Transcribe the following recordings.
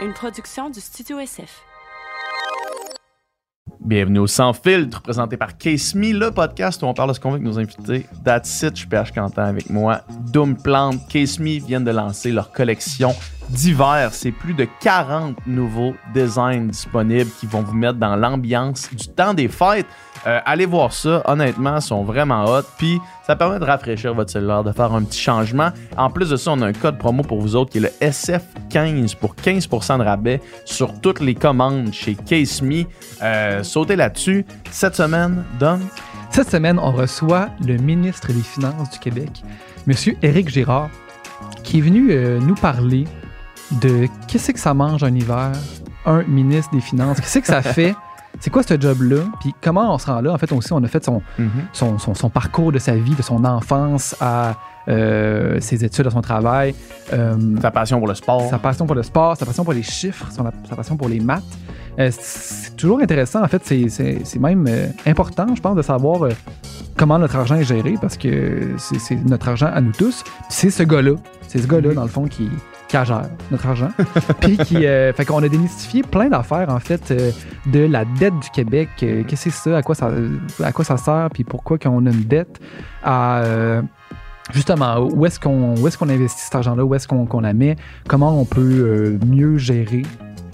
une production du Studio SF. Bienvenue au Sans Filtre, présenté par Case Me, le podcast où on parle de ce qu'on veut avec nos invités. That's it, je suis PH Quentin avec moi. Doom Plant, Case Me viennent de lancer leur collection d'hiver. C'est plus de 40 nouveaux designs disponibles qui vont vous mettre dans l'ambiance du temps des fêtes. Euh, allez voir ça, honnêtement, ils sont vraiment hot. Puis ça permet de rafraîchir votre cellulaire, de faire un petit changement. En plus de ça, on a un code promo pour vous autres qui est le SF15 pour 15% de rabais sur toutes les commandes chez Case Me. Euh, sautez là-dessus. Cette semaine, Don. Cette semaine, on reçoit le ministre des Finances du Québec, M. Éric Girard, qui est venu euh, nous parler de qu'est-ce que ça mange un hiver, un ministre des Finances, qu'est-ce que ça fait, c'est quoi ce job-là, puis comment on se rend là? En fait, aussi, on a fait son, son, son, son parcours de sa vie, de son enfance à euh, ses études, à son travail. euh, Sa passion pour le sport. sa passion pour le sport, sa passion pour les chiffres, son- sa passion pour les maths. Euh, c'est toujours intéressant, en fait, c'est- même euh, important, je pense, de savoir euh, comment notre argent est géré parce que c'est notre argent à nous tous. C'est ce gars-là, c'est ce gars-là, dans le fond, qui, qui a gère notre argent. Puis qui. euh, fait qu'on a démystifié plein d'affaires, en fait, euh, de la dette du Québec. euh, Qu'est-ce que c'est ça? À quoi ça, à quoi ça sert? Puis pourquoi qu'on a une dette? À. Justement, où est-ce qu'on investit cet argent-là, où est-ce qu'on la met, comment on peut euh, mieux gérer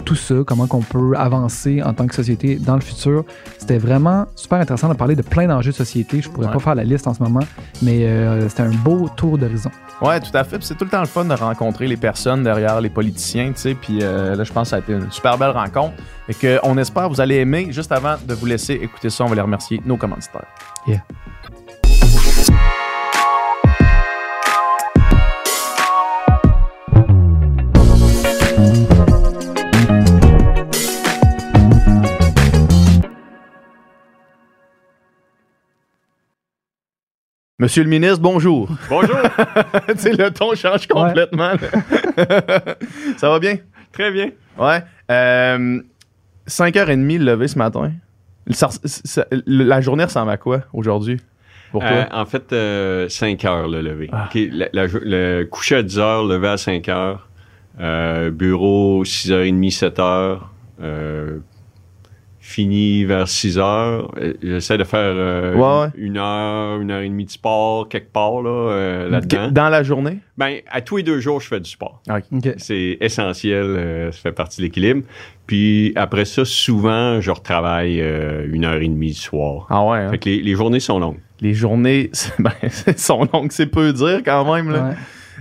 tout ça, comment qu'on peut avancer en tant que société dans le futur. C'était vraiment super intéressant de parler de plein d'enjeux de société. Je pourrais Ouais. pas faire la liste en ce moment, mais euh, c'était un beau tour d'horizon. Ouais, tout à fait. Puis c'est tout le temps le fun de rencontrer les personnes derrière les politiciens, tu sais. Puis euh, là, je pense que ça a été une super belle rencontre. Et que on espère que vous allez aimer. Juste avant de vous laisser écouter ça, on va les remercier, nos commanditaires. Yeah. Monsieur le ministre, bonjour. Bonjour. tu sais, le ton change complètement. là. ça va bien? Très bien. Ouais. Euh, 5h30 le lever ce matin. Ça- ça- la journée ressemble à quoi aujourd'hui pour toi? Euh, en fait, 5 heures le lever. Ah. OK, la- la le coucher à 10 heures, lever à 5 heures. Euh, bureau 6h30, 7 heures. Euh, fini vers 6 heures. Euh, J'essaie de faire euh, Ouais, ouais. une heure, une heure et demie de sport quelque part là, euh, là-dedans. Dans la journée? Ben, à tous les deux jours, je fais du sport. OK. C'est essentiel, euh, ça fait partie de l'équilibre. Puis après ça, souvent, je retravaille euh, une heure et demie du soir. Ah ouais. hein? Fait que les, les journées sont longues. Les journées c'est- ben, sont longues, c'est peu dire quand même. Là. Ouais.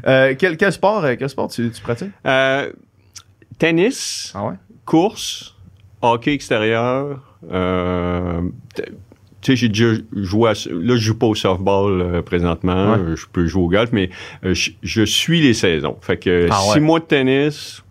Euh, quel, quel sport, quel sport tu, tu pratiques? Euh, tennis, Ah ouais? course, hockey extérieur. euh, tu sais, j'ai déjà joué à, là, je joue pas au softball euh, présentement. Ouais. Euh, Je peux jouer au golf, mais euh, je, je suis les saisons. Fait que Ah six mois de tennis,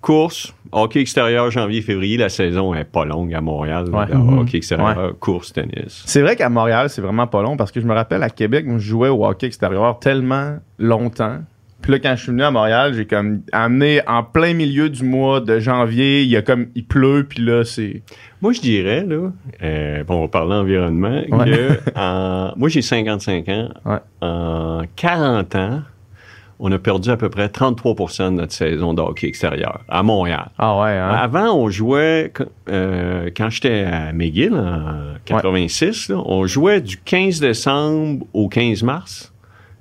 course, hockey extérieur, janvier, février. La saison est pas longue à Montréal. Ouais. là, Mhm. Hockey extérieur, course, tennis. C'est vrai qu'à Montréal, c'est vraiment pas long parce que je me rappelle à Québec, je jouais au hockey extérieur tellement longtemps. Puis là, quand je suis venu à Montréal, j'ai comme amené en plein milieu du mois de janvier, il y a comme, il pleut, puis là, c'est. Moi, je dirais, là, euh, bon, on va parler environnement, Ouais. que en- moi, j'ai 55 ans. Ouais. En 40 ans, on a perdu à peu près 33% de notre saison de hockey extérieur à Montréal. Ah ouais, hein? Avant, on jouait, euh, quand j'étais à McGill, en 86, là, on jouait du 15 décembre au 15 mars.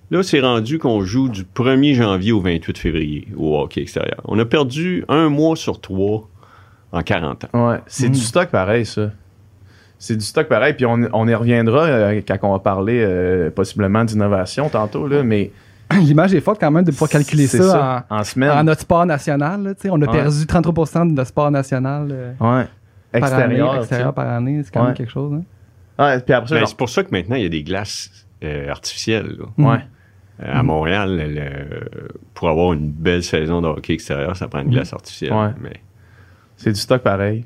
Là, c'est rendu qu'on joue du 1er janvier au 28 février au hockey extérieur. On a perdu un mois sur trois en 40 ans. Ouais, c'est du stock pareil, ça. C'est du stock pareil, puis on, on y reviendra euh, quand on va parler euh, possiblement d'innovation tantôt, là, mais L'image est forte quand même de pouvoir calculer c'est ça, en en, semaine. en notre sport national. là, tu sais. on a Ouais. perdu 33% de notre sport national euh, Ouais. par Extérieur. année, tu extérieur par année. C'est quand Ouais. même quelque chose. hein. Ouais, puis après ça, Ben, c'est pour ça que maintenant, il y a des glaces euh, artificielles. là. Mm. ouais. Euh, à Montréal, le- pour avoir une belle saison de hockey extérieur, ça prend une glace artificielle. Ouais. Mais C'est du stock pareil.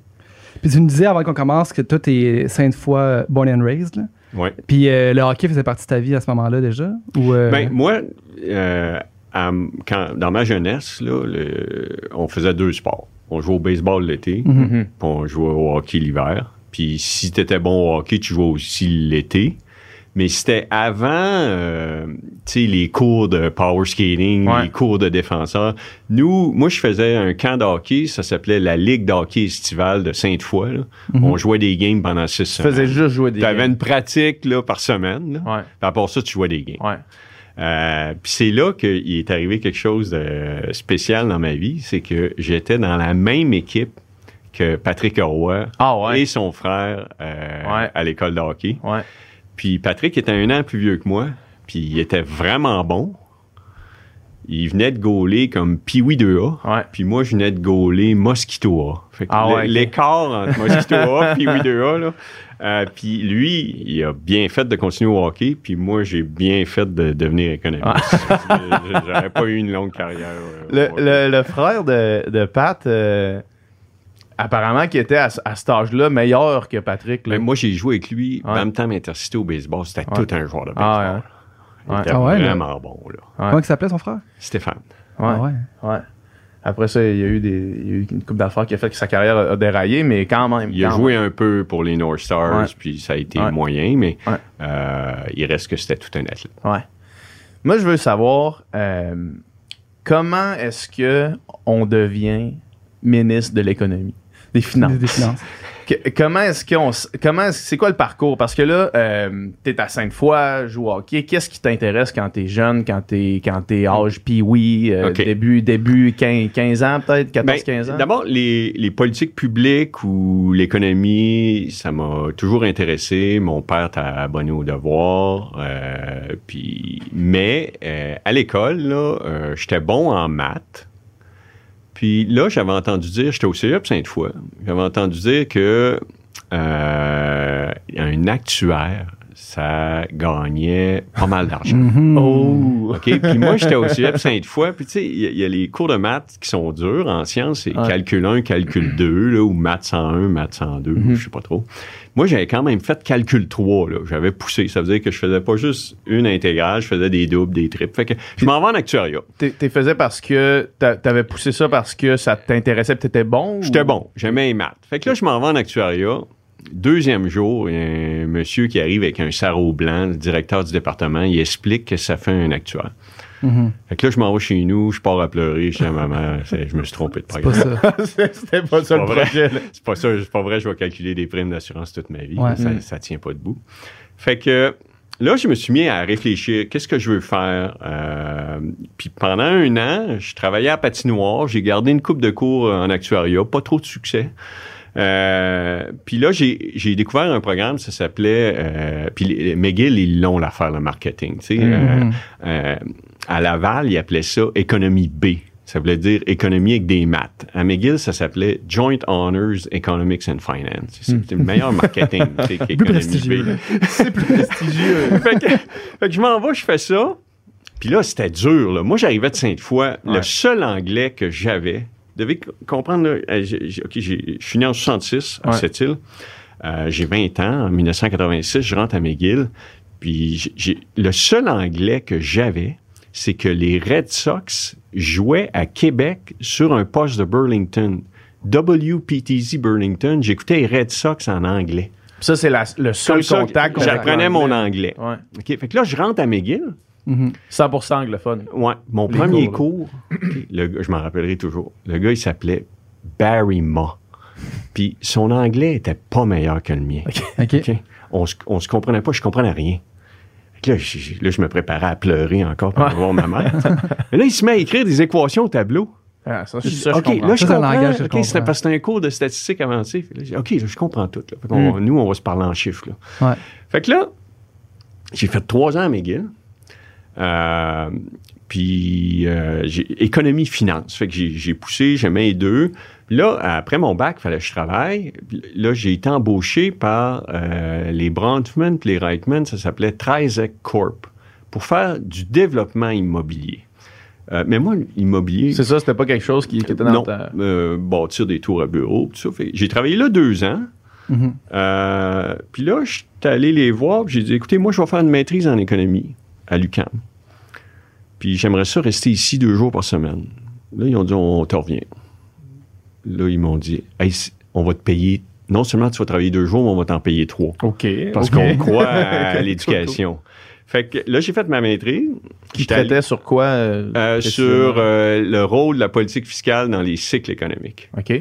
Puis tu me disais avant qu'on commence que toi, t'es sainte fois born and raised. là. Ouais. Puis euh, le hockey faisait partie de ta vie à ce moment-là déjà? Ou, euh, Ben, moi, euh, à- quand, dans ma jeunesse, là, le- on faisait deux sports. On jouait au baseball l'été, Mhm. Mhm. puis on jouait au hockey l'hiver. Puis si tu étais bon au hockey, tu jouais aussi l'été. Mais c'était avant euh, tu sais, les cours de power skating, Ouais. les cours de défenseur. Nous, moi, je faisais un camp de hockey, ça s'appelait la Ligue de hockey estivale de Sainte-Foy. là. On jouait des games pendant six Tu faisais semaines. juste jouer des Tu avais games. une pratique là, par semaine. là. Ouais, Puis à part ça, tu jouais des games. ouais. Euh, Puis c'est là qu'il est arrivé quelque chose de spécial dans ma vie. C'est que j'étais dans la même équipe que Patrick Roy Ah et son frère euh, à l'école de hockey. Puis Patrick était un an plus vieux que moi, puis il était vraiment bon. Il venait de gauler comme Pee-Wee 2A, Ouais. puis moi, je venais de gauler Mosquito A. Fait que Ah ouais. L'écart entre Mosquito A et Pee-Wee 2A, là, euh, puis lui, il a bien fait de continuer au hockey, puis moi, j'ai bien fait de devenir économiste. J'aurais pas eu une longue carrière. euh, le- le frère de, de Pat, euh, apparemment, qui était à, ce- à cet âge-là meilleur que Patrick. là. Mais moi, j'ai joué avec lui, Ouais. même temps intercité au baseball. C'était Ouais. tout un joueur de baseball. Ah, ouais. Il Ouais. était Ah vraiment bon, là. Ouais. Comment il s'appelait son frère? Stéphane. Ouais. Ah ouais. Ouais. Après ça, il y a eu, des, il y a eu une coupe d'affaires qui a fait que sa carrière a, déraillé, mais quand même. Il a joué un peu pour les North Stars, Ouais. puis ça a été Ouais. moyen, mais Ouais. euh, il reste que c'était tout un athlète. Ouais. Moi, je veux savoir euh, comment est-ce que on devient ministre de l'économie, des finances. Des- des finances. Que- comment est-ce qu'on s- comment est-ce- c'est quoi le parcours? Parce que là euh, t'es à Sainte-Foy joue au hockey qu'est-ce qui t'intéresse quand t'es jeune quand t'es quand t'es âge? Puis oui Ok. début début 15, 15 ans peut-être? 14 Ben, 15 ans? D'abord, les, les politiques publiques ou l'économie, ça m'a toujours intéressé. Mon père t'a abonné au devoir. euh, puis, mais euh, à l'école, là, euh, j'étais bon en maths. Puis là, j'avais entendu dire, j'étais au CEP Sainte-Foy, j'avais entendu dire que euh, un actuaire, ça gagnait pas mal d'argent. Mhm. oh OK? Puis moi, j'étais au CEP Sainte-Foy. Puis tu sais, il y, a- il y a les cours de maths qui sont durs en sciences. C'est Ouais. calcul 1, calcul 2, là, ou maths 101, maths 102, Mhm. je sais pas trop. Moi, j'avais quand même fait calcul 3, là. J'avais poussé. Ça veut dire que je faisais pas juste une intégrale, je faisais des doubles, des triples. Fait que je m'en vais en actuariat. t'es t'es faisais parce que t'a- t'avais poussé ça parce que ça t'intéressait pis t'étais bon ou- J'étais bon. J'aimais les maths. Fait que là, je m'en vais en actuariat. Deuxième jour, il y a un monsieur qui arrive avec un sarrau blanc, le directeur du département. Il explique que ça fait un actuaire. Mhm. Fait que là, je m'en vais chez nous, je pars à pleurer. Je dis à maman, c'est- je me suis trompé de Pas programme. ça. c'était pas ça le pas vrai. projet. C'est pas ça, c'est pas vrai, je vais calculer des primes d'assurance toute ma vie. Ouais. Ça, Mm. ça tient pas debout. Fait que là, je me suis mis à réfléchir, qu'est-ce que je veux faire? Euh, puis pendant un an, je travaillais à patinoire, j'ai gardé une coupe de cours en actuariat, pas trop de succès. Euh, puis là, j'ai découvert un programme, ça s'appelait... Euh, puis McGill, ils l'ont l'affaire, le marketing. tu sais. Euh, Mhm. euh, à Laval, ils appelaient ça économie B. Ça voulait dire économie avec des maths. À McGill, ça s'appelait Joint Honors Economics and Finance. C'était le meilleur marketing qu'économie prestigieux. B. c'est plus prestigieux fait, que, fait que je m'en vais, je fais ça. Puis là, c'était dur. Là. Moi, j'arrivais de Sainte-Foy. Ouais. Le seul anglais que j'avais, devez comprendre, là, euh, je suis né en 66 à Ouais. Sept-Îles. Euh, j'ai 20 ans. En 1986, je rentre à McGill. Puis j'ai- le seul anglais que j'avais, c'est que les Red Sox jouaient à Québec sur un poste de Burlington. WPTZ Burlington. J'écoutais les Red Sox en anglais. ça c'est la- le seul Comme ça, contact avec J'apprenais mon anglais. ouais. Fait que là, je rentre à McGill. Mhm. 100% anglophone Ouais, mon Les premier cours, cours, OK, le gars- je m'en rappellerai toujours. Le gars, il s'appelait Barry Ma. Puis son anglais était pas meilleur que le mien. OK. OK? On, se, on se comprenait pas, je comprenais rien. Fait que là, je, là, je me préparais à pleurer encore pour Ouais. voir ma mère. Et là, il se met à écrire des équations au tableau. Ah, ça, Je ça, je OK, comprends. là, je Ça, c'est un comprends. langage je c'était comprends. parce que c'était un cours de statistique avancée. Là, OK, là, je comprends tout. Là. Fait Mm. Nous, on va se parler en chiffres. Là. Ouais. Fait que là, j'ai fait trois ans à McGill. Euh, puis euh, j'ai économie finance. Fait que j'ai, poussé, j'aimais les deux. Là, après mon bac, il fallait que je travaille. Là, j'ai été embauché par euh, les puis les Reitman, ça s'appelait Trizec Corp, pour faire du développement immobilier. Euh, mais moi, l'immobilier, c'est ça c'était pas quelque chose qui, qui était dans non, ta bâtir des tours à bureau, tout ça. J'ai travaillé là deux ans. Mhm. Euh, puis là, je suis allé les voir, j'ai dit, écoutez, moi, je vais faire une maîtrise en économie à l'UQAM. Puis j'aimerais ça rester ici deux jours par semaine. Là, ils ont dit, on te revient. Là, ils m'ont dit, Hey, on va te payer non seulement tu vas travailler deux jours, mais on va t'en payer trois. OK. Parce qu'on croit à l'éducation. Fait que là, j'ai fait ma maîtrise. Qui allé- traitait sur quoi? euh, euh, sur euh, le rôle de la politique fiscale dans les cycles économiques. OK.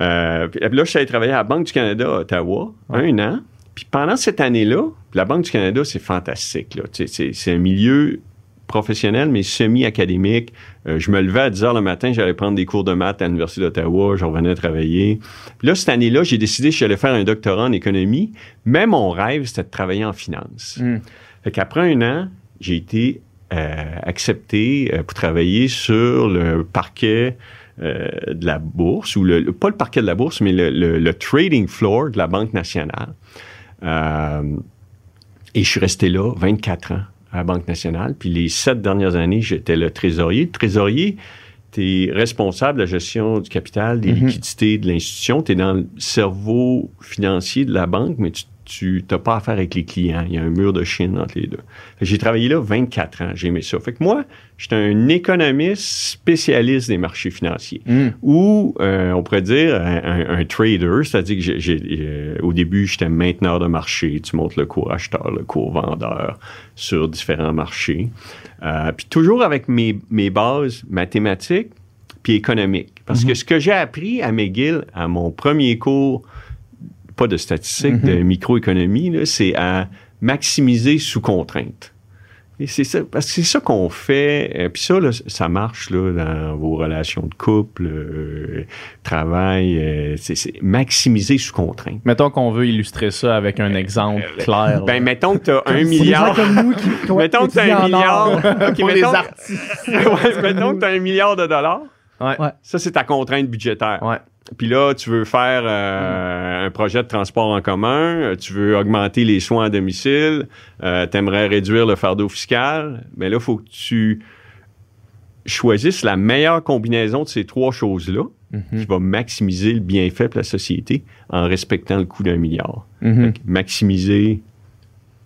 Euh, puis là, je suis allé travailler à la Banque du Canada à Ottawa, un an. Puis pendant cette année-là, la Banque du Canada, c'est fantastique. C'est un milieu professionnel, mais semi-académique. Euh, je me levais à 10 heures le matin, j'allais prendre des cours de maths à l'Université d'Ottawa, je revenais travailler. Puis là, cette année-là, j'ai décidé que j'allais faire un doctorat en économie, mais mon rêve, c'était de travailler en finance. Mm. Fait qu'après un an, j'ai été euh, accepté euh, pour travailler sur le parquet de la bourse, ou le, le- pas le parquet de la bourse, mais le, le- le trading floor de la Banque nationale. Euh, et je suis resté là 24 ans à la Banque nationale. Puis les sept dernières années, j'étais le trésorier. Le trésorier, tu es responsable de la gestion du capital, des Mhm. liquidités de l'institution. Tu es dans le cerveau financier de la banque, mais tu n'as pas affaire avec les clients. Il y a un mur de Chine entre les deux. J'ai travaillé là 24 ans. J'ai aimé ça. Fait que moi, j'étais un économiste spécialiste des marchés financiers Mm. ou euh, on pourrait dire un, un- un trader, c'est-à-dire que j'ai- euh, au début, j'étais mainteneur de marché. Tu montes le cours acheteur, le cours vendeur sur différents marchés. Euh, puis toujours avec mes, mes bases mathématiques puis économiques. Parce que ce que j'ai appris à McGill, à mon premier cours, pas de statistiques, de microéconomie, là, c'est à maximiser sous contrainte. Et c'est ça, parce que c'est ça qu'on fait. euh, Puis ça, là, ça marche là, dans vos relations de couple, euh, travail. euh, c'est, maximiser sous contrainte. Mettons qu'on veut illustrer ça avec un exemple clair. Ben, mettons que tu as un milliard. comme nous qui, mettons que tu as un milliard. les mettons, artistes. ouais, mettons que tu as un milliard de dollars. Ouais. Ça, c'est ta contrainte budgétaire. Ouais. Puis là, tu veux faire euh, un projet de transport en commun, euh, tu veux augmenter les soins à domicile, euh, tu aimerais réduire le fardeau fiscal, mais là, il faut que tu choisisses la meilleure combinaison de ces trois choses-là Mhm. qui va maximiser le bienfait pour la société en respectant le coût d'un milliard. Mhm. Maximiser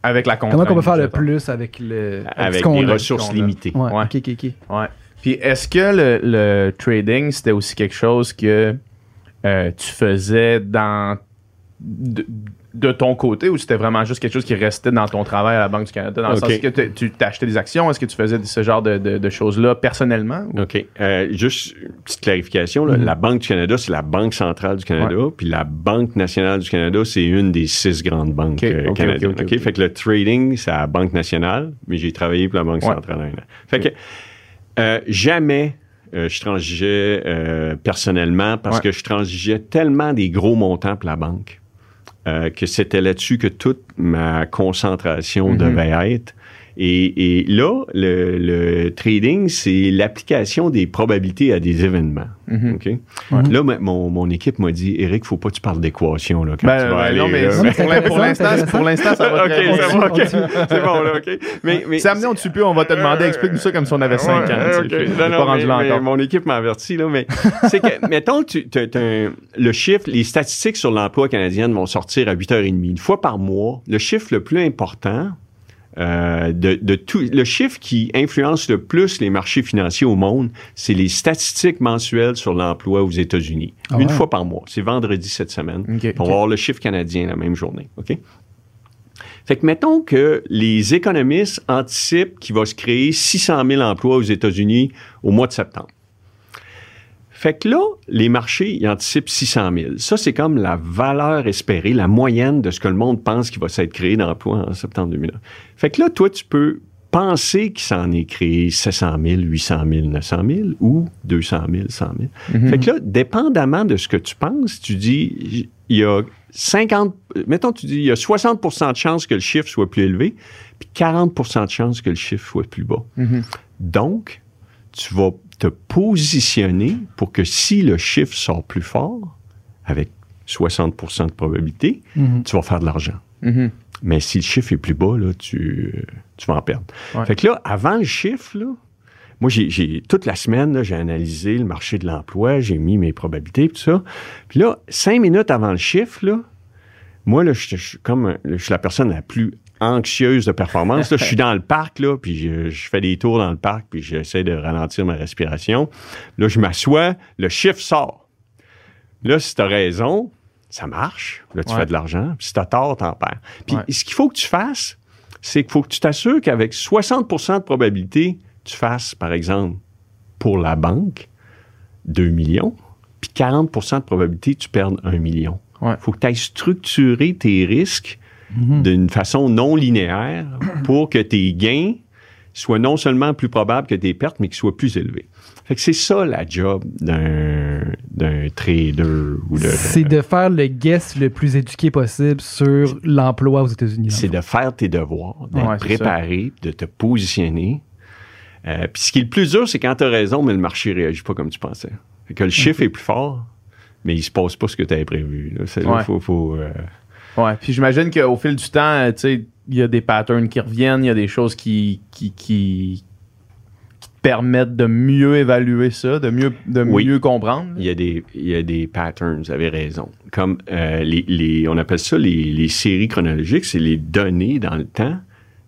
Avec la. Comment on peut faire le plus avec le avec des ressources limitées. Ouais, Ouais. ok, ok, ok. Ouais. Puis est-ce que le, le trading, c'était aussi quelque chose que euh, tu faisais dans de, de ton côté ou c'était vraiment juste quelque chose qui restait dans ton travail à la Banque du Canada? Dans le sens que tu t'achetais des actions, est-ce que tu faisais ce genre de, de- de choses-là personnellement? ou- OK. Euh, juste une petite clarification. là. Mhm. La Banque du Canada, c'est la Banque centrale du Canada. Puis la Banque nationale du Canada, c'est une des six grandes banques OK, euh, canadiennes. OK. Fait que le trading, c'est à la Banque nationale, mais j'ai travaillé pour la Banque Ouais. centrale. Fait que euh, jamais euh, je transigeais euh, personnellement parce Ouais. que je transigeais tellement des gros montants pour la banque euh, que c'était là-dessus que toute ma concentration Mhm. devait être. Et, et là, le, le trading, c'est l'application des probabilités à des événements. OK? Là, ma- mon, mon équipe m'a dit, Eric, faut pas que tu parles d'équation là, quand Ben, tu vas ben, aller. non, mais là. Non, mais c'est pour l'instant, c'est pour l'instant, ça va OK, très c'est bon. C'est là, OK. Mais, mais, Samedi, on ne tue plus, on va te demander, explique-nous ça comme si on avait 5 Ouais, ans. tu sais. Non, pas rendu là encore. mon équipe m'a averti, là, mais c'est que, mettons, tu, un- le chiffre, les statistiques sur l'emploi canadien vont sortir à 8h30, une fois par mois. Le chiffre le plus important, euh, de, de tout, le chiffre qui influence le plus les marchés financiers au monde, c'est les statistiques mensuelles sur l'emploi aux États-Unis. Ah une fois par mois. C'est vendredi cette semaine. On va avoir le chiffre canadien la même journée. OK? Fait que mettons que les économistes anticipent qu'il va se créer 600 000 emplois aux États-Unis au mois de septembre. Fait que là, les marchés, ils anticipent 600 000. Ça, c'est comme la valeur espérée, la moyenne de ce que le monde pense qu'il va s'être créé d'emplois en septembre 2009. Fait que là, toi, tu peux penser qu'il s'en est créé 700 000, 800 000, 900 000 ou 200 000, 100 000. Mhm. Fait que là, dépendamment de ce que tu penses, tu dis, il y a 50, mettons, tu dis, il y a 60% de chances que le chiffre soit plus élevé, puis 40% de chances que le chiffre soit plus bas. Mhm. Donc, tu vas te positionner pour que si le chiffre sort plus fort, avec 60% de probabilité, Mhm. tu vas faire de l'argent. Mhm. Mais si le chiffre est plus bas, là, tu, tu vas en perdre. Ouais. Fait que là, avant le chiffre, là, moi, j'ai, toute la semaine, j'ai analysé le marché de l'emploi, j'ai mis mes probabilités, tout ça. Puis là, cinq minutes avant le chiffre, là, moi, là, je, comme, je suis la personne la plus anxieuse de performance. Là, je suis dans le parc, là, puis je, je fais des tours dans le parc, puis j'essaie de ralentir ma respiration. Là, je m'assois, le chiffre sort. Là, si tu as raison, ça marche. Là, tu Ouais. fais de l'argent. Si t'as tort, t'en perds. Puis Ouais. ce qu'il faut que tu fasses, c'est qu'il faut que tu t'assures qu'avec 60% de probabilité, tu fasses, par exemple, pour la banque, 2 millions, puis 40% de probabilité tu perdes 1 million. Ouais. Il faut que tu ailles structurer tes risques Mhm. d'une façon non linéaire pour que tes gains soient non seulement plus probables que tes pertes, mais qu'ils soient plus élevés. Fait que c'est ça la job d'un d'un trader ou de. C'est de faire le guess le plus éduqué possible sur l'emploi aux États-Unis. c'est de faire tes devoirs, d'être Ouais, ça. préparé, de te positionner. Euh, Puis ce qui est le plus dur, c'est quand tu as raison, mais le marché réagit pas comme tu pensais. Fait que le chiffre est plus fort, mais il se passe pas ce que tu avais prévu. là. Faut, euh, Ouais, puis j'imagine qu'au fil du temps, euh, tu sais, il y a des patterns qui reviennent, il y a des choses qui, qui, qui, qui te permettent de mieux évaluer ça, de mieux, de Oui. mieux comprendre. il y a des, il y a des patterns, vous avez raison. Comme euh, les, les- on appelle ça les, les séries chronologiques, c'est les données dans le temps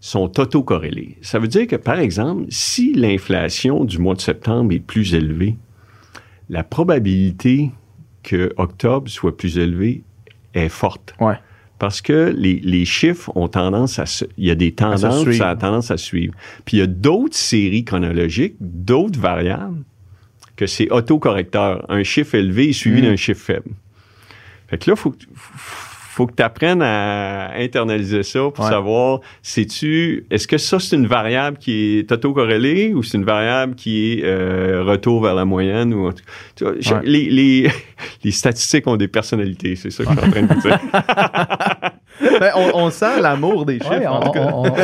sont autocorrélées. Ça veut dire que, par exemple, si l'inflation du mois de septembre est plus élevée, la probabilité que octobre soit plus élevé est forte. Ouais. Parce que les, les chiffres ont tendance à se, il y a des tendances, suivre. ça a tendance à suivre. Puis il y a d'autres séries chronologiques, d'autres variables que c'est autocorrecteur. Un chiffre élevé est suivi Mm. d'un chiffre faible. Fait que là, faut, que- faut que tu apprennes à internaliser ça pour Ouais. savoir, sais-tu, est-ce que ça, c'est une variable qui est autocorrélée ou c'est une variable qui est euh, retour vers la moyenne? Ou, tu vois, je- Ouais. les, les, les statistiques ont des personnalités, c'est ça que je suis en train de vous dire. Ben, on, on sent l'amour des chiffres. Ouais, en tout cas. on- on-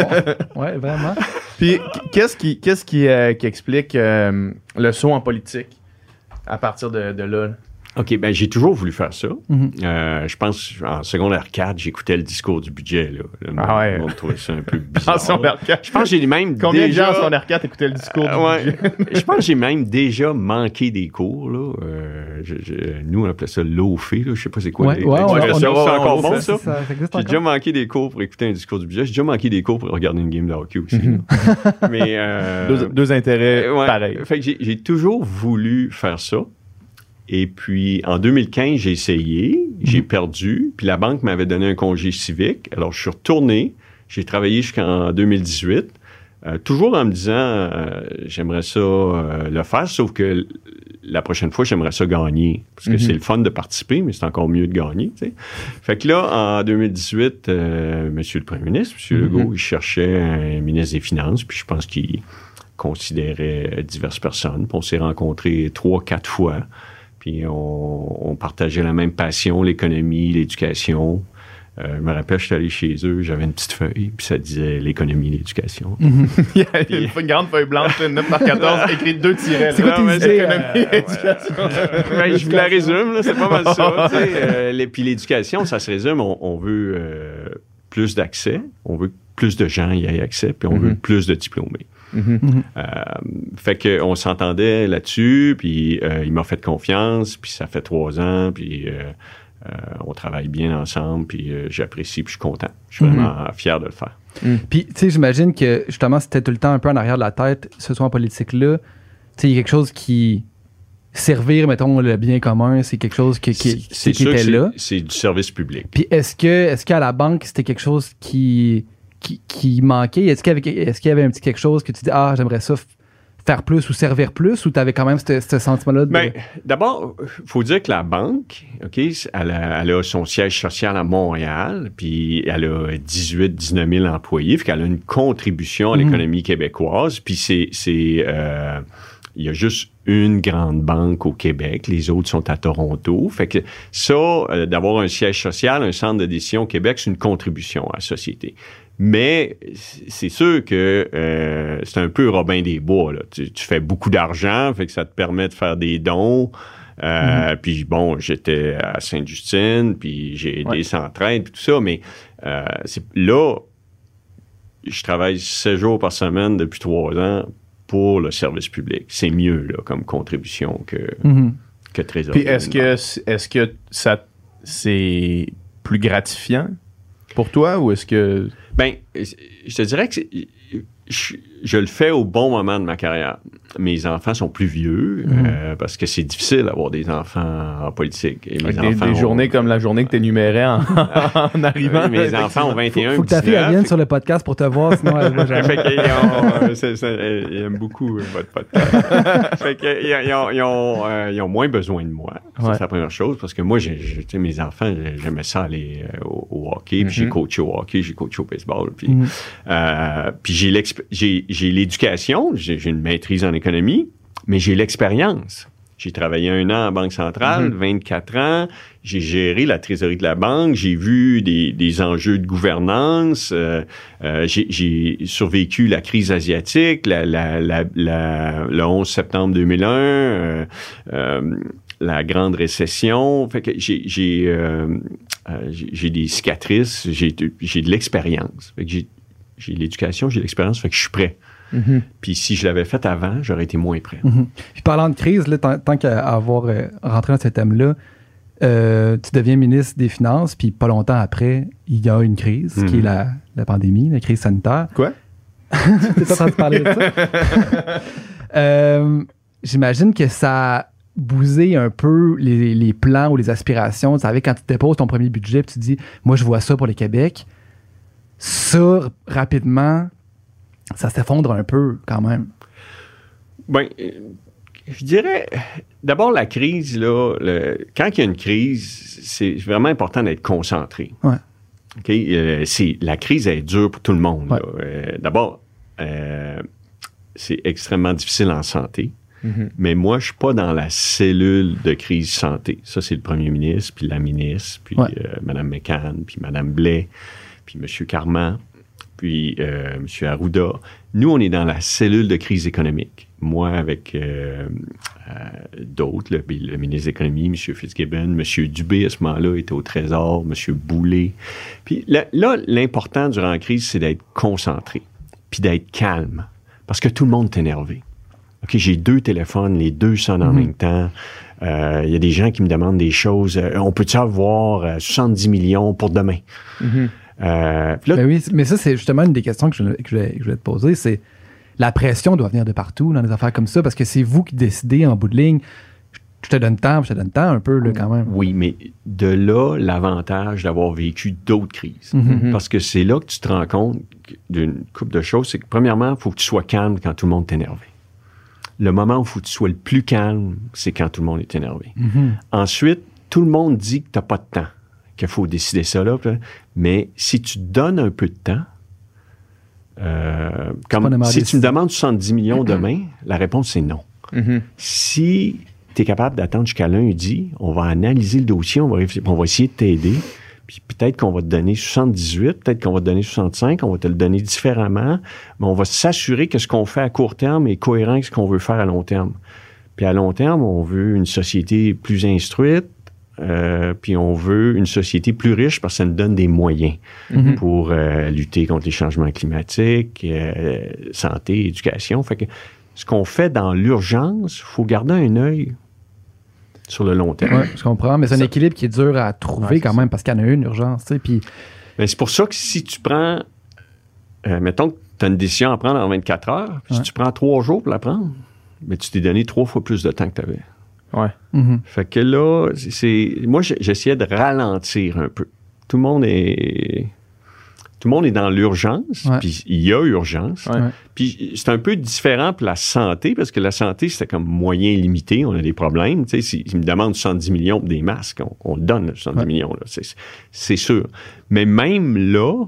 on- ouais, vraiment. Puis qu'est-ce qui, qu'est-ce qui, euh, qui explique euh, le saut en politique à partir de, de là? OK, ben j'ai toujours voulu faire ça. Mhm. Euh, je pense, en secondaire 4, j'écoutais le discours du budget. Là. Le Ah ouais. monde trouvait ça un peu bizarre. En secondaire 4. Je pense que j'ai même Combien déjà... de gens en secondaire 4 écoutaient le discours Euh, du ouais. budget? je pense que j'ai même déjà manqué des cours. Là. Euh, je- je- nous, on appelait ça l'OFE. Je sais pas c'est quoi. Ouais, les- ouais, on- on- on- encore on- bon, on- ça? J'ai déjà manqué des cours pour écouter un discours du budget. J'ai déjà manqué des cours pour regarder une game de hockey aussi. Mhm. Mais... euh, deux, deux intérêts euh, pareils. Fait que j'ai, j'ai toujours voulu faire ça. Et puis, en 2015, j'ai essayé, j'ai perdu, puis la banque m'avait donné un congé civique. Alors, je suis retourné, j'ai travaillé jusqu'en 2018, euh, toujours en me disant, euh, j'aimerais ça euh, le faire, sauf que la prochaine fois, j'aimerais ça gagner. Parce que Mhm. c'est le fun de participer, mais c'est encore mieux de gagner. Fait que là, en 2018, euh, Monsieur le Premier ministre, Monsieur Mhm. Legault, il cherchait un ministre des Finances, puis je pense qu'il considérait diverses personnes. Puis on s'est rencontrés trois, quatre fois. Puis on, on partageait la même passion, l'économie, l'éducation. Euh, je me rappelle, je suis allé chez eux, j'avais une petite feuille, puis ça disait l'économie, l'éducation. Il y a une, une grande feuille blanche, 9 par 14, écrit deux tirets. C'est quoi tes Non, mais idées, économie, euh, éducation. Ben, je vous la résume, là, c'est pas mal ça. Euh, les- puis l'éducation, ça se résume, on, on veut euh, plus d'accès, on veut que plus de gens y aient accès, puis on veut Mhm. plus de diplômés. Mhm. Euh, fait que on s'entendait là-dessus, puis euh, il m'a fait confiance, puis ça fait trois ans, puis euh, euh, on travaille bien ensemble, puis euh, j'apprécie, puis je suis content. Je suis Mhm. vraiment fier de le faire. Puis, tu sais, j'imagine que justement, c'était tout le temps un peu en arrière de la tête, ce soit en politique-là. Tu sais, il y a quelque chose qui. Servir, mettons, le bien commun, c'est quelque chose qui, qui, qui était c'est- là. C'est du service public. Puis, est-ce que, est-ce qu'à la banque, c'était quelque chose qui, qui, qui manquait? Est-ce qu'il, y avait, y un petit quelque chose que tu dis, ah, j'aimerais ça faire plus ou servir plus, ou tu avais quand même ce, sentiment-là de. Ben, d'abord, il faut dire que la banque, OK, elle a, elle a son siège social à Montréal, puis elle a 18, 19 000 employés, fait qu'elle a une contribution à Mhm. l'économie québécoise, puis c'est, c'est, euh, il y a juste une grande banque au Québec, les autres sont à Toronto. Fait que ça, euh, d'avoir un siège social, un centre de décision au Québec, c'est une contribution à la société. Mais c'est sûr que euh, c'est un peu Robin des Bois. Là. Tu, tu fais beaucoup d'argent, fait que ça te permet de faire des dons. Euh, Puis bon, j'étais à Sainte-Justine, puis j'ai aidé Ouais. Centraide, puis tout ça. Mais euh, là, je travaille 16 jours par semaine depuis trois ans pour le service public. C'est mieux là, comme contribution que, Mhm. que trésorerie. Puis est-ce que, est-ce que ça, c'est plus gratifiant? Pour toi ou est-ce que. Ben, je te dirais que je, je le fais au bon moment de ma carrière. Mes enfants sont plus vieux Mhm. euh, parce que c'est difficile d'avoir des enfants en politique. Et mes des, enfants des ont- journées comme la journée que t'énumérais en, en arrivant. Oui, mes enfants ont 21, Faut que ta fille elle 19. vienne sur le podcast pour te voir, sinon elle va jamais. euh, ils aiment beaucoup euh, votre podcast. fait qu'ils ils ont, ils ont, euh, ils ont moins besoin de moi. Ouais. C'est la première chose parce que moi, j'ai, j'ai- tu sais, mes enfants, j'aimais ça aller euh, au, au hockey. Puis j'ai Mhm. coaché au hockey, j'ai coaché au baseball. Puis, Mhm. euh, puis j'ai, l'exp- j'ai, j'ai l'éducation, j'ai, j'ai une maîtrise en économie, mais j'ai l'expérience. J'ai travaillé un an en Banque centrale, 24 ans. J'ai géré la trésorerie de la banque. J'ai vu des, des enjeux de gouvernance. euh, euh, j'ai, survécu la crise asiatique, la, la, la, la- le 11 septembre 2001, euh, la grande récession. Fait que j'ai, des cicatrices, j'ai, de- l'expérience. J'ai, j'ai l'éducation, j'ai l'expérience, fait que je suis prêt. Mhm. Puis si je l'avais fait avant, j'aurais été moins prêt. Mhm. Puis parlant de crise, là, tant, tant qu'à avoir euh, rentré dans ce thème-là, euh, tu deviens ministre des Finances, puis pas longtemps après, il y a une crise, qui Mhm. est la, la pandémie, la crise sanitaire. Quoi? T'es pas en train de parler de ça? Euh, J'imagine que ça a bousé un peu les, les plans ou les aspirations. Tu savais, quand tu déposes ton premier budget, puis tu dis, moi, je vois ça pour le Québec. Ça, rapidement, ça s'effondre un peu quand même. Ben, euh, je dirais, d'abord, la crise, là, le- quand il y a une crise, c'est vraiment important d'être concentré. Ouais. OK? Euh, c'est, la crise est dure pour tout le monde. Ouais. là. Euh, d'abord, euh, c'est extrêmement difficile en santé. Mhm. Mais moi, je suis pas dans la cellule de crise santé. Ça, c'est le premier ministre, puis la ministre, puis Ouais. euh, Mme McCann, puis Mme Blais, puis M. Carman, puis euh, M. Arruda. Nous, on est dans la cellule de crise économique. Moi, avec euh, euh, d'autres, le, le ministre de l'Économie, M. Fitzgibbon, M. Dubé, à ce moment-là, était au Trésor, M. Boulet. Puis là, l'important durant la crise, c'est d'être concentré, puis d'être calme, parce que tout le monde est énervé. OK, j'ai deux téléphones, les deux sonnent en Mhm. même temps. Euh, Il y a des gens qui me demandent des choses. Euh, on peut-tu avoir euh, 70 millions pour demain? Mhm. Euh, là, Ben oui, mais ça, c'est justement une des questions que je, que je voulais, que je voulais te poser. C'est la pression doit venir de partout dans des affaires comme ça parce que c'est vous qui décidez en bout de ligne. Je te donne temps, je te donne temps un peu là, quand même. oui, mais de là, l'avantage d'avoir vécu d'autres crises. Mhm. Parce que c'est là que tu te rends compte d'une couple de choses. C'est que, premièrement, il faut que tu sois calme quand tout le monde est énervé. Le moment où il faut que tu sois le plus calme, c'est quand tout le monde est énervé. Mhm. Ensuite, tout le monde dit que tu n'as pas de temps, qu'il faut décider ça là. Mais si tu donnes un peu de temps, euh, comme si tu me demandes 70 millions demain, la réponse c'est non. Mhm. Si tu es capable d'attendre jusqu'à lundi, on va analyser le dossier, on va, on va essayer de t'aider. Puis peut-être qu'on va te donner 78, peut-être qu'on va te donner 65, on va te le donner différemment, mais on va s'assurer que ce qu'on fait à court terme est cohérent avec ce qu'on veut faire à long terme. Puis à long terme, on veut une société plus instruite, euh, puis on veut une société plus riche parce que ça nous donne des moyens Mhm. pour euh, lutter contre les changements climatiques, euh, santé, éducation. Fait que ce qu'on fait dans l'urgence, il faut garder un œil sur le long terme. Ouais, je comprends, mais c'est un équilibre qui est dur à trouver Ouais, quand même parce qu'il y en a une urgence. tu sais, Puis, Mais c'est pour ça que si tu prends, mettons que tu as une décision à prendre en 24 heures, puis si tu prends trois jours pour la prendre, mais tu t'es donné trois fois plus de temps que tu avais. Ouais. mhm. Fait que là, c'est-. Moi, j'essayais de ralentir un peu. Tout le monde est. Tout le monde est dans l'urgence, puis il y a urgence. Puis c'est un peu différent pour la santé, parce que la santé, c'était comme moyen limité, on a des problèmes. Tu sais, s'ils me demandent 70 millions pour des masques, on, donne, le 70 Ouais. millions, là, c'est, c'est sûr. Mais même là,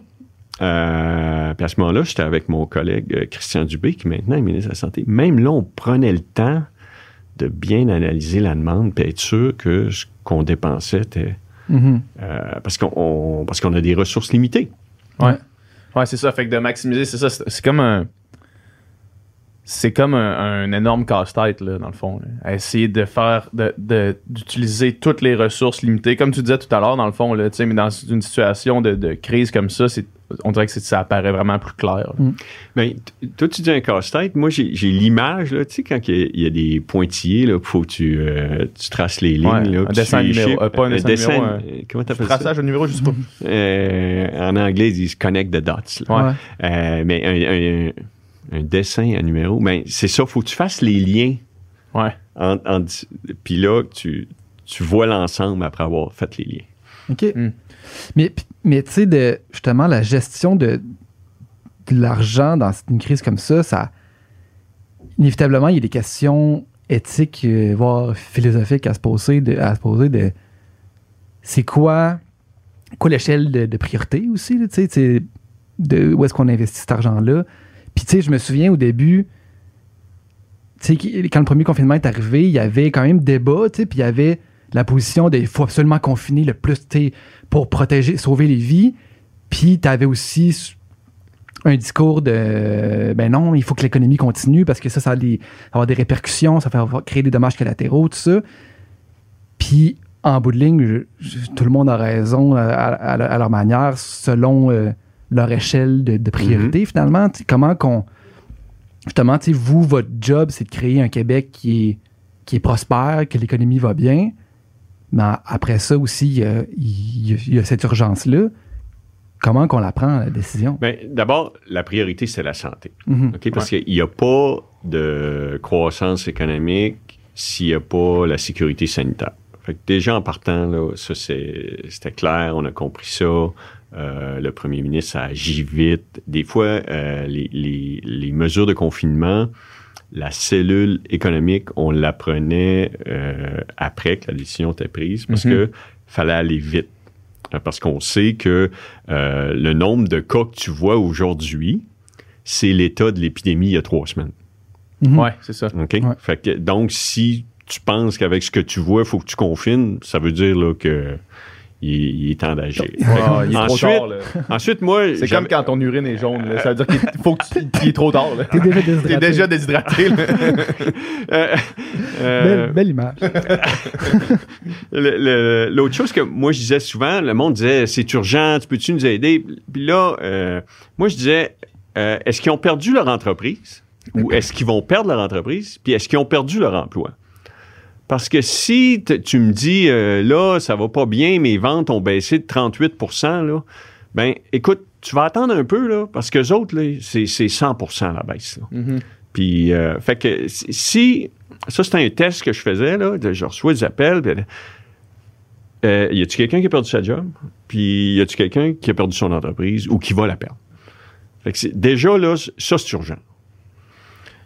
euh, puis à ce moment-là, j'étais avec mon collègue euh, Christian Dubé, qui maintenant est ministre de la Santé. Même là, on prenait le temps de bien analyser la demande, puis être sûr que ce qu'on dépensait était... Mhm. euh, parce, qu'on, on- parce qu'on a des ressources limitées. Ouais. Ouais, c'est ça. Fait que de maximiser, c'est ça. C'est comme un. C'est comme un, un énorme casse-tête, là, dans le fond. là. À essayer de faire. de- de- d'utiliser toutes les ressources limitées. Comme tu disais tout à l'heure, dans le fond, là, tu sais, mais dans une situation de, de crise comme ça, c'est, on dirait que c'est- ça apparaît vraiment plus clair. là. Ben, toi, tu dis un casse-tête. Moi, j'ai, l'image, là, tu sais, quand il y, a- il y a des pointillés, là, faut que tu, euh, tu traces les lignes. Ouais, là, un dessin les numéro- euh, pas un dessin numéro, un- euh, Comment t'appelles ça? Traçage de numéro, je sais pas. Euh, en anglais, ils disent connect the dots. là. Ouais. Ouais. Euh, mais un, un- un dessin à numéro. Ben, c'est ça, faut que tu fasses les liens. Ouais. En, en- puis là, tu, tu vois l'ensemble après avoir fait les liens. OK. Mm. Mais, mais tu sais, de, justement, la gestion de, l'argent dans une crise comme ça, ça. Inévitablement, il y a des questions éthiques, euh, voire philosophiques à se poser. De, à se poser de c'est quoi, quoi l'échelle de, de priorité aussi, tu sais, de où est-ce qu'on investit cet argent-là. Puis, tu sais, je me souviens au début, tu sais, quand le premier confinement est arrivé, il y avait quand même débat, tu sais, puis il y avait la position de il faut absolument confiner le plus, pour protéger, sauver les vies. Puis tu avais aussi un discours de ben non, il faut que l'économie continue parce que ça, ça va des- avoir des répercussions, ça va créer des dommages collatéraux, tout ça. Puis en bout de ligne, je- je- tout le monde a raison à, à- leur manière, selon euh, leur échelle de, de priorité, finalement. Tu sais, Comment qu'on. Justement, tu sais, vous, votre job, c'est de créer un Québec qui est, qui est prospère, que l'économie va bien. Mais après ça aussi, il y a, il y a- il y a cette urgence-là. Comment qu'on la prend, la décision? Ben, D'abord, la priorité, c'est la santé. Mhm. OK? Parce qu'il n'y a pas de croissance économique s'il n'y a pas la sécurité sanitaire. Fait que déjà en partant, là, ça c'est- c'était clair, on a compris ça. Euh, le premier ministre a agi vite. Des fois, euh, les, les- les mesures de confinement, la cellule économique, on l'apprenait euh, après que la décision était prise parce Mhm. que fallait aller vite. Euh, Parce qu'on sait que euh, le nombre de cas que tu vois aujourd'hui, c'est l'état de l'épidémie il y a trois semaines. Mhm. Ouais, c'est ça. OK? Ouais. Fait que, donc, si tu penses qu'avec ce que tu vois, il faut que tu confines, ça veut dire là, que il, il est temps d'agir. Il ensuite, tard, ensuite, moi, C'est comme quand ton urine est jaune. là. Ça veut dire qu'il faut que tu... qu'il est trop tard. là. T'es déjà déshydraté. T'es déjà déshydraté. Euh, euh, Belle, belle image. le- le- L'autre chose que moi je disais souvent, le monde disait c'est urgent, tu peux-tu nous aider? Puis là, euh, moi je disais euh, est-ce qu'ils ont perdu leur entreprise? Ou est-ce qu'ils vont perdre leur entreprise? Puis est-ce qu'ils ont perdu leur emploi? Parce que si tu me dis euh, là, ça va pas bien, mes ventes ont baissé de 38% là, ben écoute, tu vas attendre un peu là, parce que autres, là, c'est c'est 100% la baisse. là. Mhm. Puis, euh, fait que si-. Ça, c'est un test que je faisais, là. de- je reçois des appels. Puis, euh, y a-tu quelqu'un qui a perdu sa job? Puis, y a-tu quelqu'un qui a perdu son entreprise ou qui va la perdre? Fait que c'est- déjà, là, ça, c'est urgent.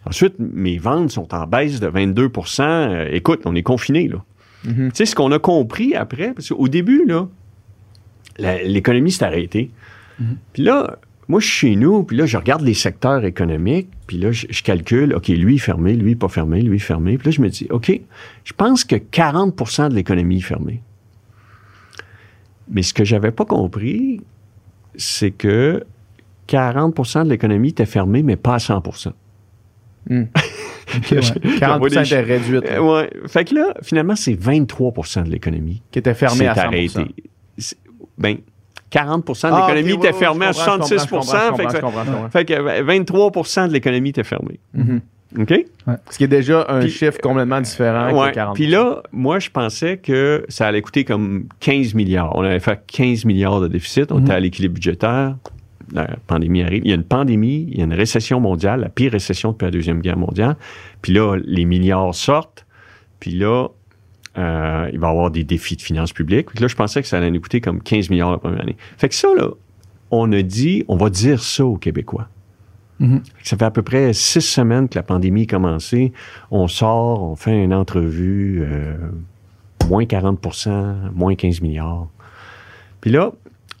Ensuite, mes ventes sont en baisse de 22% Euh, Écoute, on est confiné, là. Mhm. Tu sais, ce qu'on a compris après, parce qu'au début, là, l'économie s'est arrêtée. Puis là, moi, je suis chez nous, puis là, je regarde les secteurs économiques, puis là, je, je calcule, OK, lui est fermé, lui pas fermé, lui est fermé. Puis là, je me dis, OK, je pense que 40% de l'économie est fermée. Mais ce que j'avais pas compris, c'est que 40% de l'économie était fermée, mais pas à 100 Hmm. Ok, ouais. 40% des- était réduite. Euh, ouais. Fait que là, finalement, c'est 23% de l'économie Qui était fermé s'est à 100%. arrêté. Ben, 40 de Ah, l'économie ok, était fermée à je comprends, je 66 comprends, je comprends, fait, que, je comprends, je comprends, fait que, euh, 23% de l'économie était fermée. OK? Ce qui est déjà un Puis- chiffre complètement différent Ouais. que 40 Puis là, moi, je pensais que ça allait coûter comme 15 milliards. On avait fait 15 milliards de déficit. On était à l'équilibre budgétaire. La pandémie arrive. Il y a une pandémie, il y a une récession mondiale, la pire récession depuis la Deuxième Guerre mondiale. Puis là, les milliards sortent. Puis là, euh, il va y avoir des défis de finances publiques. Puis là, je pensais que ça allait nous coûter comme 15 milliards la première année. Fait que ça, là, on a dit, on va dire ça aux Québécois. Mhm. Ça fait à peu près six semaines que la pandémie a commencé. On sort, on fait une entrevue, euh, moins 40% moins 15 milliards. Puis là,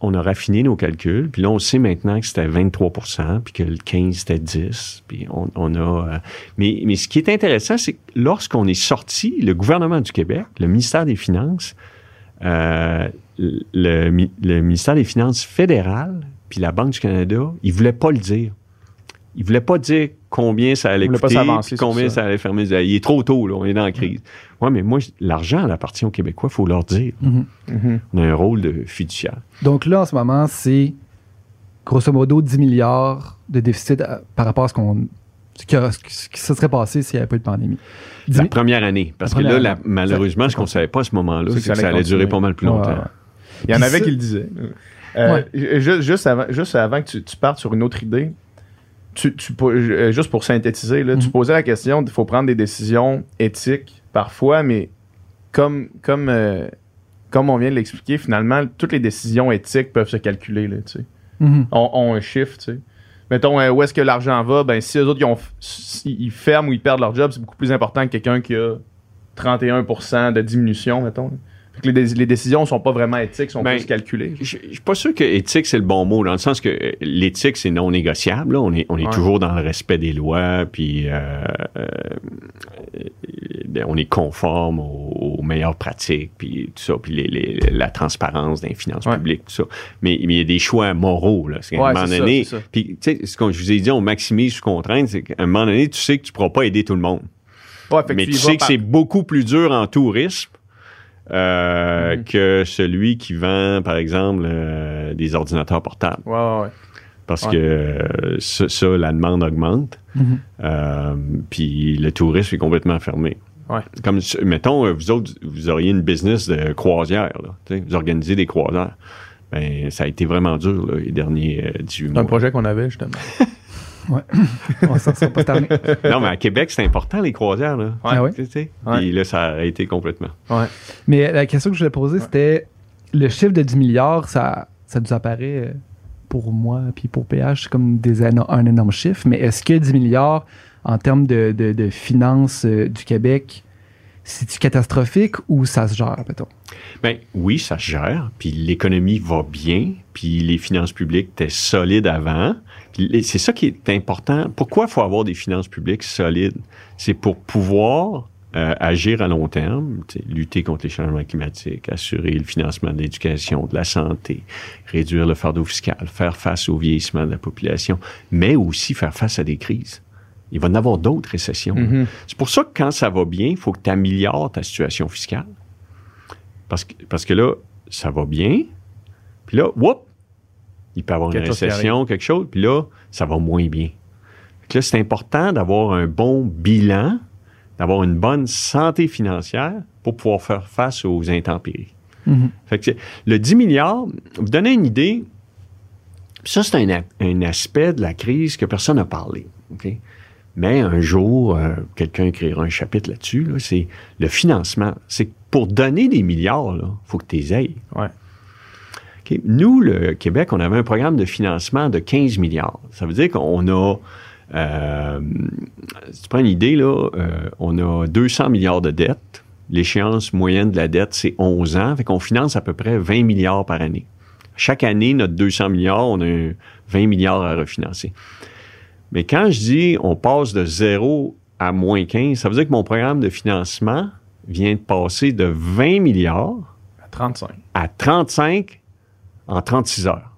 on a raffiné nos calculs. Puis là, on sait maintenant que c'était 23% puis que le 15, c'était 10. Puis on, a... euh, mais, mais ce qui est intéressant, c'est que lorsqu'on est sorti, le gouvernement du Québec, le ministère des Finances, euh, le, le ministère des Finances fédéral, puis la Banque du Canada, ils voulaient pas le dire. Ils voulaient pas dire combien ça allait coûter, puis combien ça. ça. allait fermer. Il est trop tôt, là, on est dans la crise. Ouais, mais moi, l'argent, appartient aux Québécois, il faut leur dire. Mhm. Mhm. On a un rôle de fiduciaire. Donc là, en ce moment, c'est grosso modo 10 milliards de déficit à- par rapport à ce qu'on ce qui, a- ce qui- se serait passé s'il n'y avait pas eu de pandémie. 10 La mi- première année. Parce que là, la- malheureusement, ce qu'on ne savait pas à ce moment-là, C'est que que ça allait durer pas mal plus longtemps. ouais. Il y en Puis avait ça- qui le disaient. Euh, ju- Juste, avant, juste avant que tu, tu partes sur une autre idée, tu, tu po- euh, juste pour synthétiser, là, tu Mhm. posais la question, il faut prendre des décisions éthiques parfois, mais comme, comme, euh, comme on vient de l'expliquer, finalement, toutes les décisions éthiques peuvent se calculer. Là, tu sais. Mhm. ont, ont un chiffre, tu sais. Mettons, euh, où est-ce que l'argent va? Ben, si eux autres, ils, ont, s- ils ferment ou ils perdent leur job, c'est beaucoup plus important que quelqu'un qui a 31% de diminution, mettons. Que les, dé- les décisions sont pas vraiment éthiques, sont Ben, plus calculées. Je je suis pas sûr que éthique, c'est le bon mot, dans le sens que euh, l'éthique, c'est non négociable. là. On est, on est Ouais. toujours dans le respect des lois, puis euh, euh, on est conforme aux, aux meilleures pratiques, puis tout ça, puis les- les- la transparence des finances Ouais. publiques, tout ça. Mais mais il y a des choix moraux. Là. C'est qu'à Ouais, un moment donné, ça. puis tu sais, ce que je vous ai dit, on maximise sous contrainte, c'est qu'à un moment donné, tu sais que tu pourras pas aider tout le monde. Ouais, Mais tu sais que par- c'est beaucoup plus dur en tourisme euh, Mhm. que celui qui vend, par exemple, euh, des ordinateurs portables. Ouais, ouais, ouais. Parce que euh, ça, ça, la demande augmente. Mhm. Puis le tourisme est complètement fermé. Comme, mettons, vous autres, vous auriez une business de croisière. Là, vous organisez des croisières. Ben, ça a été vraiment dur là, les derniers euh, 18 C'est un mois. projet qu'on avait, justement. On s'en sort pas cette année. non, mais à Québec, c'est important, les croisières. Là. Ah ouais? Tu sais, Ouais. Puis là, ça a arrêté complètement. Ouais. Mais la question que je voulais poser, c'était le chiffre de 10 milliards, ça, ça nous apparaît euh, pour moi puis pour PH comme des, un énorme chiffre. Mais est-ce que 10 milliards en termes de, de- de finances euh, du Québec, c'est-tu catastrophique ou ça se gère, mettons? Ben oui, ça se gère, puis l'économie va bien, puis les finances publiques étaient solides avant. C'est ça qui est important. Pourquoi il faut avoir des finances publiques solides? C'est pour pouvoir euh, agir à long terme, lutter contre les changements climatiques, assurer le financement de l'éducation, de la santé, réduire le fardeau fiscal, faire face au vieillissement de la population, mais aussi faire face à des crises. Il va y en avoir d'autres récessions. Mhm. C'est pour ça que quand ça va bien, il faut que tu améliores ta situation fiscale. Parce que, parce que là, ça va bien. Puis là, whoop, il peut y avoir une Quelque récession, quelque chose. Puis là, ça va moins bien. Fait que là, c'est important d'avoir un bon bilan, d'avoir une bonne santé financière pour pouvoir faire face aux intempéries. Mhm. Fait que le 10 milliards, vous donnez une idée, ça, c'est un, un aspect de la crise que personne n'a parlé. OK? Mais un jour, euh, quelqu'un écrira un chapitre là-dessus. là, c'est le financement. C'est pour donner des milliards, il faut que tu les ailles. Ouais. Nous, le Québec, on avait un programme de financement de 15 milliards. Ça veut dire qu'on a, euh, si tu prends une idée, là, euh, on a 200 milliards de dettes. L'échéance moyenne de la dette, c'est 11 ans. Fait qu'on finance à peu près 20 milliards par année. Chaque année, notre 200 milliards, on a un 20 milliards à refinancer. Mais quand je dis on passe de 0 à moins 15, ça veut dire que mon programme de financement vient de passer de 20 milliards À 35. à 35 en 36 heures.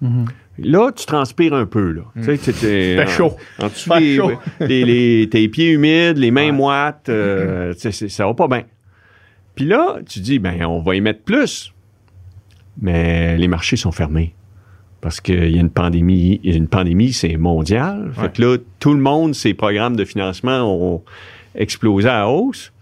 Mhm. Là, tu transpires un peu. Là. Tu sais, tu- Fait en- chaud. En dessous des- chaud. les- les- tes pieds humides, les mains Ouais. moites, euh, c'est- ça va pas bien. Puis là, tu dis, ben, on va y mettre plus. Mais les marchés sont fermés. Parce qu'il y a une pandémie. Une pandémie, c'est mondial. Fait Ouais. que là, tout le monde, ses programmes de financement ont explosé à hausse.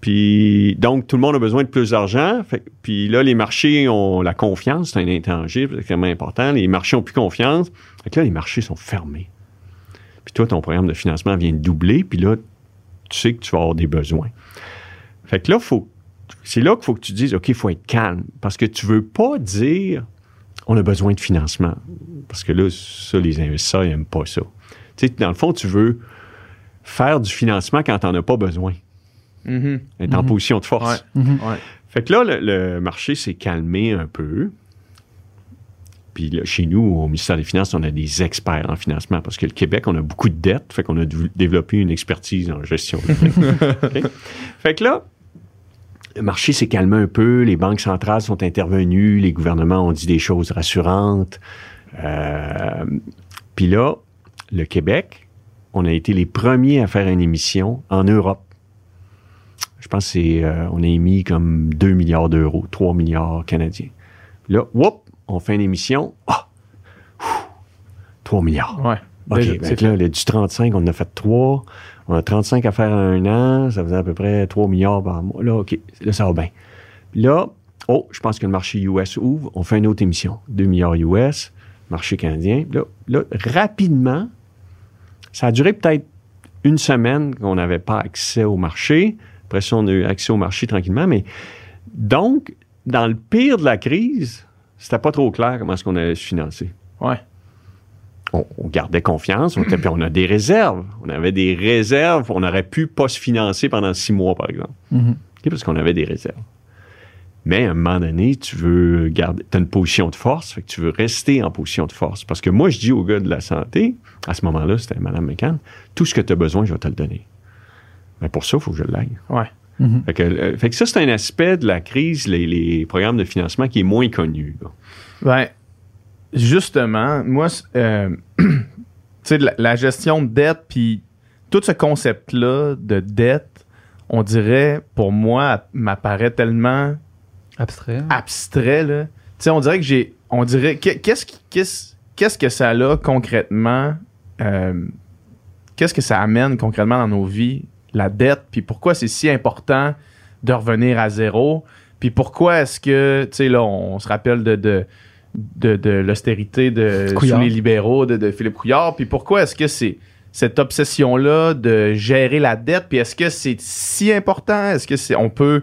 Puis, donc, tout le monde a besoin de plus d'argent. Puis là, les marchés ont la confiance. C'est un intangible, c'est extrêmement important. Les marchés ont plus confiance. Fait que là, les marchés sont fermés. Puis toi, ton programme de financement vient de doubler. Puis là, tu sais que tu vas avoir des besoins. Fait que là, faut, c'est là qu'il faut que tu dises, OK, il faut être calme. Parce que tu veux pas dire, on a besoin de financement. Parce que là, ça, les investisseurs, ils n'aiment pas ça. Tu sais, dans le fond, tu veux faire du financement quand tu n'en as pas besoin. Mhm. Être en Mhm. position de force. Ouais. Mhm. Ouais. Fait que là, le, le marché s'est calmé un peu. Puis là, chez nous, au ministère des Finances, on a des experts en financement parce que le Québec, on a beaucoup de dettes. Fait qu'on a développé une expertise en gestion. de dette. OK? Fait que là, le marché s'est calmé un peu. Les banques centrales sont intervenues. Les gouvernements ont dit des choses rassurantes. Euh, Puis là, le Québec, on a été les premiers à faire une émission en Europe. Je pense que c'est, euh, on a émis comme 2 milliards d'euros, 3 milliards canadiens. Puis là, whoop, on fait une émission. Ah! Ouf! 3 milliards. Ouais. OK, ben c'est là, le- du 35, on en a fait 3. On a 35 à faire en un an. Ça faisait à peu près 3 milliards par mois. Là, OK, là, ça va bien. Puis là, oh, je pense que le marché US ouvre. On fait une autre émission. 2 milliards US, marché canadien. Là, là rapidement, Ça a duré peut-être une semaine qu'on n'avait pas accès au marché. Après ça, on a eu accès au marché tranquillement. Mais donc, dans le pire de la crise, c'était pas trop clair comment est-ce qu'on allait se financer. Ouais. On, on gardait confiance, on, était- puis on a des réserves. On avait des réserves. On aurait pu pas se financer pendant six mois, par exemple. Mhm. OK, parce qu'on avait des réserves. Mais à un moment donné, tu veux garder. Tu as une position de force, fait que tu veux rester en position de force. Parce que moi, je dis aux gars de la santé, à ce moment-là, c'était Mme McCann, tout ce que tu as besoin, je vais te le donner. Mais pour ça, il faut que je l'aille. Ouais. Mhm. Fait que, euh, fait que ça, c'est un aspect de la crise, les, les programmes de financement qui est moins connu. là. Ben, justement, moi, euh, tu sais, la, la gestion de dette, puis tout ce concept-là de dette, on dirait, pour moi, m'apparaît tellement Abstrait. abstrait, là. Tu sais, on dirait que j'ai. On dirait. qu'est- Qu'est-ce qu'est-ce qu'est-ce que ça a concrètement. euh, qu'est-ce que ça amène concrètement dans nos vies, la dette, puis pourquoi c'est si important de revenir à zéro, puis pourquoi est-ce que, tu sais, là, on, se rappelle de. de de, de l'austérité de sous les libéraux de, de Philippe Couillard puis pourquoi est-ce que c'est cette obsession là de gérer la dette puis est-ce que c'est si important? Est-ce que c'est on peut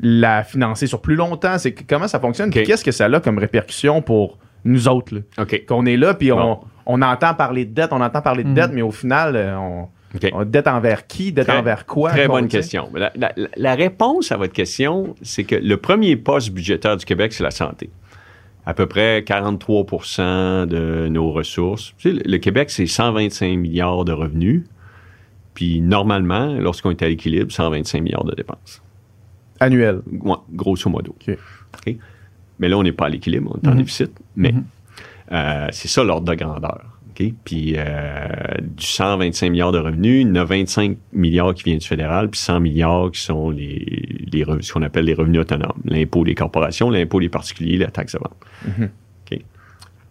la financer sur plus longtemps? C'est comment ça fonctionne? Qu'est-ce que ça a comme répercussion pour nous autres là? OK. qu'on est là puis on, Bon. on entend parler de dette on entend parler de Mhm. dette mais au final euh, on, OK. on dette envers qui dette Très- envers quoi Très bonne question. La, la- la- la réponse à votre question, c'est que le premier poste budgétaire du Québec, c'est la santé. À peu près 43% de nos ressources. Tu sais, le, Québec, c'est 125 milliards de revenus. Puis normalement, lorsqu'on est à l'équilibre, 125 milliards de dépenses. annuel Ouais, grosso modo. Mais là, on n'est pas à l'équilibre, on est en Mhm. déficit. Mais Mhm. euh, c'est ça l'ordre de grandeur. OK? Puis euh, du 125 milliards de revenus, il y en a 25 milliards qui viennent du fédéral, puis 100 milliards qui sont les, ce qu'on appelle les revenus autonomes. L'impôt des corporations, l'impôt des particuliers, la taxe de vente. Mhm. OK?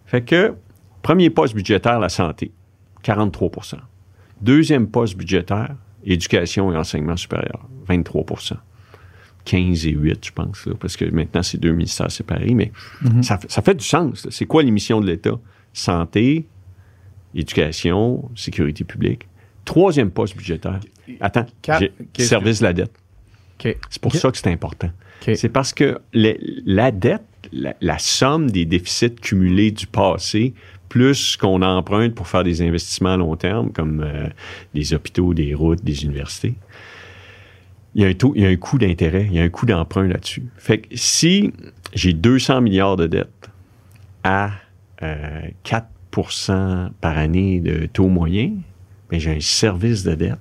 Fait que, premier poste budgétaire, la santé, 43% Deuxième poste budgétaire, éducation et enseignement supérieur, 23% 15 et 8, je pense, là, parce que maintenant, c'est deux ministères séparés, mais Mhm. ça, ça fait du sens. C'est quoi les missions de l'État? Santé, éducation, sécurité publique. Troisième poste budgétaire. Attends, Quatre- service de la dette. C'est pour ça que c'est important. C'est parce que les- la dette, la, la somme des déficits cumulés du passé, plus ce qu'on emprunte pour faire des investissements à long terme, comme euh, des hôpitaux, des routes, des universités, il y a un, taux, il y a un coût d'intérêt, il y a un coût d'emprunt là-dessus. Fait que si j'ai 200 milliards de dettes à euh, 4 par année de taux moyen, ben j'ai un service de dette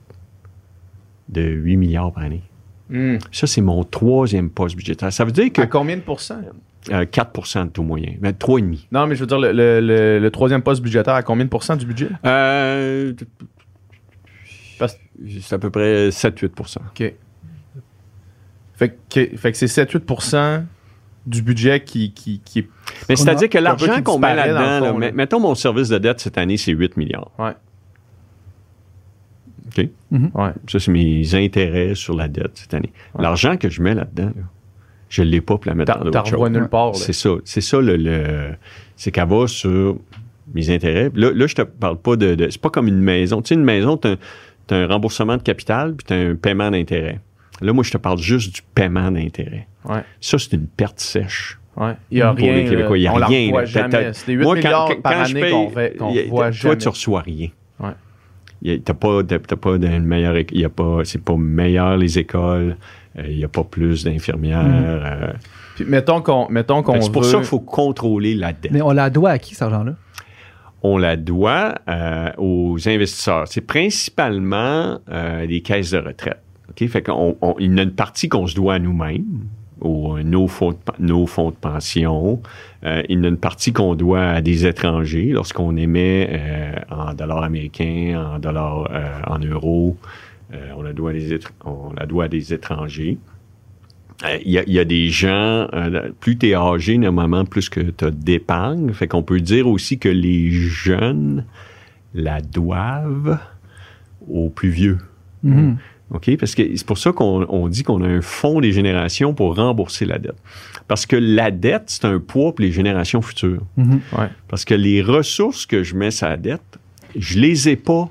de 8 milliards par année. Hmm. Ça, c'est mon troisième poste budgétaire. Ça veut dire que à combien de pourcents? Euh, 4% de taux moyen. Ben, 3,5. non mais je veux dire le, le- le- le troisième poste budgétaire à combien de pourcents du budget? Euh, c'est à peu près 7-8% OK. Fait que, fait que c'est 7-8 du budget qui, qui, qui est. Mais c'est-à-dire que l'argent qu'on met là-dedans, là, là. mettons mon service de dette cette année, c'est 8 milliards. Ouais. OK? Ouais. Ça, c'est mes intérêts sur la dette cette année. Ouais. L'argent que je mets là-dedans, là, je ne l'ai pas pour la mettre dans d'autres choses. nulle part. là. C'est ça. C'est ça le. le- c'est qu'elle va sur mes intérêts. Là, là je te parle pas de. de- c'est pas comme une maison. Tu sais, une maison, tu as, un remboursement de capital puis tu as un paiement d'intérêt. Là, moi, je te parle juste du paiement d'intérêt. Ouais. Ça, c'est une perte sèche. Ouais. Il n'y a Pour rien. les Québécois, il y a on la rien. T'as- jamais. C'est des 8 Moi, quand- milliards quand- par quand je année paye, qu'on voit Toi, jamais. tu reçois rien. Ouais. T'as pas, t'as- t'as pas d'une meilleure, y a pas, c'est pas meilleur les écoles, euh, il y a pas plus d'infirmières. euh. Puis mettons qu'on mettons qu'on que c'est pour veut- ça qu'il faut contrôler la dette. Mais on la doit à qui, cet argent-là? On la doit euh, aux investisseurs. C'est principalement euh, des caisses de retraite. OK? Fait qu'on, on- il y a une partie qu'on se doit à nous-mêmes, aux, nos, fonds de, nos fonds de pension. Euh, il y a une partie qu'on doit à des étrangers lorsqu'on émet euh, en dollars américains, en dollars, euh, en euros. Euh, on, la doit à des, étrangers. Euh, Il y, a, des gens, euh, plus tu es âgé, normalement, plus que tu as d'épargne. Fait qu'on peut dire aussi que les jeunes la doivent aux plus vieux. Mhm. OK? Parce que c'est pour ça qu'on on dit qu'on a un fonds des générations pour rembourser la dette. Parce que la dette, c'est un poids pour les générations futures. Ouais. Parce que les ressources que je mets sur la dette, je les ai pas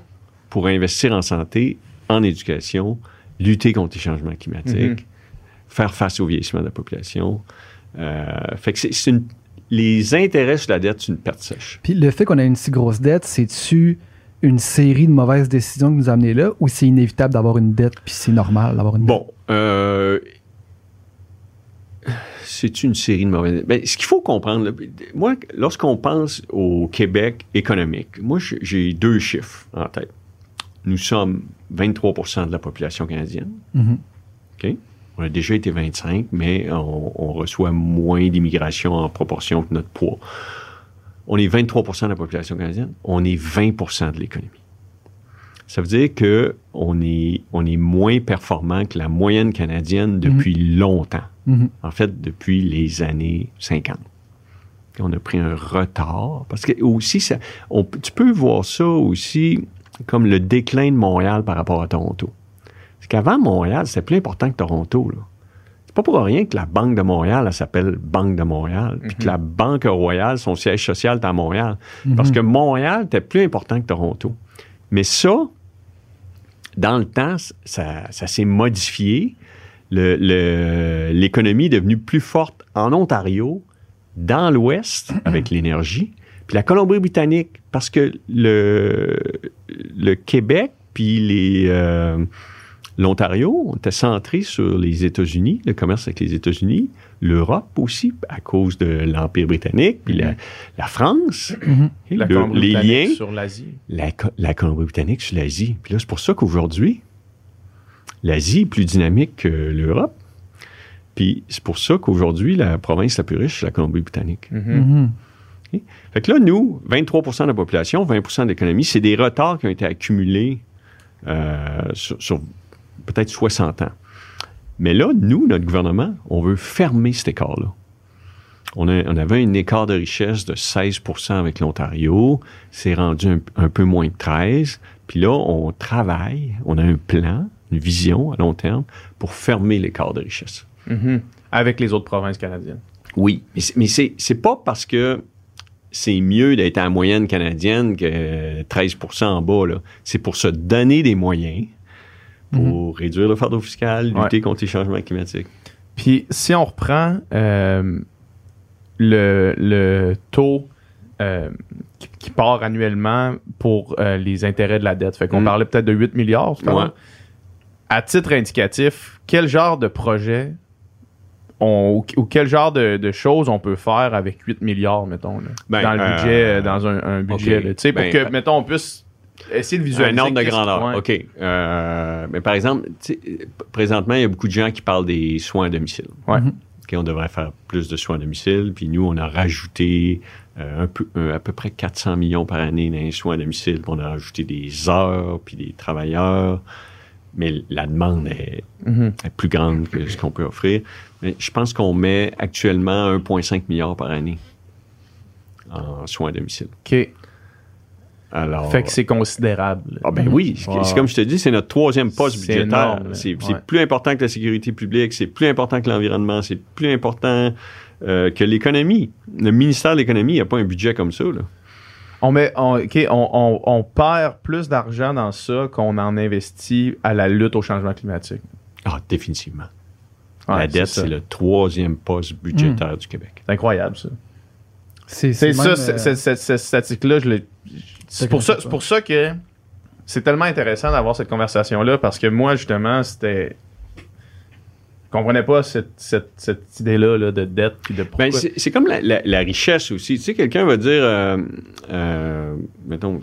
pour investir en santé, en éducation, lutter contre les changements climatiques, Mhm. faire face au vieillissement de la population. Euh, fait que c'est, c'est une- les intérêts sur la dette, c'est une perte sèche. Puis le fait qu'on ait une si grosse dette, c'est-tu une série de mauvaises décisions qui nous a amenés là ou c'est inévitable d'avoir une dette puis c'est normal d'avoir une dette? Bon, euh, c'est une série de mauvaises. Ben, ce qu'il faut comprendre, là, moi, lorsqu'on pense au Québec économique, moi, j'ai- deux chiffres en tête. Nous sommes 23% de la population canadienne. Mhm. OK? On a déjà été 25, mais on, on reçoit moins d'immigration en proportion que notre poids. On est 23% de la population canadienne. On est 20% de l'économie. Ça veut dire que on est, on est moins performant que la moyenne canadienne depuis longtemps. Mhm. En fait, depuis les années 50. On a pris un retard. Parce que aussi, ça, on- tu peux voir ça aussi comme le déclin de Montréal par rapport à Toronto. Parce qu'avant Montréal, c'était plus important que Toronto. Là. Pas pour rien que la Banque de Montréal, elle s'appelle Banque de Montréal. Puis que la Banque Royale, son siège social est à Montréal. Parce que Montréal était plus important que Toronto. Mais ça, dans le temps, ça, ça s'est modifié. Le- le- L'économie est devenue plus forte en Ontario, dans l'Ouest, avec l'énergie, puis la Colombie-Britannique, parce que le, le Québec puis les, euh, l'Ontario était centré sur les États-Unis, le commerce avec les États-Unis, l'Europe aussi, à cause de l'Empire britannique, puis la, la France, Mhm. et La le- les Colombie-Britannique liens sur l'Asie. la, Co- la Colombie-Britannique sur l'Asie. Puis là, c'est pour ça qu'aujourd'hui, l'Asie est plus dynamique que l'Europe. Puis c'est pour ça qu'aujourd'hui, la province la plus riche, c'est la Colombie-Britannique. Mhm. Mhm. Fait que là, nous, 23% de la population, 20% de l'économie, c'est des retards qui ont été accumulés euh, sur, sur peut-être 60 ans. Mais là, nous, notre gouvernement, on veut fermer cet écart-là. On, a- on avait un écart de richesse de 16% avec l'Ontario. C'est rendu un, un peu moins de 13. Puis là, on travaille, on a un plan, une vision à long terme pour fermer l'écart de richesse. Mhm. Avec les autres provinces canadiennes. Oui, mais c'est- pas parce que c'est mieux d'être à la moyenne canadienne que 13% en bas. là. C'est pour se donner des moyens pour réduire le fardeau fiscal, lutter Ouais. contre les changements climatiques. Puis si on reprend euh, le, le taux euh, qui, qui part annuellement pour euh, les intérêts de la dette, fait qu'on Mm. parlait peut-être de 8 milliards. Ouais. À titre indicatif, quel genre de projet on- ou, quel genre de, de choses on peut faire avec 8 milliards, mettons, là, Ben, dans le budget, dans un, un budget, ok. là, pour Ben, que, euh, mettons, on puisse essayer de visualiser. Un ordre de grandeur. ouais. OK. Euh, mais par exemple, présentement, il y a beaucoup de gens qui parlent des soins à domicile. Ouais. Mhm. OK, on devrait faire plus de soins à domicile. Puis nous, on a rajouté euh, un peu, un- à peu près 400 millions par année dans les soins à domicile. Puis on a rajouté des heures, puis des travailleurs. Mais la demande est, Mhm. est plus grande que ce qu'on peut offrir. Mais je pense qu'on met actuellement 1,5 milliard par année en soins à domicile. OK. Alors, Fait que c'est considérable. ah ben oui, c'est Wow. c'est comme je te dis, c'est notre troisième poste C'est budgétaire. C'est Ouais. plus important que la sécurité publique, c'est plus important que l'environnement, c'est plus important euh, que l'économie. Le ministère de l'économie n'a pas un budget comme ça. Là. On, met, on, ok, on, on- on perd plus d'argent dans ça qu'on en investit à la lutte au changement climatique. Ah, définitivement. Ouais, la dette, c'est le troisième poste budgétaire du Québec. C'est incroyable, ça. C'est C'est ça, euh, c'est- cette statistique-là, je l'ai. C'est pour, ça- c'est pour ça que c'est tellement intéressant d'avoir cette conversation-là parce que moi, justement, c'était. Je comprenais pas cette, cette, cette idée-là là, de dette puis de pourquoi. Ben, c'est c'est comme la, la- la richesse aussi. Tu sais, quelqu'un va dire, euh, euh, mettons,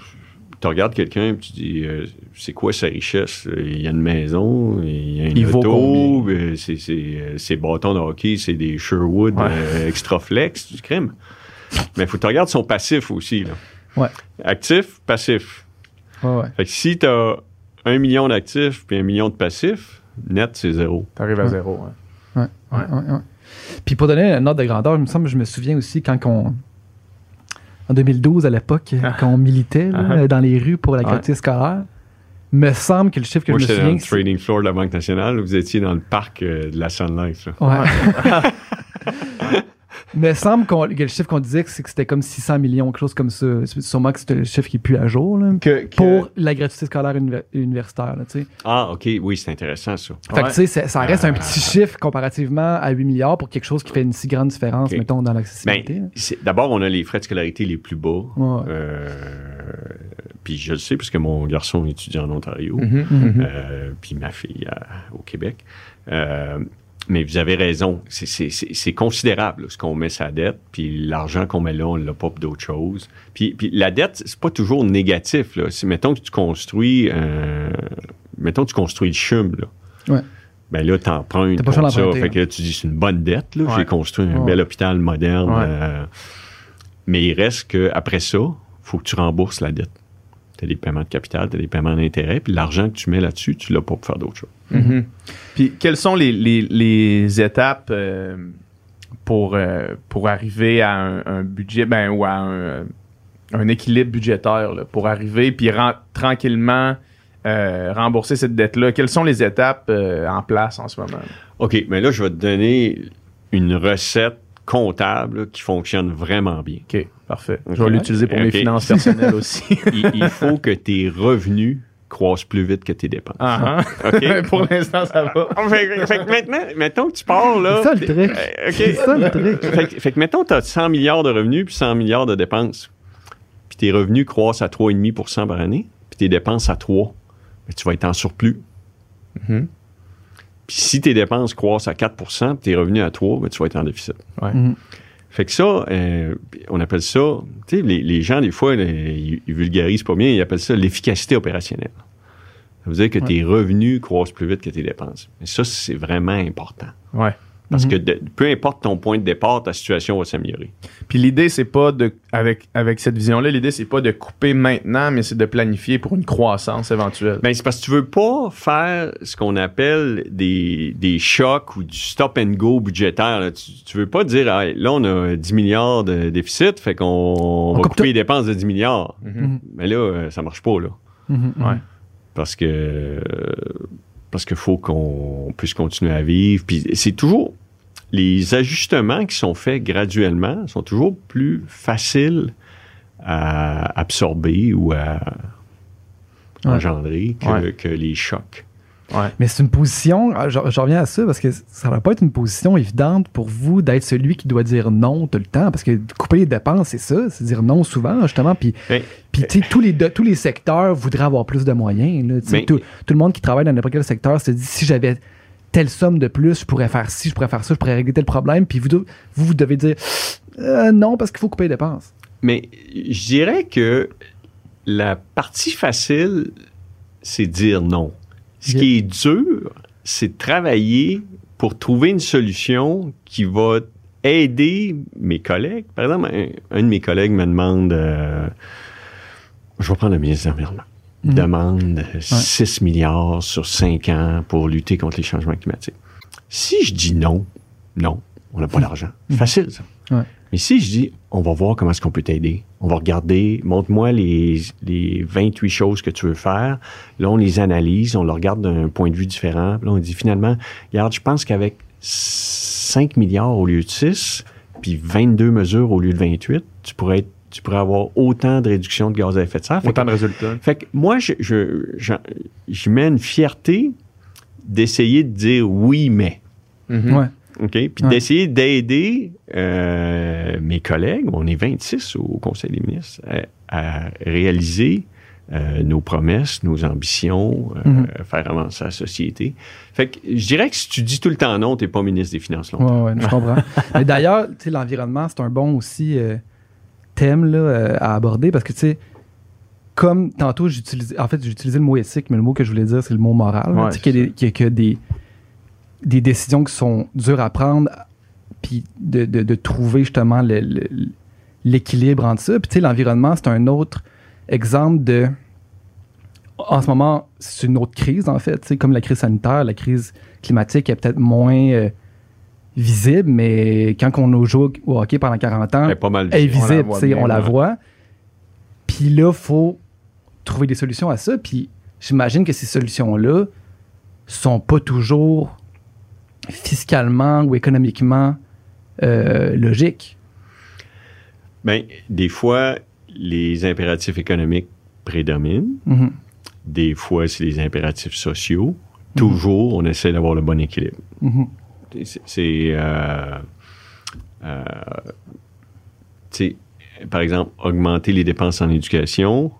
tu regardes quelqu'un et tu dis, euh, c'est quoi sa richesse? Il y a une maison, il y a une Il auto, ben, c'est- c'est, ses bâtons de hockey, c'est des Sherwood Ouais. euh, extra flex, du crime. Mais il faut que tu regardes son passif aussi. Là. Ouais. Actif, passif. ouais, ouais. Fait que si tu as un million d'actifs puis un million de passifs, net, c'est zéro. T'arrives à zéro. hein. Ouais, ouais, ouais, ouais. Puis pour donner un ordre de grandeur, il me semble, je me souviens aussi quand on, en 2012 à l'époque, quand on militait là, Ah. dans les rues pour la Ouais. gratuité scolaire, me semble que le chiffre que Moi, je me j'étais dans souviens, le trading floor de la Banque nationale. Vous étiez dans le parc euh, de la Sun Life. là. Ouais. Mais semble qu'on- que le chiffre qu'on disait, c'est que c'était comme 600 millions, quelque chose comme ça. C'est Sûrement que c'était le chiffre qui est plus à jour, là, Que- que- pour la gratuité scolaire univer- universitaire, là. Ah, OK, oui, c'est intéressant, ça. Fait que, tu sais, ça- reste un petit chiffre comparativement à 8 milliards pour quelque chose qui fait une si grande différence, mettons, dans Ben, l'accessibilité. D'abord, on a les frais de scolarité les plus bas. Ouais. Euh, puis je le sais, parce que mon garçon étudie en Ontario, Mhm, Mhm. mhm. euh, puis ma fille à- au Québec. Mais vous avez raison, c'est- c'est c'est- c'est considérable là, ce qu'on met sa dette, puis l'argent qu'on met là, on l'a pas pour d'autres choses. Puis, puis la dette, c'est pas toujours négatif. Là. Si, mettons que tu construis, euh, mettons que tu construis le chum, là. Ouais. Ben là, t'empruntes pas ça. d'emprunter, Fait hein. que là, tu dis, c'est une bonne dette. Là. Ouais. J'ai construit un Ouais. bel hôpital moderne. Ouais. euh, mais il reste qu'après ça, faut que tu rembourses la dette. Tu as des paiements de capital, tu as des paiements d'intérêt, puis l'argent que tu mets là-dessus, tu l'as pas pour faire d'autres choses. Mhm. Puis quelles sont les, les- les étapes euh, pour, euh, pour arriver à un, un budget, ben, ou à un, un équilibre budgétaire, là, pour arriver puis tranquillement euh, rembourser cette dette-là? Quelles sont les étapes en place en ce moment? OK, mais là, je vais te donner une recette comptable là, qui fonctionne vraiment bien. OK, parfait. Je vais l'utiliser pour mes finances personnelles aussi. Il, il faut que tes revenus croissent plus vite que tes dépenses. Ah, ah. OK? pour l'instant, ça va. fait, fait que maintenant, mettons que tu pars, là... C'est ça le truc. Euh. C'est ça le truc. fait, que- fait que mettons, tu as 100 milliards de revenus puis 100 milliards de dépenses. Puis tes revenus croissent à 3,5% par année, puis tes dépenses à 3. Mais tu vas être en surplus. Mhm. Puis si tes dépenses croissent à 4% puis tes revenus à 3, ben, tu vas être en déficit. Ouais. Mhm. Fait que ça, euh, on appelle ça, tu sais, les, les gens, des fois, ils, ils vulgarisent pas bien, ils appellent ça l'efficacité opérationnelle. Ça veut dire que Ouais. tes revenus croissent plus vite que tes dépenses. Et ça, c'est vraiment important. Ouais. Parce Mhm. que de- peu importe ton point de départ, ta situation va s'améliorer. Puis l'idée, c'est pas de. Avec, avec cette vision-là, l'idée, c'est pas de couper maintenant, mais c'est de planifier pour une croissance éventuelle. Ben, c'est parce que tu veux pas faire ce qu'on appelle des, des chocs ou du stop and go budgétaire. là. Tu, tu veux pas dire, Ah, là, on a 10 milliards de déficit, fait qu'on on va coupe couper tout. les dépenses de 10 milliards. Mhm. Mais là, euh, ça marche pas, là. Mhm. Ouais. Parce que euh, parce qu'il faut qu'on puisse continuer à vivre. Puis c'est toujours les ajustements qui sont faits graduellement sont toujours plus faciles à absorber ou à Ouais. engendrer que, Ouais. que les chocs. Ouais. Mais c'est une position, ah, je, je reviens à ça parce que ça va pas être une position évidente pour vous d'être celui qui doit dire non tout le temps parce que couper les dépenses, c'est ça, c'est dire non souvent, justement. Puis, Ben, puis tu sais, tous les, tous les secteurs voudraient avoir plus de moyens. là. Mais- tout, tout le monde qui travaille dans n'importe quel secteur se dit si j'avais telle somme de plus, je pourrais faire ci, je pourrais faire ça, je pourrais régler tel problème. Puis vous, vous, vous devez dire Euh, non parce qu'il faut couper les dépenses. Mais je dirais que la partie facile, c'est dire non. Ce qui est dur, c'est de travailler pour trouver une solution qui va aider mes collègues. Par exemple, un, un de mes collègues me demande, euh, je vais prendre le ministre de l'Environnement, Mhm. demande euh, 6 milliards sur 5 ans pour lutter contre les changements climatiques. Si je dis non, non, on n'a pas d'argent. Facile, ça. Ouais. Mais si je dis, on va voir comment est-ce qu'on peut t'aider, on va regarder, montre-moi les, les 28 choses que tu veux faire. Là, on les analyse, on le regarde d'un point de vue différent. Là, on dit finalement, regarde, je pense qu'avec 5 milliards au lieu de 6, puis 22 mesures au lieu de 28, tu pourrais, être- tu pourrais avoir autant de réduction de gaz à effet de serre. Fait Autant de résultats. fait que moi, je, je, je, je mets une fierté d'essayer de dire oui, mais. Mhm. Ouais. OK? Puis Ouais. d'essayer d'aider euh, mes collègues, on est 26 au Conseil des ministres, à, à réaliser euh, nos promesses, nos ambitions, euh, Mhm. faire avancer la société. Fait que je dirais que si tu dis tout le temps non, tu n'es pas ministre des Finances longtemps. Ouais, ouais, je comprends. Mais d'ailleurs, tu sais, l'environnement, c'est un bon aussi euh, là, à aborder parce que, tu sais, comme tantôt, j'utilisais, en fait, j'ai utilisé le mot éthique, mais le mot que je voulais dire, c'est le mot moral. Ouais, tu sais, qu'il y a des, y a des, des décisions qui sont dures à prendre, puis de, de- de trouver justement l'équilibre entre ça. Puis, tu sais, l'environnement, c'est un autre exemple de. En ce moment, c'est une autre crise, en fait. Tu sais, comme la crise sanitaire, la crise climatique est peut-être moins euh, visible, mais quand on a joué au hockey pendant 40 ans, Elle est pas mal visible. On la voit bien, on la ouais. voit. Puis là, il faut trouver des solutions à ça. Puis j'imagine que ces solutions-là sont pas toujours fiscalement ou économiquement euh, logique. Ben, des fois, les impératifs économiques prédominent. Mhm. Des fois, c'est les impératifs sociaux. Toujours, on essaie d'avoir le bon équilibre. Mhm. C'est- C'est. euh, euh, par exemple, augmenter les dépenses en éducation,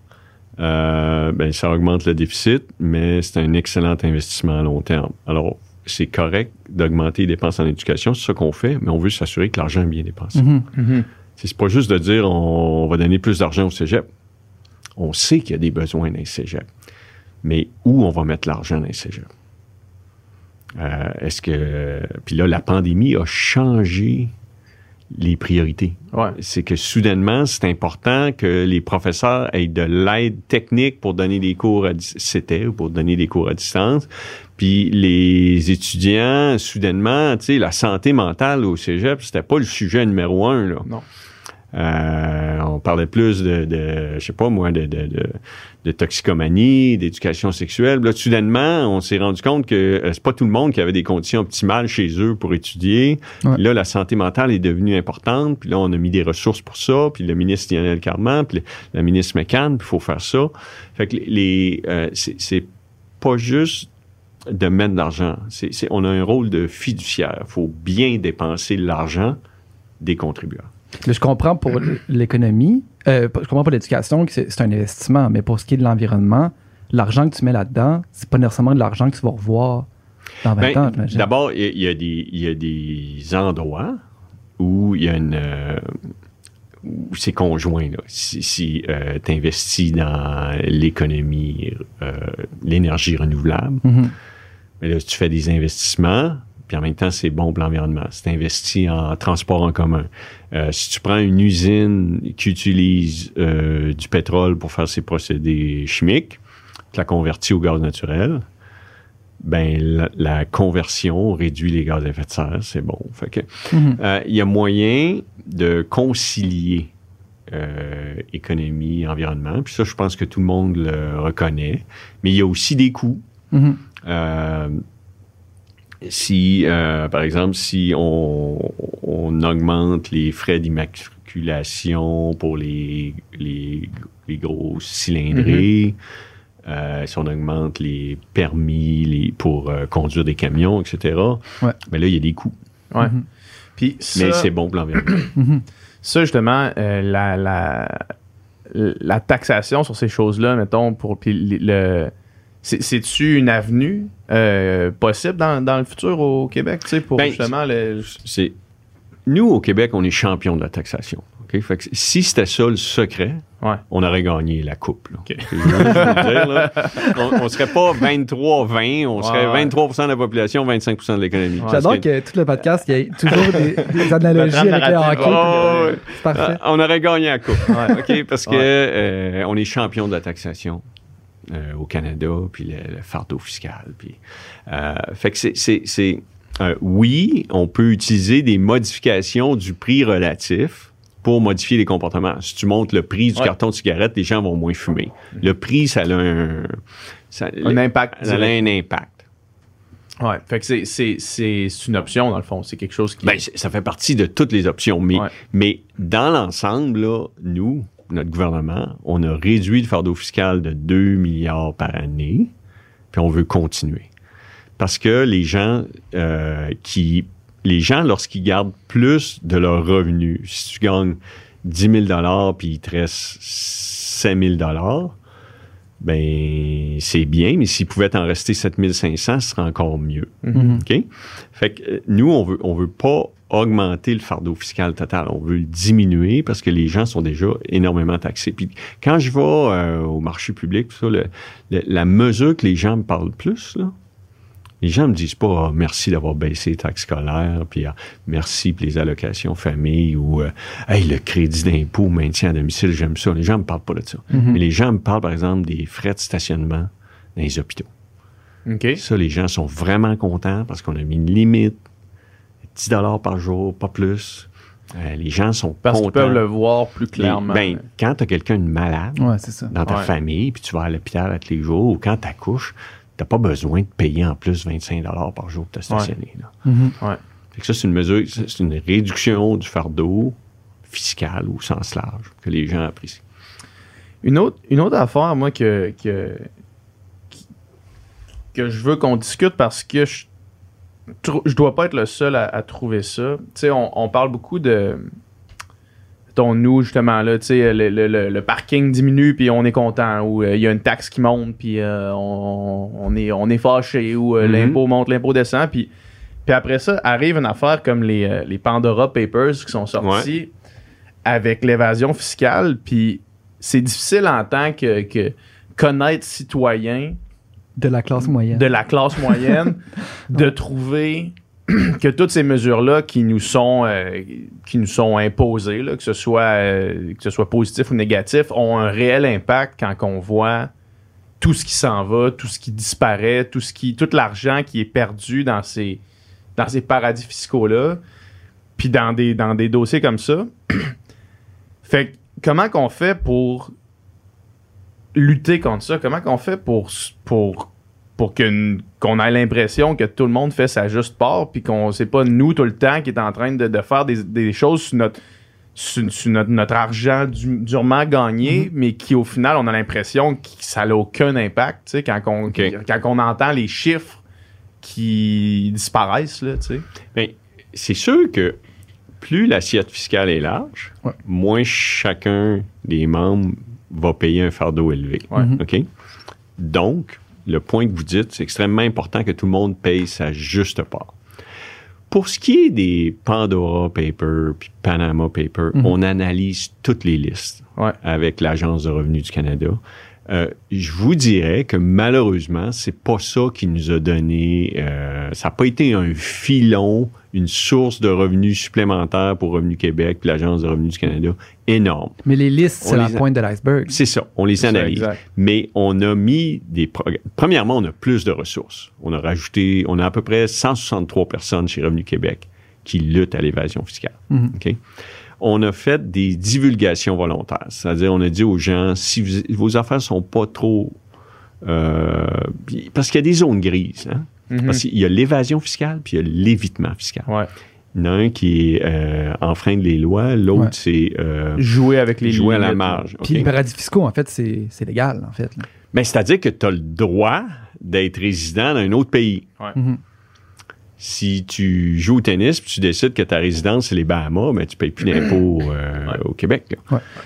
euh, ben, ça augmente le déficit, mais c'est un excellent investissement à long terme. Alors, c'est correct d'augmenter les dépenses en éducation, c'est ça qu'on fait, mais on veut s'assurer que l'argent est bien dépensé. Mhm. C'est c'est pas juste de dire on, va donner plus d'argent au cégep. On sait qu'il y a des besoins dans les cégep. Mais où on va mettre l'argent dans les cégep? Euh, Est-ce que. Puis là, la pandémie a changé les priorités. Ouais. C'est que soudainement, c'est important que les professeurs aient de l'aide technique pour donner des cours à c'était ou pour donner des cours à distance. Puis les étudiants, soudainement, tu sais, la santé mentale au cégep, c'était pas le sujet numéro un. Là. Non. Euh, on parlait plus de, de je sais pas moi, de, de, de, de toxicomanie, d'éducation sexuelle. Là, soudainement, on s'est rendu compte que euh, c'est pas tout le monde qui avait des conditions optimales chez eux pour étudier. Ouais. Là, la santé mentale est devenue importante. Puis là, on a mis des ressources pour ça. Puis le ministre Lionel Carman, puis le- la ministre McCann, puis il faut faire ça. Fait que les, euh, c'est, pas juste de mettre de l'argent. On a un rôle de fiduciaire. Il faut bien dépenser l'argent des contribuables. Je comprends pour l'économie, euh, je comprends pour l'éducation que c'est un investissement, mais pour ce qui est de l'environnement, l'argent que tu mets là-dedans, c'est pas nécessairement de l'argent que tu vas revoir dans 20 Ben, ans, j'imagine. D'abord, il y, a- y des- il y a des endroits où il y a une. euh, où c'est conjoint. Là. Si, si tu investis dans l'économie, euh, l'énergie renouvelable, mais là, tu fais des investissements, puis en même temps, c'est bon pour l'environnement. Si tu investis en transport en commun, euh, si tu prends une usine qui utilise euh, du pétrole pour faire ses procédés chimiques, tu la convertis au gaz naturel, ben la, la conversion réduit les gaz à effet de serre, c'est bon. Fait que Mhm. euh, il y a moyen de concilier euh, économie, environnement. Puis ça, je pense que tout le monde le reconnaît. Mais il y a aussi des coûts. Mhm. Euh, si, euh, par exemple, si on, on augmente les frais d'immatriculation pour les, les, les gros cylindrés, euh, si on augmente les permis les, pour euh, conduire des camions, etc., Ouais. ben là, il y a des coûts. Ouais. Mhm. Puis ça, Mais c'est bon pour l'environnement. Mhm. ça, justement, euh, la, la, la taxation sur ces choses-là, mettons, pour puis le, c'est-tu une avenue euh, possible dans, dans le futur au Québec, tu sais, pour Ben, justement le. c'est nous au Québec, on est champion de la taxation. ok? Fait que si c'était ça le secret, Ouais. on aurait gagné la coupe. là. Dire, là. on, on serait pas 23-20, on serait Ouais, ouais. 23% de la population, 25% de l'économie. Ouais. J'adore que- tout le podcast, il y ait toujours des, des analogies avec le narrative. hockey. Oh. C'est parfait. Ah, on aurait gagné la coupe. Parce que euh, on est champion de la taxation euh, au Canada, puis le, le fardeau fiscal. Puis, euh, fait que c'est- euh, oui, on peut utiliser des modifications du prix relatif pour modifier les comportements. Si tu montes le prix du Ouais. carton de cigarette, les gens vont moins fumer. Le prix, ça a un... Ça, Un impact. ça a un impact. Ouais. Fait que c'est- une option, dans le fond. C'est quelque chose qui. Ben, ça fait partie de toutes les options. Mais, Ouais. mais dans l'ensemble, nous, notre gouvernement, on a réduit le fardeau fiscal de 2 milliards par année, puis on veut continuer. Parce que les gens euh, qui. Les gens, lorsqu'ils gardent plus de leur revenu, si tu gagnes 10 000 puis il te reste 5 000 ben c'est bien, mais s'il pouvait en rester 7 500, ce serait encore mieux. Mhm. OK? Fait que euh, nous, on veut, on veut pas augmenter le fardeau fiscal total. On veut le diminuer parce que les gens sont déjà énormément taxés. Puis quand je vais euh, au marché public, tout ça, le- le- la mesure que les gens me parlent plus, là, les gens me disent pas Ah, merci d'avoir baissé les taxes scolaires, puis ah, merci pour les allocations famille ou euh, hey, le crédit d'impôt, maintien à domicile, j'aime ça. Les gens me parlent pas de ça. Mhm. Mais les gens me parlent, par exemple, des frais de stationnement dans les hôpitaux. Ça, les gens sont vraiment contents parce qu'on a mis une limite. 10 dollars par jour, pas plus. Euh, les gens sont Parce qu'ils contents. peuvent le voir plus Les- clairement. ben, quand tu as quelqu'un de malade Ouais, c'est ça. dans ta Ouais. famille, puis tu vas à l'hôpital à tous les jours, ou quand tu accouches, tu pas besoin de payer en plus 25 dollars par jour pour te stationner. là. Mhm. Ouais. Fait que ça, c'est une mesure, c'est une réduction du fardeau fiscal au sens large que les gens apprécient. Une autre, une autre affaire, moi, que, que, que je veux qu'on discute parce que je, je dois pas être le seul à, trouver ça. Tu sais, on, on, parle beaucoup de. Ton nous, justement, là, tu sais, le, le, le, parking diminue, puis on est content, ou euh, il y a une taxe qui monte, puis euh, on, on, est, on est fâché, ou euh, mm-hmm. l'impôt monte, l'impôt descend, puis, puis après ça, arrive une affaire comme les, les Pandora Papers qui sont sortis avec l'évasion fiscale, puis c'est difficile en tant que, que connaître citoyen de la classe moyenne. De la classe moyenne, de trouver que toutes ces mesures-là qui nous sont euh, qui nous sont imposées, là, que ce soit euh, que ce soit positif ou négatif, ont un réel impact quand on voit tout ce qui s'en va, tout ce qui disparaît, tout ce qui tout l'argent qui est perdu dans ces dans ces paradis fiscaux-là, puis dans des dans des dossiers comme ça. fait comment qu'on fait pour lutter contre ça? Comment qu'on fait pour, pour, pour qu'on ait l'impression que tout le monde fait sa juste part, puis qu'on sait pas nous tout le temps qui est en train de, faire des, choses sur notre, notre, argent durement gagné, mm-hmm. mais qui au final, on a l'impression que ça n'a aucun impact, quand on, quand on entend les chiffres qui disparaissent, là, ben, c'est sûr que plus l'assiette fiscale est large, moins chacun des membres va payer un fardeau élevé. Mhm. OK? Donc, le point que vous dites, c'est extrêmement important que tout le monde paye sa juste part. Pour ce qui est des Pandora Papers puis Panama Papers, mhm. on analyse toutes les listes avec l'Agence de revenus du Canada. Euh, je vous dirais que malheureusement, c'est pas ça qui nous a donné. Euh, ça n'a pas été un filon, une source de revenus supplémentaires pour Revenu Québec puis l'Agence de revenus du Canada énorme. Mais les listes, c'est la pointe de l'iceberg. C'est ça, on les analyse. Mais on a mis des. Premièrement, on a plus de ressources. On a rajouté, on a à peu près 163 personnes chez Revenu Québec qui luttent à l'évasion fiscale. OK? On a fait des divulgations volontaires. C'est-à-dire, on a dit aux gens, si vos affaires sont pas trop... Euh, parce qu'il y a des zones grises. Hein? Mm-hmm. Parce qu'il y a l'évasion fiscale, puis il y a l'évitement fiscal. Il y en a un qui est euh, enfreindre les lois, l'autre, c'est... Euh, jouer avec les Jouer à la marge. Puis les paradis fiscaux, en fait, c'est légal, en fait. Mais ben, c'est-à-dire que tu as le droit d'être résident dans un autre pays. Mm-hmm si tu joues au tennis puis tu décides que ta résidence c'est les Bahamas, mais ben, tu payes plus d'impôts euh, au Québec.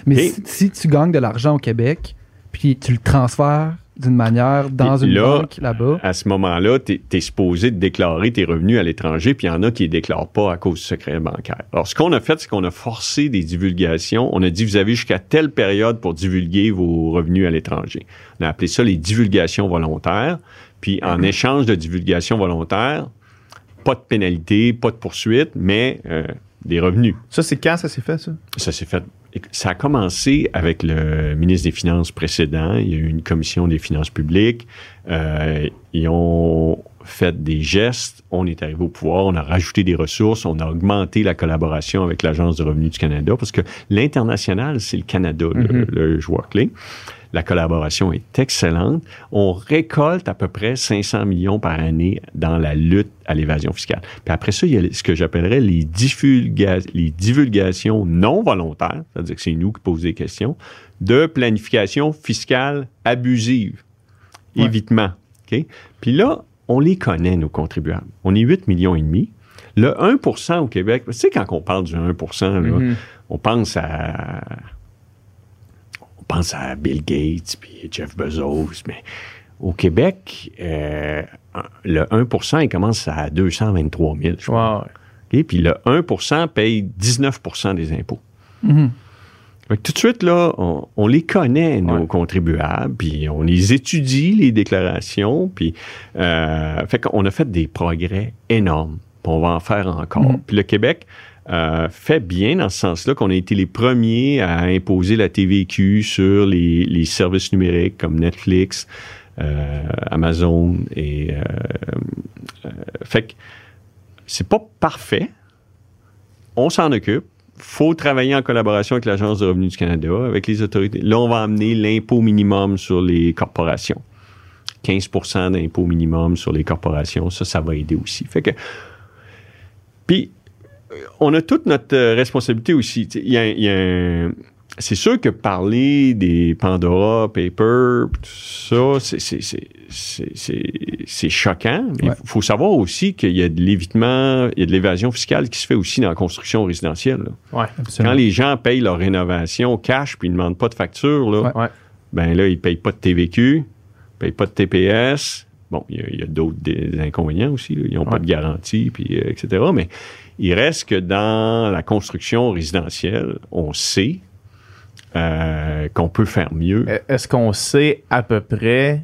Mais si, tu gagnes de l'argent au Québec, puis tu le transfères d'une manière dans une banque là-bas. À ce moment-là, tu es, supposé déclarer tes revenus à l'étranger, puis il y en a qui ne déclarent pas à cause du secret bancaire. Alors, ce qu'on a fait, c'est qu'on a forcé des divulgations. On a dit, vous avez jusqu'à telle période pour divulguer vos revenus à l'étranger. On a appelé ça les divulgations volontaires. Puis, en échange de divulgations volontaires, pas de pénalité, pas de poursuite, mais euh, des revenus. Ça, c'est quand ça s'est fait, ça? Ça s'est fait. Ça a commencé avec le ministre des Finances précédent. Il y a eu une commission des finances publiques. Euh, ils ont fait des gestes. On est arrivé au pouvoir. On a rajouté des ressources. On a augmenté la collaboration avec l'Agence de revenus du Canada parce que l'international, c'est le Canada, le, mm-hmm. le joueur clé. La collaboration est excellente. On récolte à peu près 500 millions par année dans la lutte à l'évasion fiscale. Puis après ça, il y a ce que j'appellerais les, les divulgations non volontaires, c'est-à-dire que c'est nous qui posons des questions, de planification fiscale abusive. Évitement. Puis là, on les connaît, nos contribuables. On est 8 millions et demi. Le 1% au Québec, tu sais, quand on parle du 1 mm-hmm. on pense à pense à Bill Gates puis Jeff Bezos, mais au Québec, euh, le 1 il commence à 223 000, je crois. Puis le 1% paye 19% des impôts. Mm-hmm. Tout de suite, là, on, les connaît, nos contribuables, puis on les étudie, les déclarations, puis euh, fait qu'on a fait des progrès énormes. on va en faire encore. Mm-hmm. Puis le Québec, euh, fait bien dans ce sens-là qu'on a été les premiers à imposer la TVQ sur les, services numériques comme Netflix, euh, Amazon et euh, fait que c'est pas parfait. On s'en occupe. Faut travailler en collaboration avec l'Agence de revenus du Canada, avec les autorités. Là, on va amener l'impôt minimum sur les corporations. 15% d'impôt minimum sur les corporations. Ça, ça va aider aussi. Fait que Puis, euh, on a toute notre euh, responsabilité aussi. Il y a, y a un- c'est sûr que parler des Pandora Papers, tout ça, c'est- choquant. Il Ouais. faut savoir aussi qu'il y a de l'évitement, il y a de l'évasion fiscale qui se fait aussi dans la construction résidentielle. là. Ouais. Absolument. Quand les gens payent leur rénovation cash puis ils ne demandent pas de facture, là, Ouais. Ben là, ils ne payent pas de TVQ, ils ne payent pas de TPS. Bon, il y a, d'autres inconvénients aussi. là. Ils n'ont pas de garantie, puis, euh, etc. Mais il reste que dans la construction résidentielle, on sait euh, qu'on peut faire mieux. E- Est-ce qu'on sait à peu près,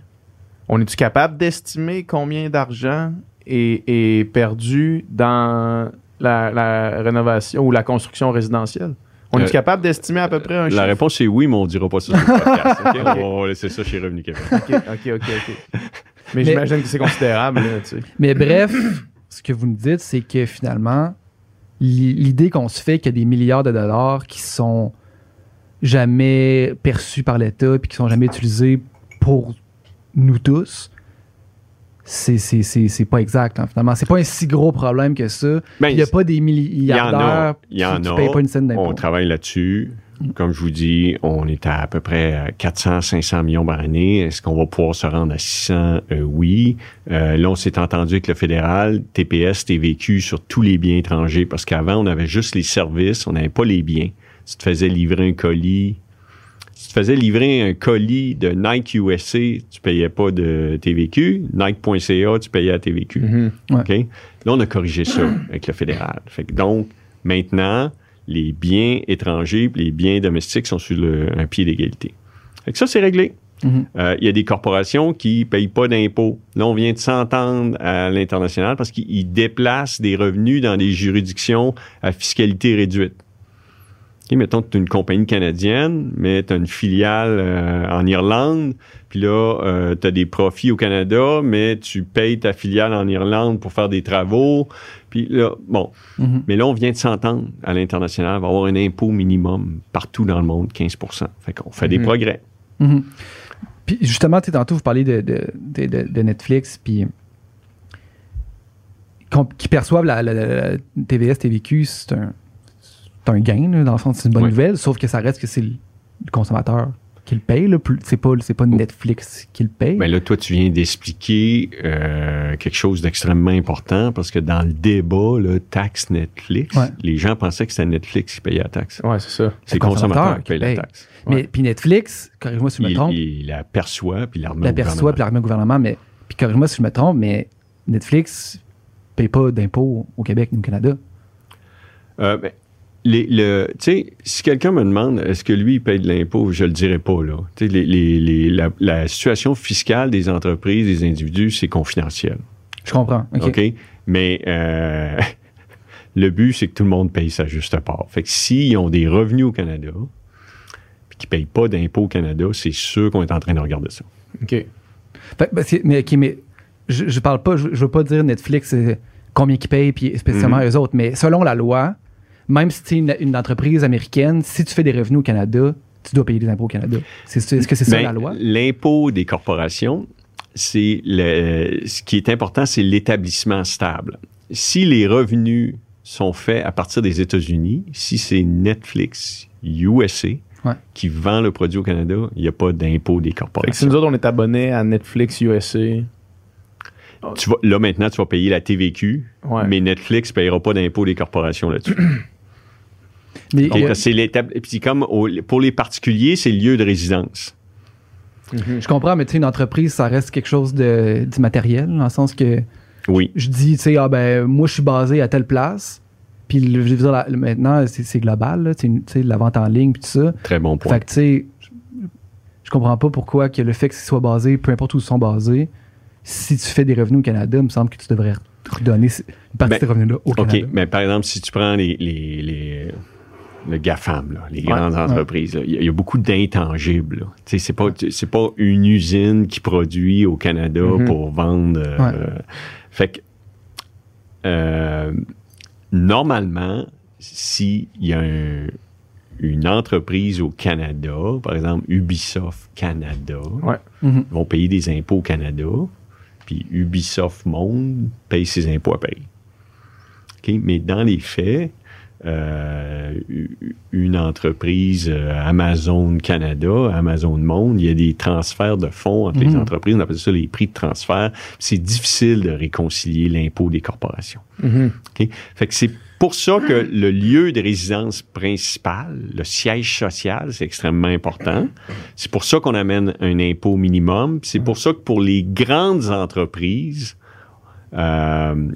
on est-tu capable d'estimer combien d'argent est, est perdu dans la, la rénovation ou la construction résidentielle? On est-tu Euh, capable d'estimer à peu près un La chiffre? réponse est oui, mais on ne dira pas ça sur le podcast. ok? On va laisser ça chez Revenu Québec. OK, OK, OK, OK. Mais, Mais- j'imagine que c'est considérable, là, tu sais. Mais bref, ce que vous nous dites, c'est que finalement, l'i- l'idée qu'on se fait qu'il y a des milliards de dollars qui sont jamais perçus par l'État puis qui sont jamais utilisés pour nous tous, c'est, c'est, c'est, c'est pas exact. hein, finalement, c'est pas un si gros problème que ça. Ben, Il n'y a pas des milliardaires Il y en a. Qui, qui payent pas une scène d'impôt. On travaille là-dessus. Comme je vous dis, on est à à peu près 400-500 millions par année. Est-ce qu'on va pouvoir se rendre à 600? Euh, oui. Euh, là, on s'est entendu avec le fédéral, TPS, TVQ sur tous les biens étrangers, parce qu'avant, on avait juste les services, on n'avait pas les biens. Si tu te faisais livrer un colis, si tu te faisais livrer un colis de Nike USA, tu payais pas de TVQ. Nike.ca, tu payais à TVQ. Mhm. Ouais. OK? Là, on a corrigé ça avec le fédéral. Fait que donc, maintenant, les biens étrangers les biens domestiques sont sur le- un pied d'égalité. Fait que ça, c'est réglé. Mhm. Euh, Il y a des corporations qui ne payent pas d'impôts. Là, on vient de s'entendre à l'international parce qu'ils déplacent des revenus dans des juridictions à fiscalité réduite. OK, mettons tu es une compagnie canadienne, mais tu as une filiale euh, en Irlande, puis là, tu as des profits au Canada, mais tu payes ta filiale en Irlande pour faire des travaux. Puis là, bon. Mhm. Mais là, on vient de s'entendre à l'international. Va y avoir un impôt minimum partout dans le monde, 15% Fait qu'on fait des Mhm. progrès. Mhm. Puis justement, tu sais, tantôt, vous parlez de, de, de- de- de Netflix, puis qui perçoivent la, la- la- la TVS, TVQ, c'est un, c'est un gain, là, dans le fond, c'est une bonne Ouais. nouvelle, sauf que ça reste que c'est le, le consommateur qui le paye. là, plus- C'est pas, c'est pas Netflix qui le paye. Mais là, toi, tu viens d'expliquer euh, quelque chose d'extrêmement important parce que dans le débat, là, taxe Netflix, Ouais. les gens pensaient que c'était Netflix qui payait la taxe. Ouais, c'est ça. C'est le consommateur consommateur qui paye la taxe. Mais puis Netflix, corrige-moi si je me trompe, il la perçoit, puis il la remet la au perçoit, puis gouvernement. la remet au gouvernement, mais puis corrige-moi si je me trompe, mais Netflix paye pas d'impôts au Québec ni au Canada. Euh, ben, les- le, si quelqu'un me demande est-ce que lui il paye de l'impôt, je le dirais pas là. Les- les- les- la, la situation fiscale des entreprises, des individus, c'est confidentiel. Je comprends. OK. Mais euh, le but, c'est que tout le monde paye sa juste part. Fait que s'ils ont des revenus au Canada, puis qu'ils ne payent pas d'impôts au Canada, c'est sûr qu'on est en train de regarder ça. OK. Fait- ben, mais, mais je, je parle pas, je, je veux pas dire Netflix combien qu'ils payent, puis spécialement Mhm. eux autres, mais selon la loi, même si tu es une, une entreprise américaine, si tu fais des revenus au Canada, tu dois payer des impôts au Canada. Est-ce que c'est ça Ben, la loi? L'impôt des corporations, c'est le, ce qui est important, c'est l'établissement stable. Si les revenus sont faits à partir des États-Unis, si c'est Netflix USA Ouais. qui vend le produit au Canada, il n'y a pas d'impôt des que si corporations. nous autres, on est abonnés à Netflix USA, Tu vas, là, maintenant, tu vas payer la TVQ, ouais. mais Netflix ne payera pas d'impôt des corporations là-dessus. Mais, Donc, euh, c'est l'étape. Et puis, comme au- pour les particuliers, c'est le lieu de résidence. Mhm. je comprends, mais tu sais, une entreprise, ça reste quelque chose de- d'immatériel, dans le sens que Oui. je dis, tu sais, ah ben, moi, je suis basé à telle place, puis le- je veux dire, la- maintenant, c'est global, tu sais, la vente en ligne, puis tout ça. Très bon point. Fait que, tu sais, je- comprends pas pourquoi que le fait que ce soit basé, peu importe où ils sont basés, si tu fais des revenus au Canada, il me semble que tu devrais redonner une partie Ben, de ces revenus-là au OK, Canada. mais par exemple, si tu prends les, les, les- le GAFAM, là, les grandes ouais. entreprises, là, il y, a- il y a beaucoup d'intangibles. C'est pas, c'est pas une usine qui produit au Canada Mhm. pour vendre. euh, Ouais. euh, fait que, euh, normalement, s'il y a un- une entreprise au Canada, par exemple Ubisoft Canada, Ouais. Mhm. vont payer des impôts au Canada, puis Ubisoft Monde paye ses impôts à Paris. Mais dans les faits, euh, une entreprise euh, Amazon Canada, Amazon Monde, il y a des transferts de fonds entre les Mhm. entreprises, on appelle ça les prix de transfert. C'est difficile de réconcilier l'impôt des corporations. Mhm. Fait que c'est pour ça que le lieu de résidence principal, le siège social, c'est extrêmement important. C'est pour ça qu'on amène un impôt minimum. C'est pour ça que pour les grandes entreprises, euh,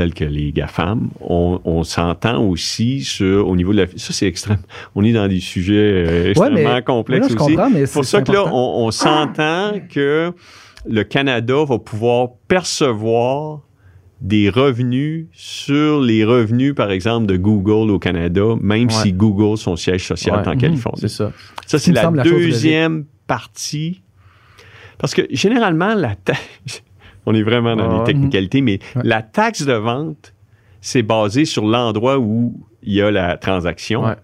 telles que les GAFAM, on, on s'entend aussi sur, au niveau de la... Ça, c'est extrême. On est dans des sujets euh, extrêmement mais- complexes oui, là, je aussi. mais C'est pour ça que là, on, on s'entend que le Canada va pouvoir percevoir des revenus sur les revenus, par exemple, de Google au Canada, même Ouais. si Google, son siège social Ouais. est en Mhm. Californie. C'est ça. Ça, c'est la deuxième partie. Parce que généralement, la taxe, on est vraiment dans Ouais. les technicalités, mais Ouais. la taxe de vente, c'est basé sur l'endroit où il y a la transaction. Ouais.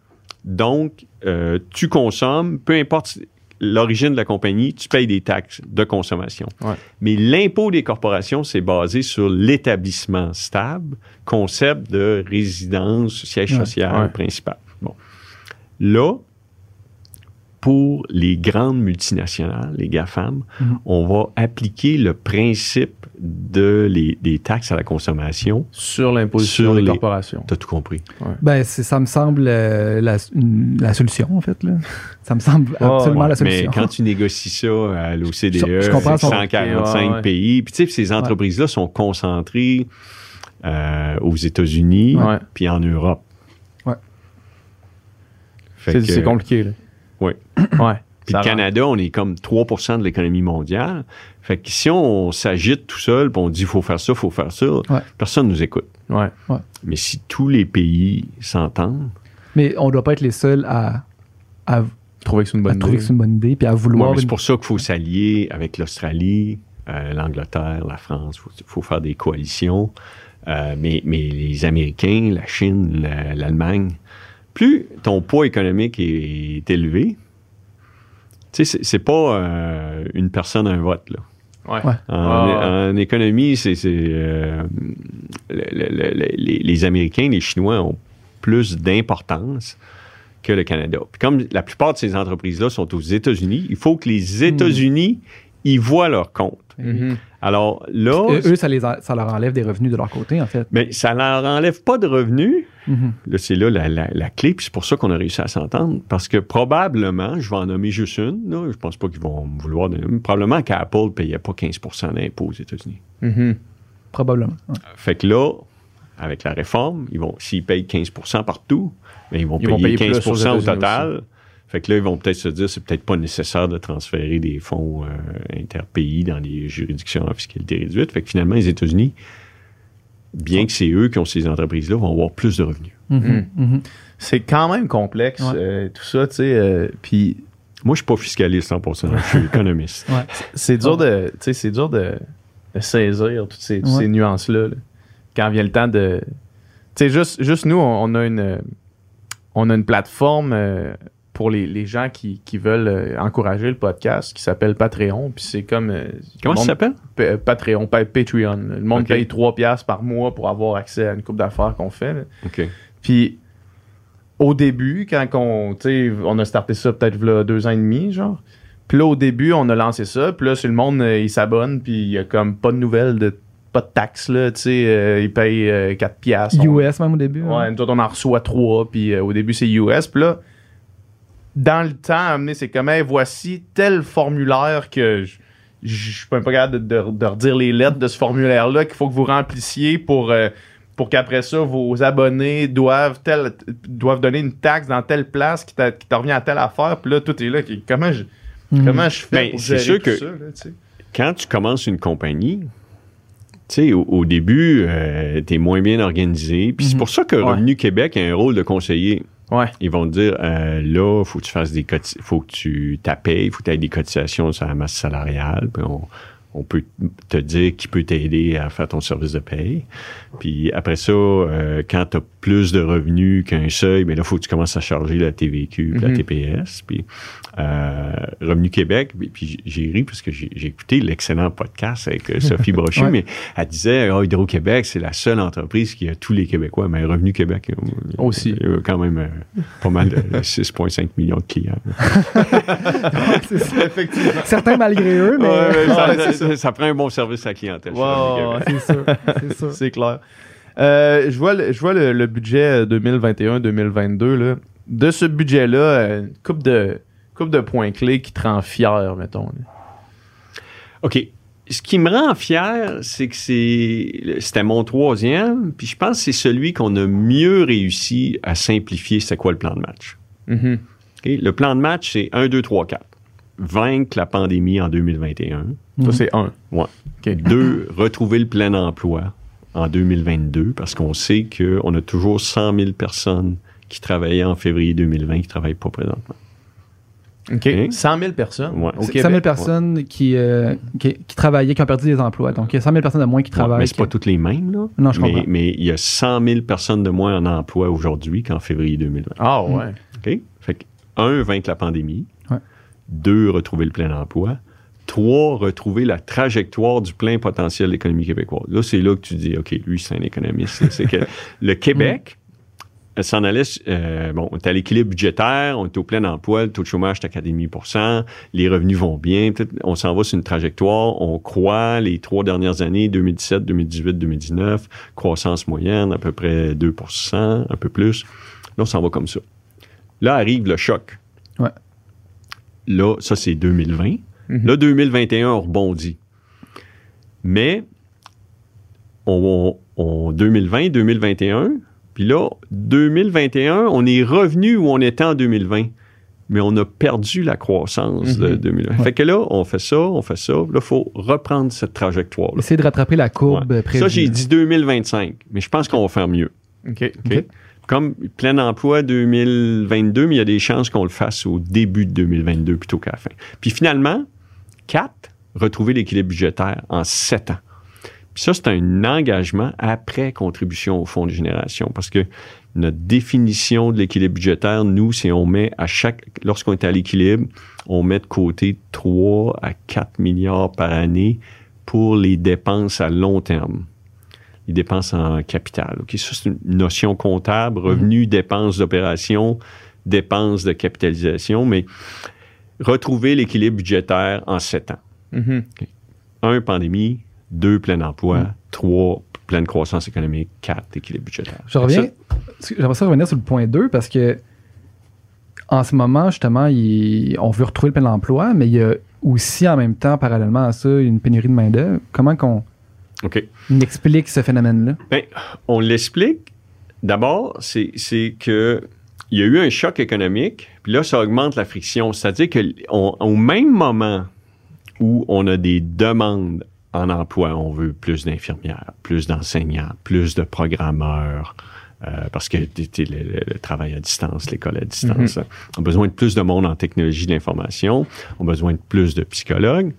Donc, euh, tu consommes, peu importe l'origine de la compagnie, tu payes des taxes de consommation. Ouais. Mais l'impôt des corporations, c'est basé sur l'établissement stable, concept de résidence, siège social principal. Bon. Là, pour les grandes multinationales, les GAFAM, Mhm. on va appliquer le principe de les, des taxes à la consommation. Sur l'imposition Sur des les- corporations. Tu as tout compris. Ben, ça me semble euh, la, une- la solution, en fait. Là. Ça me semble absolument Ouais, la mais solution. quand tu négocies ça à l'OCDE, Je- je comprends son- 145 Ouais, ouais. pays, puis tu sais, ces entreprises-là sont concentrées euh, aux États-Unis Ouais. puis en Europe. Ouais. C'est compliqué, là. Oui. Ouais. Puis le Canada, on est comme 3 de l'économie mondiale. Fait que si on s'agite tout seul, puis on dit faut faire ça, faut faire ça, personne nous écoute. Ouais. Mais si tous les pays s'entendent, Mais on doit pas être les seuls à, à, Trouver que c'est une à bonne trouver idée. que c'est une bonne idée, puis à Ouais, vouloir. mais c'est pour ça qu'il faut s'allier avec l'Australie, euh, l'Angleterre, la France. Il faut, faut faire des coalitions. Euh, mais, mais les Américains, la Chine, la- l'Allemagne, plus ton poids économique est, est élevé, tu sais, c'est- pas euh, une personne, un vote. Là. Ouais. Ouais. En, Ah, en économie, c'est c'est, euh, le- le- le- les, les Américains, les Chinois ont plus d'importance que le Canada. Puis comme la plupart de ces entreprises-là sont aux États-Unis, il faut que les États-Unis y voient leur compte. Mhm. Alors là, Eux, eux, ça, les a- ça leur enlève des revenus de leur côté, en fait. mais ça leur enlève pas de revenus. Mhm. Là, c'est là la, la- la clé, puis c'est pour ça qu'on a réussi à s'entendre. Parce que probablement, je vais en nommer juste une, là, je pense pas qu'ils vont me vouloir probablement qu'Apple ne payait pas 15% d'impôts aux États-Unis. Mhm. Probablement. Ouais. Fait que là, avec la réforme, ils vont, s'ils payent 15% partout, mais ils vont Ils vont payer, payer 15 plus aux au total. Fait que là, ils vont peut-être se dire, c'est peut-être pas nécessaire de transférer des fonds euh, interpays dans les juridictions à fiscalité réduite. Fait que finalement, les États-Unis, bien que c'est eux qui ont ces entreprises-là, vont avoir plus de revenus. Mhm. Mhm. C'est quand même complexe, Ouais. euh, tout ça, tu sais. euh, Puis Moi, je suis pas fiscaliste 100%, je suis économiste. Ouais. c'est dur de, tu sais, c'est dur de, de saisir toutes ces, toutes Ouais. ces nuances-là. là. Quand vient le temps de, tu sais, juste, juste nous, on, on a une, on a une plateforme euh, pour les, les gens qui, qui veulent euh, encourager le podcast qui s'appelle Patreon. Puis c'est comme euh, Comment ça s'appelle? Pa- Patreon, pa- Patreon. Le monde paye 3 piastres par mois pour avoir accès à une coupe d'affaires qu'on fait. là. OK. Puis au début, quand on, tu sais, on a starté ça peut-être deux ans et demi, genre. Puis là, au début, on a lancé ça. Puis là, c'est le monde, euh, il s'abonne, puis il y a comme pas de nouvelles, de, pas de taxes, là, tu sais. euh, ils payent euh, 4 piastres. On- US même au début. hein. Ouais, nous autres, on en reçoit 3, puis euh, au début, c'est US. Puis là, dans le temps, à amener, c'est comme, hey, voici tel formulaire que je je suis pas capable de, de- de redire les lettres de ce formulaire-là qu'il faut que vous remplissiez pour, euh, pour qu'après ça, vos abonnés doivent, tel, doivent donner une taxe dans telle place qui qui te revient à telle affaire. Puis là, tout est là. qui- Comment je, Mhm. comment je fais Ben, pour gérer sûr tout que- ça, là? Quand tu commences une compagnie, tu sais, au, au début, tu es moins bien organisé. Puis c'est Mhm. pour ça que Ouais. Revenu Québec a un rôle de conseiller. Ouais. Ils vont dire, euh, là, faut que tu fasses des faut que tu t'appelles, faut que tu aies des cotisations sur la masse salariale, puis on, on peut te dire qui peut t'aider à faire ton service de paye. Puis après ça, euh, quand tu as plus de revenus qu'un seuil, mais là, il faut que tu commences à charger la TVQ, puis la Mhm. TPS. Puis euh, Revenu Québec, puis- puis j'ai ri parce que j'ai j'ai écouté l'excellent podcast avec euh, Sophie Brochu, Ouais. mais elle disait Ah, Hydro-Québec, c'est la seule entreprise qui a tous les Québécois. Mais Revenu Québec, euh, Aussi. il y a quand même euh, pas mal de 6,5 millions de clients. C'est ça. Certains malgré eux, mais. Ouais, ça, ça- ça prend un bon service à la clientèle. Wow, c'est sûr. C'est sûr. C'est clair. Euh, je vois, le, je vois le, le budget 2021-2022. là. De ce budget-là, euh, une coupe de, coupe de points clés qui te rend fier, mettons. là. OK. Ce qui me rend fier, c'est que c'est c'était mon troisième, puis je pense que c'est celui qu'on a mieux réussi à simplifier, c'est quoi le plan de match. Mhm. OK? Le plan de match, c'est 1, 2, 3, 4. Vaincre la pandémie en 2021. Ça, c'est un. Ouais. Deux, retrouver le plein emploi en 2022, parce qu'on sait qu'on a toujours 100 000 personnes qui travaillaient en février 2020 qui ne travaillent pas présentement. OK. OK? 100 000 personnes Ouais. au C'est Québec. 100 000 personnes qui, euh, qui, qui travaillaient, qui ont perdu des emplois. Donc, il y a 100 000 personnes de moins qui Ouais, travaillent. mais c'est pas toutes les mêmes, là. Non, je mais, comprends. mais il y a 100 000 personnes de moins en emploi aujourd'hui qu'en février 2020. Ah ouais. OK? Fait que, un, vaincre la pandémie. Deux, retrouver le plein emploi. Trois, retrouver la trajectoire du plein potentiel de l'économie québécoise. Là, c'est là que tu dis, OK, lui, c'est un économiste. c'est que le Québec s'en allait, euh, bon, on est à l'équilibre budgétaire, on est au plein emploi, le taux de chômage est à 4,5% les revenus vont bien, on s'en va sur une trajectoire, on croit les trois dernières années, 2017, 2018, 2019, croissance moyenne à peu près 2% un peu plus. Là, on s'en va comme ça. Là arrive le choc. Ouais. Là, ça, c'est 2020. Mhm. Là, 2021, on rebondit. Mais, on, on- 2020, 2021, puis là, 2021, on est revenu où on était en 2020. Mais on a perdu la croissance de Mhm. 2020. Fait que là, on fait ça, on fait ça. Là, il faut reprendre cette trajectoire-là. Essayer de rattraper la courbe Ouais. prévue. Ça, j'ai dit 2025, mais je pense qu'on va faire mieux. OK? OK? Comme plein emploi 2022, mais il y a des chances qu'on le fasse au début de 2022 plutôt qu'à la fin. Puis finalement, quatre, retrouver l'équilibre budgétaire en sept ans. Puis ça, c'est un engagement après contribution au fonds de génération parce que notre définition de l'équilibre budgétaire, nous, c'est on met à chaque, lorsqu'on est à l'équilibre, on met de côté 3 à 4 milliards par année pour les dépenses à long terme les dépenses en capital. Ça, c'est une notion comptable, revenus, dépenses d'opération, dépenses de capitalisation, mais retrouver l'équilibre budgétaire en sept ans. Mhm. Un, pandémie. Deux, plein emploi. Mm. Trois, pleine croissance économique. Quatre, équilibre budgétaire. Je reviens. J'aimerais ça revenir sur le point 2 parce que en ce moment, justement, il- on veut retrouver le plein emploi, mais il y a aussi en même temps, parallèlement à ça, une pénurie de main-d'œuvre. Comment qu'on OK. explique ce phénomène-là? Ben, on l'explique. D'abord, c'est que il y a eu un choc économique, puis là, ça augmente la friction. C'est-à-dire qu'au même moment où on a des demandes en emploi, on veut plus d'infirmières, plus d'enseignants, plus de programmeurs, euh, parce que le, le- le travail à distance, l'école à distance, on a besoin de plus de monde en technologie de l'information, on a besoin de plus de psychologues.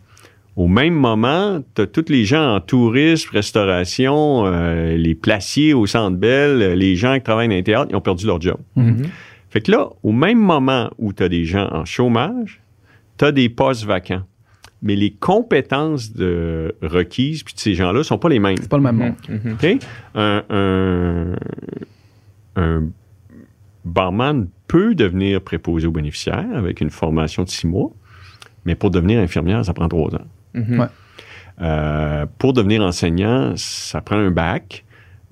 Au même moment, tu as tous les gens en tourisme, restauration, euh, les placiers au Centre Bell, les gens qui travaillent dans les théâtres, ils ont perdu leur job. Mhm. Fait que là, au même moment où tu as des gens en chômage, tu as des postes vacants. Mais les compétences de requises puis de ces gens-là sont pas les mêmes. C'est pas le même monde. Mhm. OK? Un, un, un barman peut devenir préposé aux bénéficiaires avec une formation de six mois, mais pour devenir infirmière, ça prend trois ans. Mhm. Ouais. Euh, pour devenir enseignant, ça prend un bac.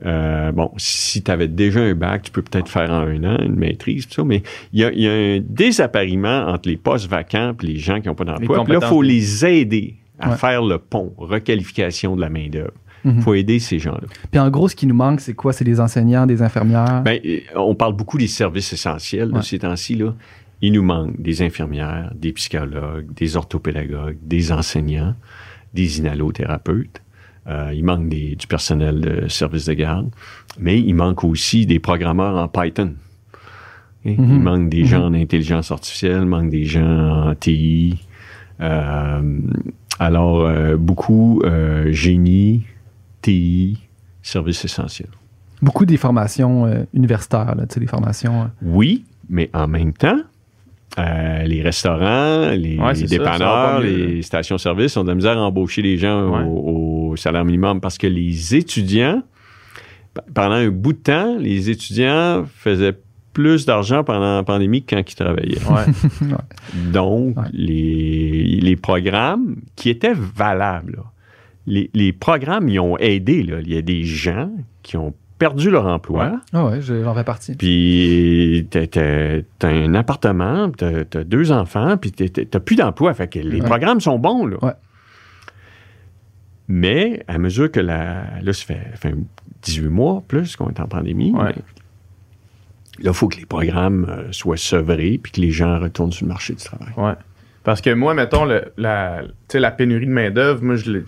Euh, bon, si tu avais déjà un bac, tu peux peut-être faire en un an une maîtrise, tout ça, mais il y a, il y a un désappariement entre les postes vacants et les gens qui n'ont pas d'emploi. Là, il faut les aider à Ouais. faire le pont, requalification de la main-d'œuvre. Il Mhm. faut aider ces gens-là. Puis en gros, ce qui nous manque, c'est quoi? C'est des enseignants, des infirmières? Ben, euh, on parle beaucoup des services essentiels de ces temps-ci. Là. Il nous manque des infirmières, des psychologues, des orthopédagogues, des enseignants, des inhalothérapeutes. Euh, il manque des- du personnel de service de garde, mais il manque aussi des programmeurs en Python. Hein? Mhm. Il manque des gens en intelligence artificielle, il manque des gens en TI. Euh, Alors, euh, beaucoup euh, génie, TI, services essentiels. Beaucoup des formations universitaires, là, tu sais, des formations. Oui, mais en même temps, euh, les restaurants, les, Ouais, ça, ça dépanneurs, les stations-service ont de la misère à embaucher les gens Ouais. au, au salaire minimum parce que les étudiants, pendant un bout de temps, les étudiants faisaient plus d'argent pendant la pandémie que quand ils travaillaient. Ouais. Donc, les, les programmes qui étaient valables, là, les, les programmes, ils ont aidé. Là. Il y a des gens qui ont perdu leur emploi. Ah ouais, je- j'en fais partie. Puis t'as, un appartement, t'as, t'as deux enfants, puis t'as, plus d'emploi. Fait que les Ouais. programmes sont bons, là. Ouais. Mais à mesure que la. Là, ça fait, ça fait 18 mois plus qu'on est en pandémie. Ouais. Là, il faut que les programmes euh, soient sevrés puis que les gens retournent sur le marché du travail. Ouais. Parce que moi, mettons, le, la, la pénurie de main-d'œuvre, moi, je l'ai.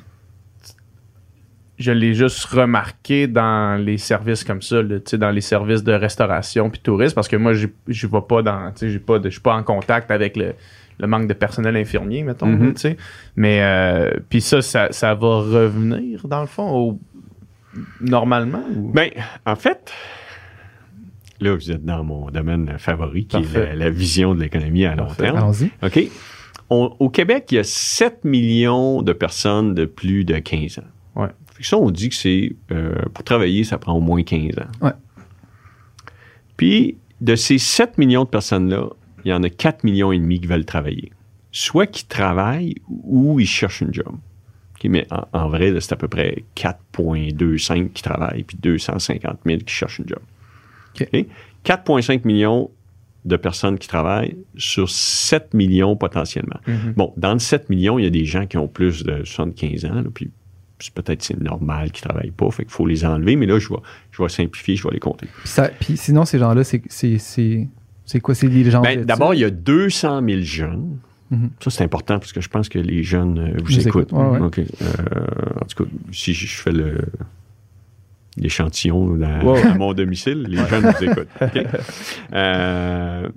Je l'ai juste remarqué dans les services comme ça, là, tu sais, dans les services de restauration puis tourisme, parce que moi, j'ai- je vais pas dans, tu sais, j'ai pas de- je suis pas en contact avec le, le manque de personnel infirmier, mettons, là, sais. Mais, euh, puis ça, ça, ça va revenir, dans le fond, au- normalement? ou- Ben, en fait, là, vous êtes dans mon domaine favori, qui est la, la vision de l'économie à long Parfait. terme. Allons-y. OK? On- au Québec, il y a 7 millions de personnes de plus de 15 ans. Ouais. Fait que ça, on dit que c'est euh, pour travailler, ça prend au moins 15 ans. Ouais. Puis, de ces 7 millions de personnes-là, il y en a 4 millions et demi qui veulent travailler. Soit qui travaillent ou ils cherchent une job. Mais en, en vrai, c'est à peu près 4,25 qui travaillent, puis 250 000 qui cherchent une job. OK. OK? 4,5 millions de personnes qui travaillent sur 7 millions potentiellement. Mhm. Bon, dans le 7 millions, il y a des gens qui ont plus de 75 ans, là, puis peut-être c'est normal qu'ils ne travaillent pas, fait qu'il faut les enlever, mais là, je vais, je vais simplifier, je vais les compter. Puis, sinon, ces gens-là, c'est, c'est, c'est, c'est quoi? C'est les gens Ben, D'abord, il y a 200 000 jeunes. Mhm. Ça, c'est important parce que je pense que les jeunes euh, vous écoutent. écoutent, ouais, ouais. OK. Euh, en tout cas, si je je fais le l'échantillon à mon domicile, les jeunes vous écoutent. Euh,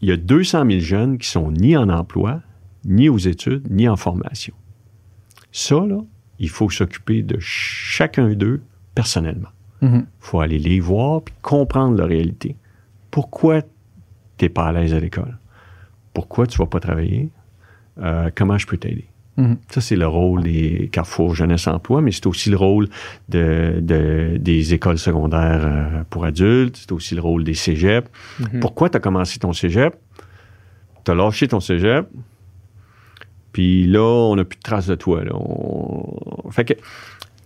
il y a 200 000 jeunes qui sont ni en emploi, ni aux études, ni en formation. Ça, là, il faut s'occuper de chacun d'eux personnellement. Il faut aller les voir puis comprendre leur réalité. Pourquoi tu n'es pas à l'aise à l'école? Pourquoi tu ne vas pas travailler? Euh, comment je peux t'aider? Mhm. Ça, c'est le rôle des Carrefour Jeunesse Emploi, mais c'est aussi le rôle de, de- des écoles secondaires euh, pour adultes, c'est aussi le rôle des cégeps. Mhm. Pourquoi tu as commencé ton cégep? Tu as lâché ton cégep, puis là, on n'a plus de traces de toi. Là. On- Fait que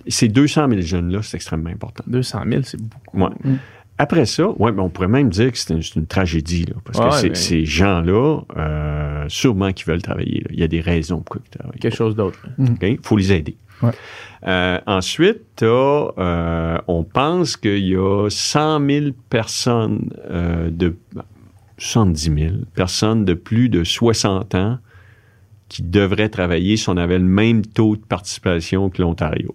ces 200 000 jeunes-là, c'est extrêmement important. 200 000, c'est beaucoup. Ouais. Mm. Après ça, ouais, ben, on pourrait même dire que c'est une, tragédie, là, parce Ouais, que ces gens-là, euh, sûrement qui veulent travailler. là. Il y a des raisons pourquoi ils travaillent. Quelque chose d'autre. Il faut les aider. Ouais. Euh, ensuite, euh, on pense qu'il y a 100 000 personnes euh, de... 70 000 personnes de plus de 60 ans qui devraient travailler si on avait le même taux de participation que l'Ontario.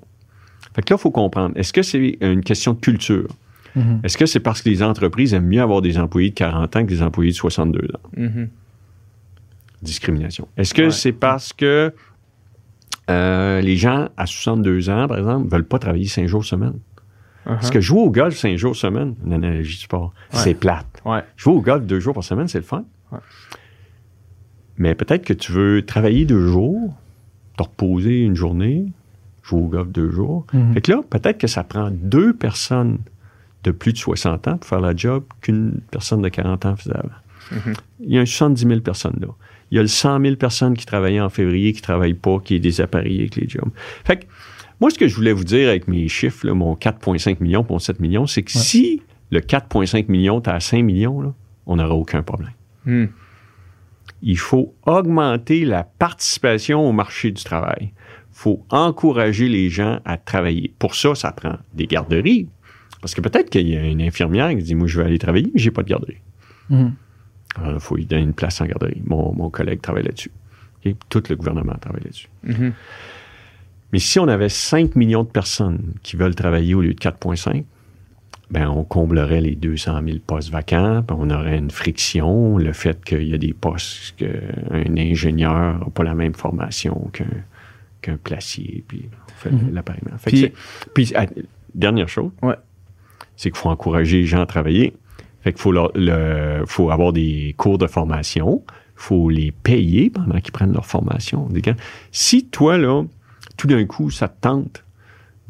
Fait que là, il faut comprendre, est-ce que c'est une question de culture? Mhm. Est-ce que c'est parce que les entreprises aiment mieux avoir des employés de 40 ans que des employés de 62 ans? Mhm. discrimination. Est-ce que Ouais. c'est parce que euh, les gens à 62 ans, par exemple, veulent pas travailler 5 jours semaine? Parce que jouer au golf 5 jours semaine, une analogie de sport, Ouais. c'est plate. Ouais. Jouer au golf 2 jours par semaine, c'est le fun. Mais peut-être que tu veux travailler deux jours, te reposer une journée, jouer au golf deux jours. Mhm. Fait que là, peut-être que ça prend deux personnes de plus de 60 ans pour faire la job qu'une personne de 40 ans faisait avant. Mhm. Il y a un 70 000 personnes là. Il y a le 100 000 personnes qui travaillaient en février, qui ne travaillent pas, qui est désappareillé avec les jobs. Fait que, moi, ce que je voulais vous dire avec mes chiffres, là, mon 4,5 millions pour mon 7 millions, c'est que Ouais. si le 4,5 millions est à 5 millions, là, on n'aura aucun problème. Hmm. Il faut augmenter la participation au marché du travail. Il faut encourager les gens à travailler. Pour ça, ça prend des garderies. Parce que peut-être qu'il y a une infirmière qui dit Moi, je vais aller travailler, mais j'ai pas de garderie. Mhm. Alors, il faut lui donner une place en garderie. Mon, mon collègue travaille là-dessus. OK? Tout le gouvernement travaille là-dessus. Mhm. Mais si on avait 5 millions de personnes qui veulent travailler au lieu de 4,5, ben on comblerait les 200 000 postes vacants, puis on aurait une friction, le fait qu'il y a des postes qu'un ingénieur n'a pas la même formation qu'un placier, puis on fait Mhm. l'appareillement. Puis- ah, dernière chose, Ouais. c'est qu'il faut encourager les gens à travailler. Fait qu'il faut, leur- le, faut avoir des cours de formation, faut les payer pendant qu'ils prennent leur formation. Si toi, là, tout d'un coup, ça te tente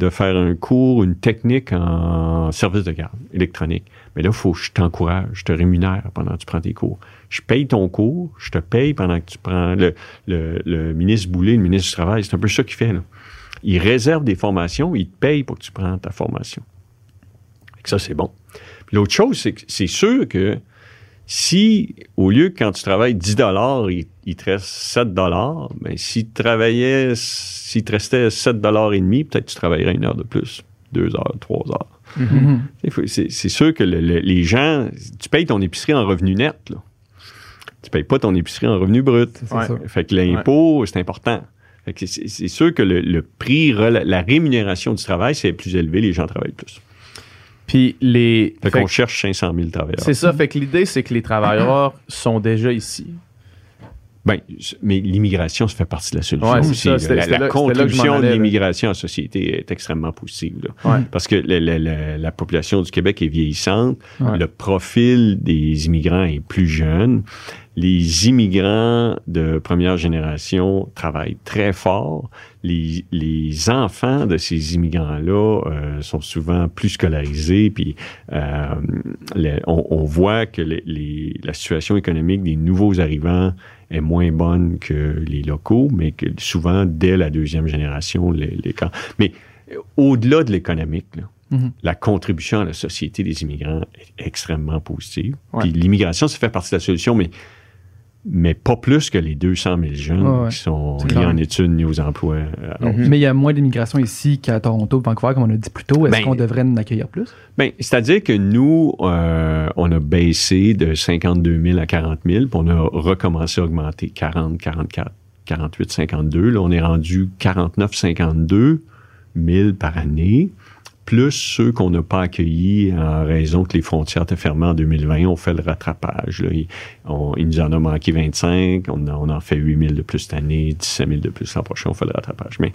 de faire un cours, une technique en service de garde électronique, mais là, il faut que je t'encourage, je te rémunère pendant que tu prends tes cours. Je paye ton cours, je te paye pendant que tu prends le, le, ministre Boulay, le ministre du Travail, c'est un peu ça qu'il fait. Là. Il réserve des formations, il te paye pour que tu prennes ta formation. Que ça, c'est bon. L'autre chose, c'est que c'est sûr que si, au lieu que quand tu travailles 10 il, il te reste 7 ben, si tu travaillais, s'il te restait 7 et demi, peut-être tu travaillerais une heure de plus, deux heures, trois heures. Mhm. Faut- C'est sûr que le- le- les gens, tu payes ton épicerie en revenu net, là. Tu payes pas ton épicerie en revenu brut. C'est Ouais. ça. Fait que l'impôt, c'est important. Fait que c'est sûr que le, le prix, la rémunération du travail, c'est plus élevé, les gens travaillent plus. Puis les. Fait fait qu'on que- cherche 500 000 travailleurs. c'est ça, fait que l'idée, c'est que les travailleurs sont déjà ici. Ben, mais l'immigration, ça fait partie de la solution Ouais, c'est aussi. ça. La, c'était la là- contribution de l'immigration à la société est extrêmement positive. là. Ouais. Parce que la, la- la- la population du Québec est vieillissante. Ouais. Le profil des immigrants est plus jeune. Les immigrants de première génération travaillent très fort. Les, les enfants de ces immigrants-là euh, sont souvent plus scolarisés. Puis euh, on, on voit que les- les- la situation économique des nouveaux arrivants est moins bonne que les locaux, mais que souvent, dès la deuxième génération, les, les camps- Mais euh, au-delà de l'économique, là, Mhm. la contribution à la société des immigrants est extrêmement positive. Ouais. Puis l'immigration, ça fait partie de la solution, mais, mais pas plus que les 200 000 jeunes ouais. qui sont clair. en études ni aux emplois. Alors, Mhm. Mais il y a moins d'immigration ici qu'à Toronto, Vancouver, comme on a dit plus tôt. Est-ce Ben- qu'on devrait en accueillir plus? Ben, c'est-à-dire que nous, euh, on a baissé de 52 000 à 40 000, puis on a recommencé à augmenter 40, 44, 48, 52. Là, on est rendu 49, 52 000 par année, plus ceux qu'on n'a pas accueillis en raison que les frontières étaient fermées en 2020. On fait le rattrapage. Là. Il, on- il nous en a manqué 25, on, on en fait 8 000 de plus cette année, 17 000 de plus l'an prochain, on fait le rattrapage. Mais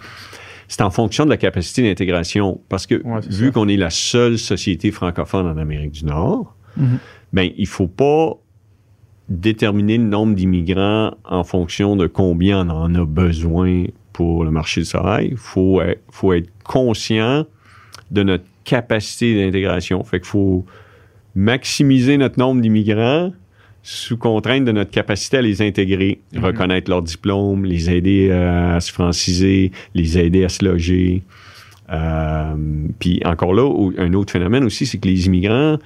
c'est en fonction de la capacité d'intégration. Parce que Ouais, vu qu'on est la seule société francophone en Amérique du Nord, Mhm. ben il faut pas déterminer le nombre d'immigrants en fonction de combien on en a besoin pour le marché du travail. Il faut être conscient de notre capacité d'intégration. Fait qu'il faut maximiser notre nombre d'immigrants sous contrainte de notre capacité à les intégrer, Mhm. reconnaître leurs diplômes, les aider euh, à se franciser, les aider à se loger. Euh, puis encore là, un autre phénomène aussi, c'est que les immigrants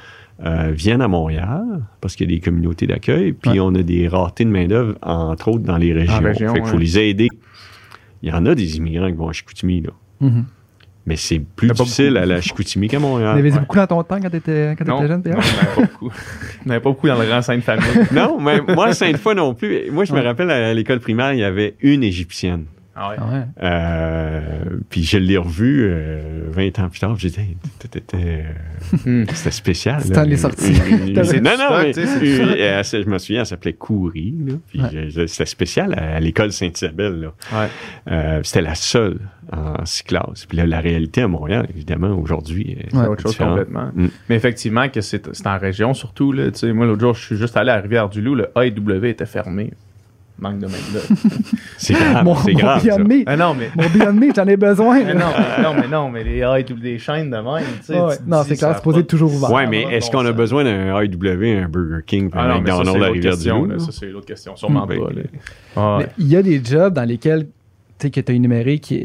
euh, viennent à Montréal parce qu'il y a des communautés d'accueil, puis Ouais. on a des raretés de main-d'œuvre, entre autres, dans les régions. région, fait qu'il faut ouais. les aider. Il y en a des immigrants qui vont à Chicoutimi, là. Mhm. Mais c'est plus Il y difficile à la Chicoutimi qu'à Tu Montréal. l'avais dit ouais. beaucoup dans ton temps quand t'étais quand Non, t'étais jeune, non, Pierre? il n'y en avait pas beaucoup. Il n'y en avait pas beaucoup dans le rang Sainte-Famille. Non, mais moi, Sainte-Foy non plus. Moi, je me rappelle à l'école primaire, il y avait une Égyptienne. Ah ouais? Ah ouais. Euh, puis je l'ai revue euh, 20 ans plus tard. J'ai dit, euh, Hmm. c'était spécial. C'était les sorties. Non, non, mais je me souviens, elle s'appelait Coury. Puis Ouais. c'était spécial à, à l'école Sainte-Isabelle. Euh, c'était la seule en six classes. Puis là, la réalité à Montréal, évidemment, aujourd'hui. C'est autre chose complètement. Mm. Mais effectivement, que c'est en région surtout. Là, moi, l'autre jour, je suis juste allé à Rivière-du-Loup. Le AEW était fermé. Manque de main-d'œuvre. C'est grave. Mon, c'est mon grave. Beyond ça. Meat, ah non, mais. mon Beyond Meat, j'en ai besoin. mais non, mais non, mais non, mais les AEW, des chaînes de même, tu sais. Ouais, tu te non, c'est ça clair, c'est supposé pas- être toujours ouvert. Ouais, mais est-ce bon qu'on a besoin d'un AEW, un Burger King, Ah un non, mais ça, McDonald's l'autre rivière question. du. Loup? Ça, c'est l'autre question. Sûrement pas. ben. Ah, il y a des jobs dans lesquels, tu sais, que tu as énumérés qui,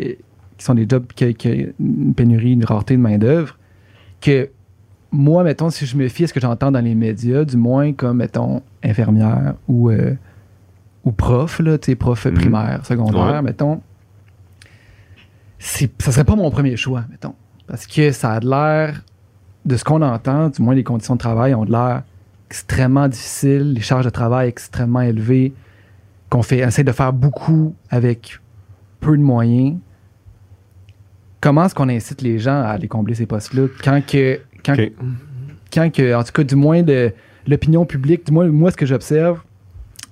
qui sont des jobs qui, qui ont une pénurie, une rareté de main-d'œuvre, que moi, mettons, si je me fie à ce que j'entends dans les médias, du moins comme, mettons, infirmière ou, euh, ou prof, là, sais, prof Mhm. primaire, secondaire, Ouais. mettons, ça serait pas mon premier choix, mettons. Parce que ça a de l'air, de ce qu'on entend, du moins les conditions de travail ont de l'air extrêmement difficiles, les charges de travail extrêmement élevées, qu'on fait essaie de faire beaucoup avec peu de moyens. Comment est-ce qu'on incite les gens à aller combler ces postes-là? Quand que, quand, quand que, en tout cas, du moins de l'opinion publique, du moins moi ce que j'observe,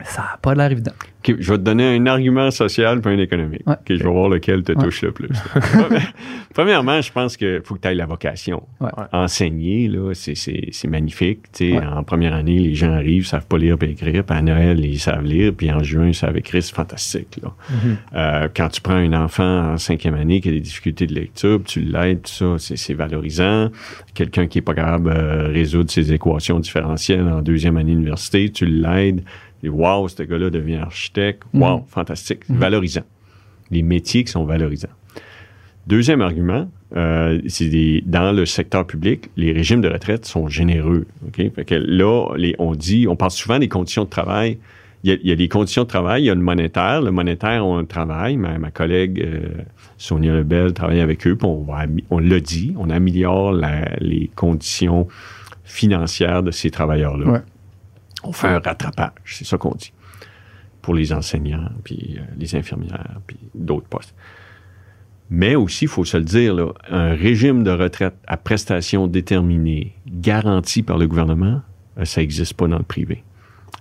Ça n'a pas l'air évident. Je vais te donner un argument social puis un économique. Ouais. Je vais voir lequel te Ouais. touche le plus. Premièrement, je pense qu'il faut que tu ailles la vocation. Ouais. Enseigner, là, c'est, c'est, c'est magnifique. Tu sais, Ouais. En première année, les gens arrivent, ils savent pas lire et écrire. Puis à Noël, ils savent lire. Puis en juin, ils savent écrire. C'est fantastique. Là. Euh, quand tu prends un enfant en cinquième année qui a des difficultés de lecture, puis tu l'aides, tout ça, c'est, c'est valorisant. Quelqu'un qui est pas capable de résoudre ses équations différentielles en deuxième année d'université, tu l'aides. Et wow, ce gars-là devient architecte. Wow, fantastique. Valorisant. Les métiers qui sont valorisants. Deuxième argument, euh, c'est des, dans le secteur public, les régimes de retraite sont généreux. OK? Fait que là, les, on dit, on parle souvent des conditions de travail. Il y, a, il y a des conditions de travail, il y a le monétaire. Le monétaire, on travaille. Ma, ma collègue euh, Sonia Lebel travaille avec eux, puis on, va, on l'a dit, on améliore la- les conditions financières de ces travailleurs-là. Ouais. On fait un rattrapage, c'est ça qu'on dit, pour les enseignants, puis euh, les infirmières, puis d'autres postes. Mais aussi, il faut se le dire, là, un régime de retraite à prestations déterminées, garanti par le gouvernement, euh, ça n'existe pas dans le privé.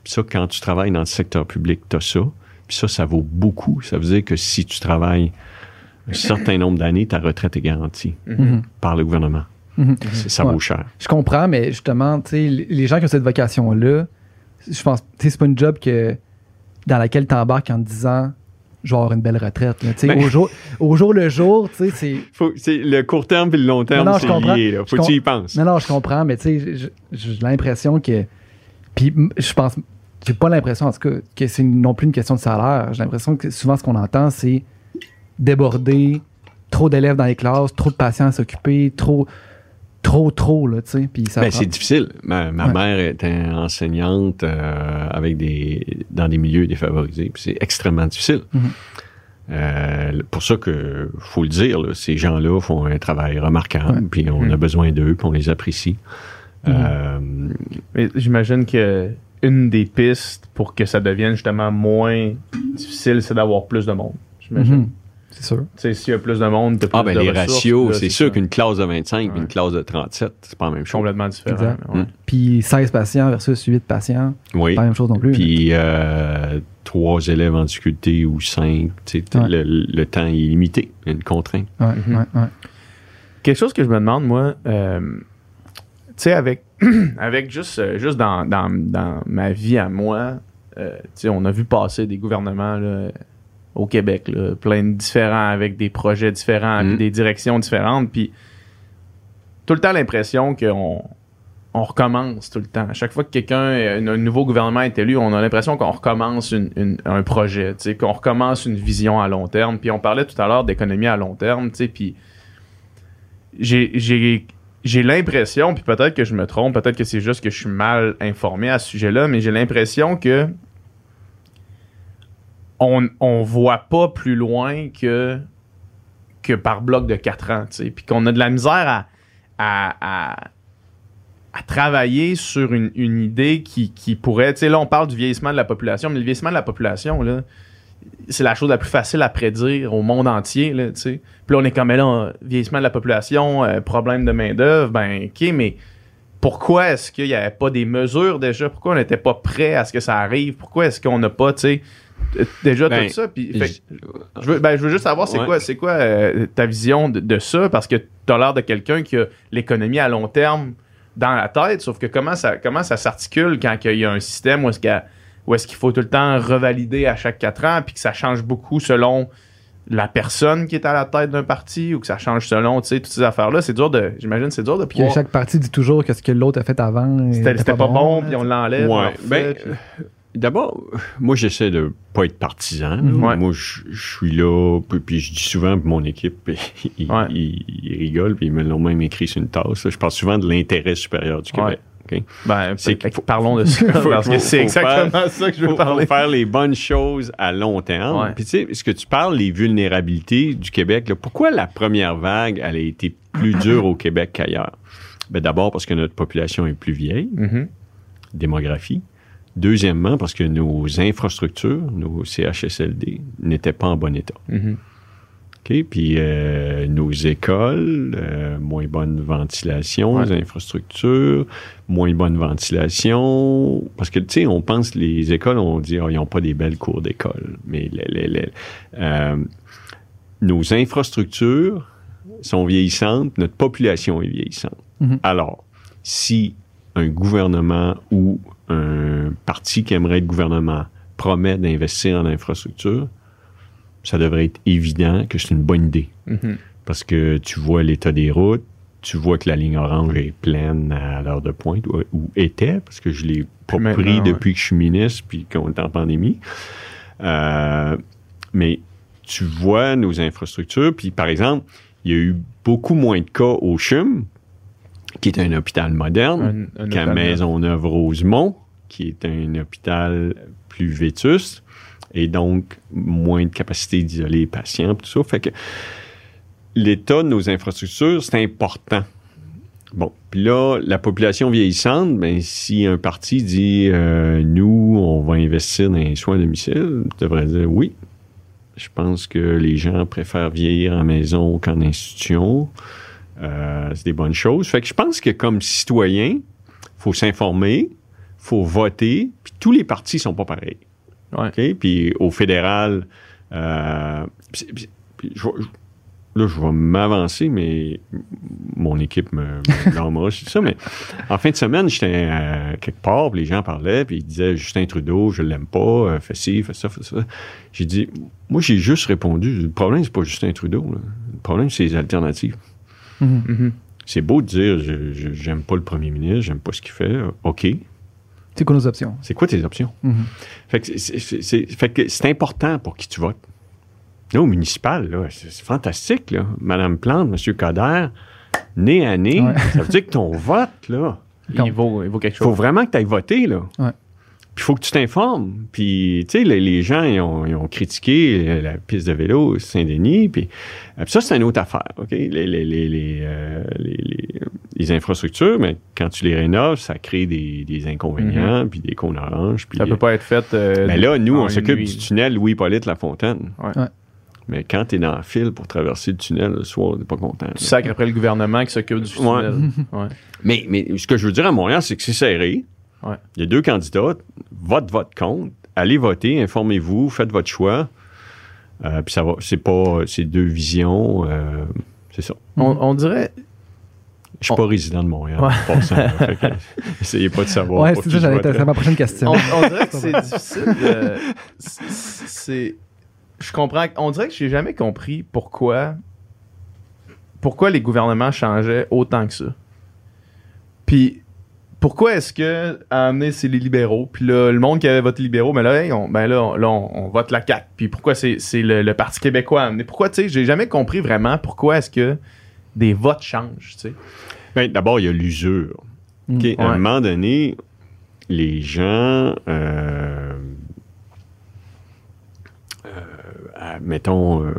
Puis ça, quand tu travailles dans le secteur public, tu as ça. Puis ça, ça vaut beaucoup. Ça veut dire que si tu travailles un certain nombre d'années, ta retraite est garantie Mhm. par le gouvernement. Mhm. C'est- Ça Ouais. vaut cher. Je comprends, mais justement, les gens qui ont cette vocation-là, je pense, tu sais, c'est pas une job que, dans laquelle tu embarques en te disant, je vais avoir une belle retraite. là. Ben- au, jour, au jour le jour, tu sais, c'est. Faut, c'est le court terme et le long terme, c'est lié. Là. Faut que tu y penses. Non, non, je comprends, mais tu sais, j'ai- l'impression que. Puis je pense. J'ai pas l'impression, en tout cas, que c'est non plus une question de salaire. J'ai l'impression que souvent, ce qu'on entend, c'est déborder, trop d'élèves dans les classes, trop de patients à s'occuper, trop. Trop, trop, là, tu sais. Puis ça Ben, c'est difficile. Ma, ma Ouais. mère était enseignante euh, avec des, dans des milieux défavorisés. puis C'est extrêmement difficile. Mhm. Euh, pour ça que faut le dire, là, ces gens-là font un travail remarquable, Ouais. puis on a Mhm. besoin d'eux, puis on les apprécie. Euh, Mais j'imagine que une des pistes pour que ça devienne justement moins difficile, c'est d'avoir plus de monde. J'imagine. C'est sûr. S'il y a plus de monde, t'as plus ah, ben de les ressources, ratios, c'est sûr qu'une classe de 25 et Ouais. une classe de 37, c'est pas la même chose. complètement différent. Ouais. Mm. Puis 16 patients versus 8 patients, Oui. pas la même chose non plus. Puis euh, trois élèves en difficulté ou cinq, tu sais, Ouais. le, le temps est limité, il y a une contrainte. Ouais, ouais, ouais. Quelque chose que je me demande, moi, euh, tu sais, avec, avec juste, euh, juste dans, dans, dans ma vie à moi, euh, tu sais, on a vu passer des gouvernements là, au Québec, là, plein de différents, avec des projets différents, Mm. puis des directions différentes, puis tout le temps l'impression qu'on on recommence tout le temps. À chaque fois que quelqu'un, un, un nouveau gouvernement est élu, on a l'impression qu'on recommence une- une- un projet, qu'on recommence une vision à long terme. Puis on parlait tout à l'heure d'économie à long terme, puis j'ai j'ai j'ai l'impression, puis peut-être que je me trompe, peut-être que c'est juste que je suis mal informé à ce sujet-là, mais j'ai l'impression que on, on voit pas plus loin que par bloc de 4 ans, tu puis qu'on a de la misère à, travailler sur une, idée qui, pourrait, tu sais, là on parle du vieillissement de la population, mais le vieillissement de la population, c'est la chose la plus facile à prédire au monde entier, là, tu sais. Puis là, on est comme, mais là, vieillissement de la population, euh, problème de main-d'œuvre, ben, OK, mais pourquoi est-ce qu'il n'y avait pas des mesures déjà? Pourquoi on n'était pas prêt à ce que ça arrive? Pourquoi est-ce qu'on n'a pas, tu sais, déjà Ben, tout ça? Puis, fait que Je- je veux, ben, je veux juste savoir, c'est Ouais. quoi, c'est quoi euh, ta vision de, de ça? Parce que tu as l'air de quelqu'un qui a l'économie à long terme dans la tête, sauf que comment ça, comment ça s'articule quand il y a un système où est-ce qu'il faut tout le temps revalider à chaque quatre ans, puis que ça change beaucoup selon la personne qui est à la tête d'un parti, ou que ça change selon, tu sais, toutes ces affaires-là? C'est dur de, j'imagine, c'est dur de pouvoir... chaque partie dit toujours que ce que l'autre a fait avant. C'était pas, bon, puis on l'enlève. Ouais, ben, puis- D'abord, moi, j'essaie de pas être partisan. Ouais. Moi, je je suis là, puis, puis je dis souvent, mon équipe, ils, Ouais. ils- ils rigolent, puis ils me l'ont même écrit sur une tasse. Je parle souvent de l'intérêt supérieur du Québec. ok? Ben, C'est faut- parlons de ça, Faut- parce que c'est exactement ça que je veux faut, parler. faut faire les bonnes choses à long terme. Ouais. Puis tu sais, ce que tu parles, les vulnérabilités du Québec, là, pourquoi la première vague, elle a été plus dure au Québec qu'ailleurs? Ben, D'abord parce que notre population est plus vieille, Mhm. démographie. Deuxièmement, parce que nos infrastructures, nos CHSLD, n'étaient pas en bon état. Mhm. OK? Puis euh, nos écoles, euh, moins bonne ventilation, Ouais. les infrastructures, moins bonne ventilation. Parce que, tu sais, on pense que les écoles, on dit, Ah, ils n'ont pas des belles cours d'école. Mais les- les- les- euh, nos infrastructures sont vieillissantes, notre population est vieillissante. Mhm. Alors, si un gouvernement ou un parti qui aimerait être gouvernement promet d'investir en infrastructure, ça devrait être évident que c'est une bonne idée. Mhm. Parce que tu vois l'état des routes, tu vois que la ligne orange est pleine à l'heure de pointe, ou, ou était, parce que je ne l'ai pas maintenant, pris ouais. depuis que je suis ministre, puis qu'on est en pandémie. Euh, mais tu vois nos infrastructures, puis par exemple, il y a eu beaucoup moins de cas au CHUM, qui est un hôpital moderne, Un- un qu'à Maisonneuve-Rosemont, qui est un hôpital plus vétuste, et donc moins de capacité d'isoler les patients, tout ça. Fait que l'état de nos infrastructures, c'est important. Bon, puis là, la population vieillissante, ben, si un parti dit euh, nous, on va investir dans les soins à domicile, tu devrais dire oui. Je pense que les gens préfèrent vieillir en maison qu'en institution. Euh, c'est des bonnes choses. Fait que je pense que comme citoyen, faut s'informer, faut voter, puis tous les partis sont pas pareils. Ouais. Puis au fédéral, euh, je là, je vais m'avancer, mais mon équipe me, me dis ça, mais en fin de semaine, j'étais euh, quelque part, puis les gens parlaient, puis ils disaient Justin Trudeau, je l'aime pas, euh, fais ci, fais ça, fais ça. J'ai dit, moi, j'ai juste répondu, le problème, c'est pas Justin Trudeau, là. le problème, c'est les alternatives. Mhm. C'est beau de dire, je- je- j'aime pas le premier ministre, j'aime pas ce qu'il fait, OK. C'est quoi nos options? C'est quoi tes options? Mhm. Fait que c'est- c'est- c'est fait que c'est important pour qui tu votes. Là, au municipal, là, c'est c'est fantastique. Là. Madame Plante, M. Coder, nez à nez, Ouais. ça veut dire que ton vote, là, Il vaut, il vaut quelque il faut chose. vraiment que tu ailles voter. Là. Ouais. Puis il faut que tu t'informes. Puis, tu sais, les, les gens, ils ont, ils ont critiqué la piste de vélo Saint-Denis. Puis, euh, puis ça, c'est une autre affaire, OK? Les, les, les, les, euh, les- les- les infrastructures, mais quand tu les rénoves, ça crée des, des inconvénients, puis des cônes oranges. Puis, Ça peut pas être fait. euh, mais là, nous, on s'occupe nuit. du tunnel Louis-Hippolyte Lafontaine. Ouais. Ouais. Mais quand tu es dans le fil pour traverser le tunnel le soir, t'es pas content. Tu sacres après le gouvernement qui s'occupe du Ouais. tunnel. Ouais. Mais, mais ce que je veux dire à Montréal, c'est que c'est serré. Ouais. Il y a deux candidats. Vote votre compte. Allez voter, informez-vous, faites votre choix. Euh, puis ça va, c'est pas, c'est deux visions. euh, c'est ça. On, on dirait. Je suis pas résident de Montréal. Ouais. Fait que essayez pas de savoir. Ouais, c'est ça, c'est ma prochaine question. On, on dirait que c'est difficile de. c'est- C'est. Je comprends. On dirait que j'ai jamais compris pourquoi. Pourquoi les gouvernements changeaient autant que ça. Puis. Pourquoi est-ce que à amener c'est les libéraux? Puis là le monde qui avait voté libéraux mais là hey, on, ben là, on, là, on, on vote la CAQ puis pourquoi c'est c'est le, le Parti québécois à amener? Pourquoi tu sais j'ai jamais compris vraiment pourquoi est-ce que des votes changent tu sais Ben, D'abord, il y a l'usure. Mm. OK, À un moment donné, les gens, euh, euh, mettons, euh,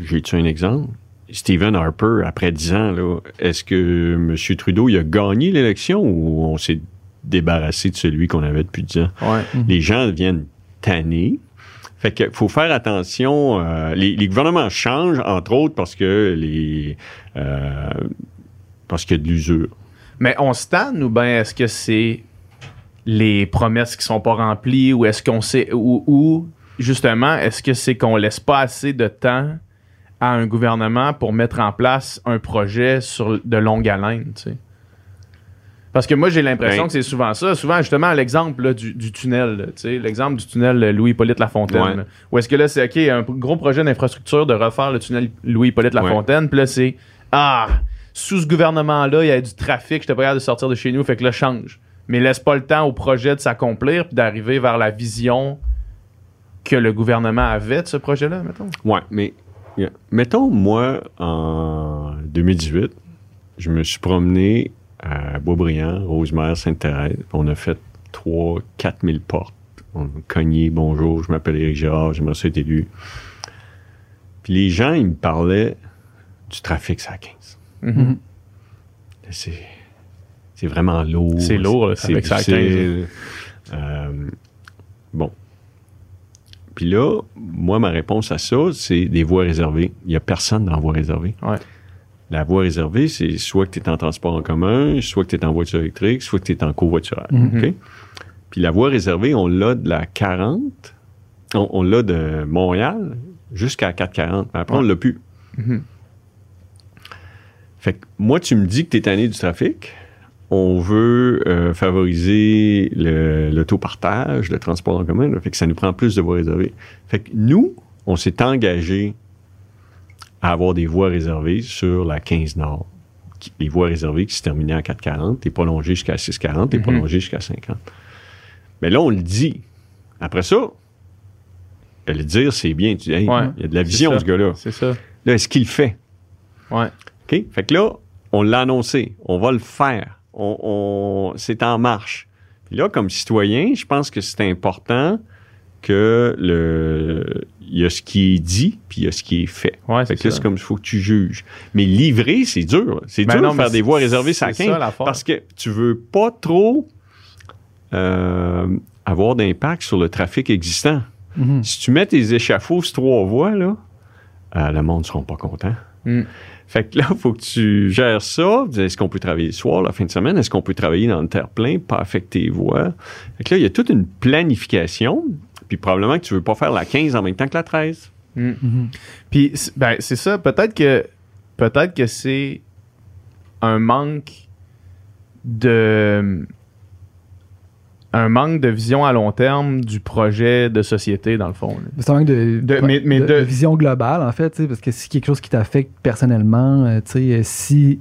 j'ai-tu un exemple? Stephen Harper, après 10 ans, là, est-ce que M. Trudeau il a gagné l'élection ou on s'est débarrassé de celui qu'on avait depuis 10 ans? ouais les gens deviennent tannés. Fait que faut faire attention. euh, les, les gouvernements changent, entre autres, parce que les euh, parce qu'il y a de l'usure. Mais on se tanne ou bien est-ce que c'est les promesses qui sont pas remplies ou est-ce qu'on sait ou, ou justement est-ce que c'est qu'on laisse pas assez de temps à un gouvernement pour mettre en place un projet sur de longue haleine, tu sais? Parce que moi, j'ai l'impression Ben- que c'est souvent ça. Souvent, justement, l'exemple du, du tunnel, l'exemple du tunnel Louis-Hippolyte Lafontaine. Ouais. Où est-ce que là, c'est OK, un gros projet d'infrastructure de refaire le tunnel Louis-Hippolyte Lafontaine. Puis là, c'est Ah, sous ce gouvernement-là, il y a du trafic, j'étais pas capable de sortir de chez nous, fait que là, change. Mais laisse pas le temps au projet de s'accomplir puis d'arriver vers la vision que le gouvernement avait de ce projet-là, mettons. Ouais, mais yeah. mettons, moi, en 2018, je me suis promené à Boisbriand, Rosemère, Sainte-Thérèse. On a fait 3 4 000 portes. On a cogné, bonjour, je m'appelle Éric Girard, j'aimerais ça être élu. Puis les gens, ils me parlaient du trafic à 15. Mhm. C'est, c'est vraiment lourd. C'est lourd, le c'est trafic sur la difficile. Euh, bon. Puis là, moi, ma réponse à ça, c'est des voies réservées. Il n'y a personne dans la voie réservée. Ouais. La voie réservée, c'est soit que tu es en transport en commun, soit que tu es en voiture électrique, soit que tu es en covoiturage. OK? Puis la voie réservée, on l'a de la 40, on, on l'a de Montréal jusqu'à 440. Mais après, on l'a plus. Mhm. Fait que moi, tu me dis que tu es tanné du trafic. On veut euh, favoriser le- l'autopartage, le, transport en commun. là. fait que ça nous prend plus de voies réservées. Fait que nous, on s'est engagé à avoir des voies réservées sur la 15 Nord. Qui- Les voies réservées qui se terminaient à 440, t'es prolongé jusqu'à 640, t'es Mhm. prolongé jusqu'à 50. Mais là, on le dit. Après ça, le dire, c'est bien. Tu dis, hey, Ouais. il y a de la vision, ça. ce gars-là. C'est ça. Là, est-ce qu'il le fait? Ouais. OK? Fait que là, on l'a annoncé. On va le faire. On, on- c'est en marche. Puis là, comme citoyen, je pense que c'est important que le il y a ce qui est dit, puis il y a ce qui est fait. Ouais, Fait c'est que là, ça. c'est comme il faut que tu juges. Mais livrer, c'est dur. C'est Ben dur non, de faire des voies réservées ça, l'affaire. parce que tu veux pas trop euh, avoir d'impact sur le trafic existant. Mhm. Si tu mets tes échafauds sur trois voies, là, euh, le monde ne sera pas content. Mm. Fait que là, il faut que tu gères ça. Est-ce qu'on peut travailler le soir, la fin de semaine? Est-ce qu'on peut travailler dans le terre-plein, pas affecter les voies? Fait que là, il y a toute une planification. Puis probablement que tu veux pas faire la 15 en même temps que la 13. Mm. Mhm. Puis, ben, c'est ça. Peut-être que, peut-être que c'est un manque de. Un manque de vision à long terme du projet de société, dans le fond. C'est un manque de, De- mais- mais de- de- de vision globale, en fait, parce que si quelque chose qui t'affecte personnellement, euh, tu sais, euh, si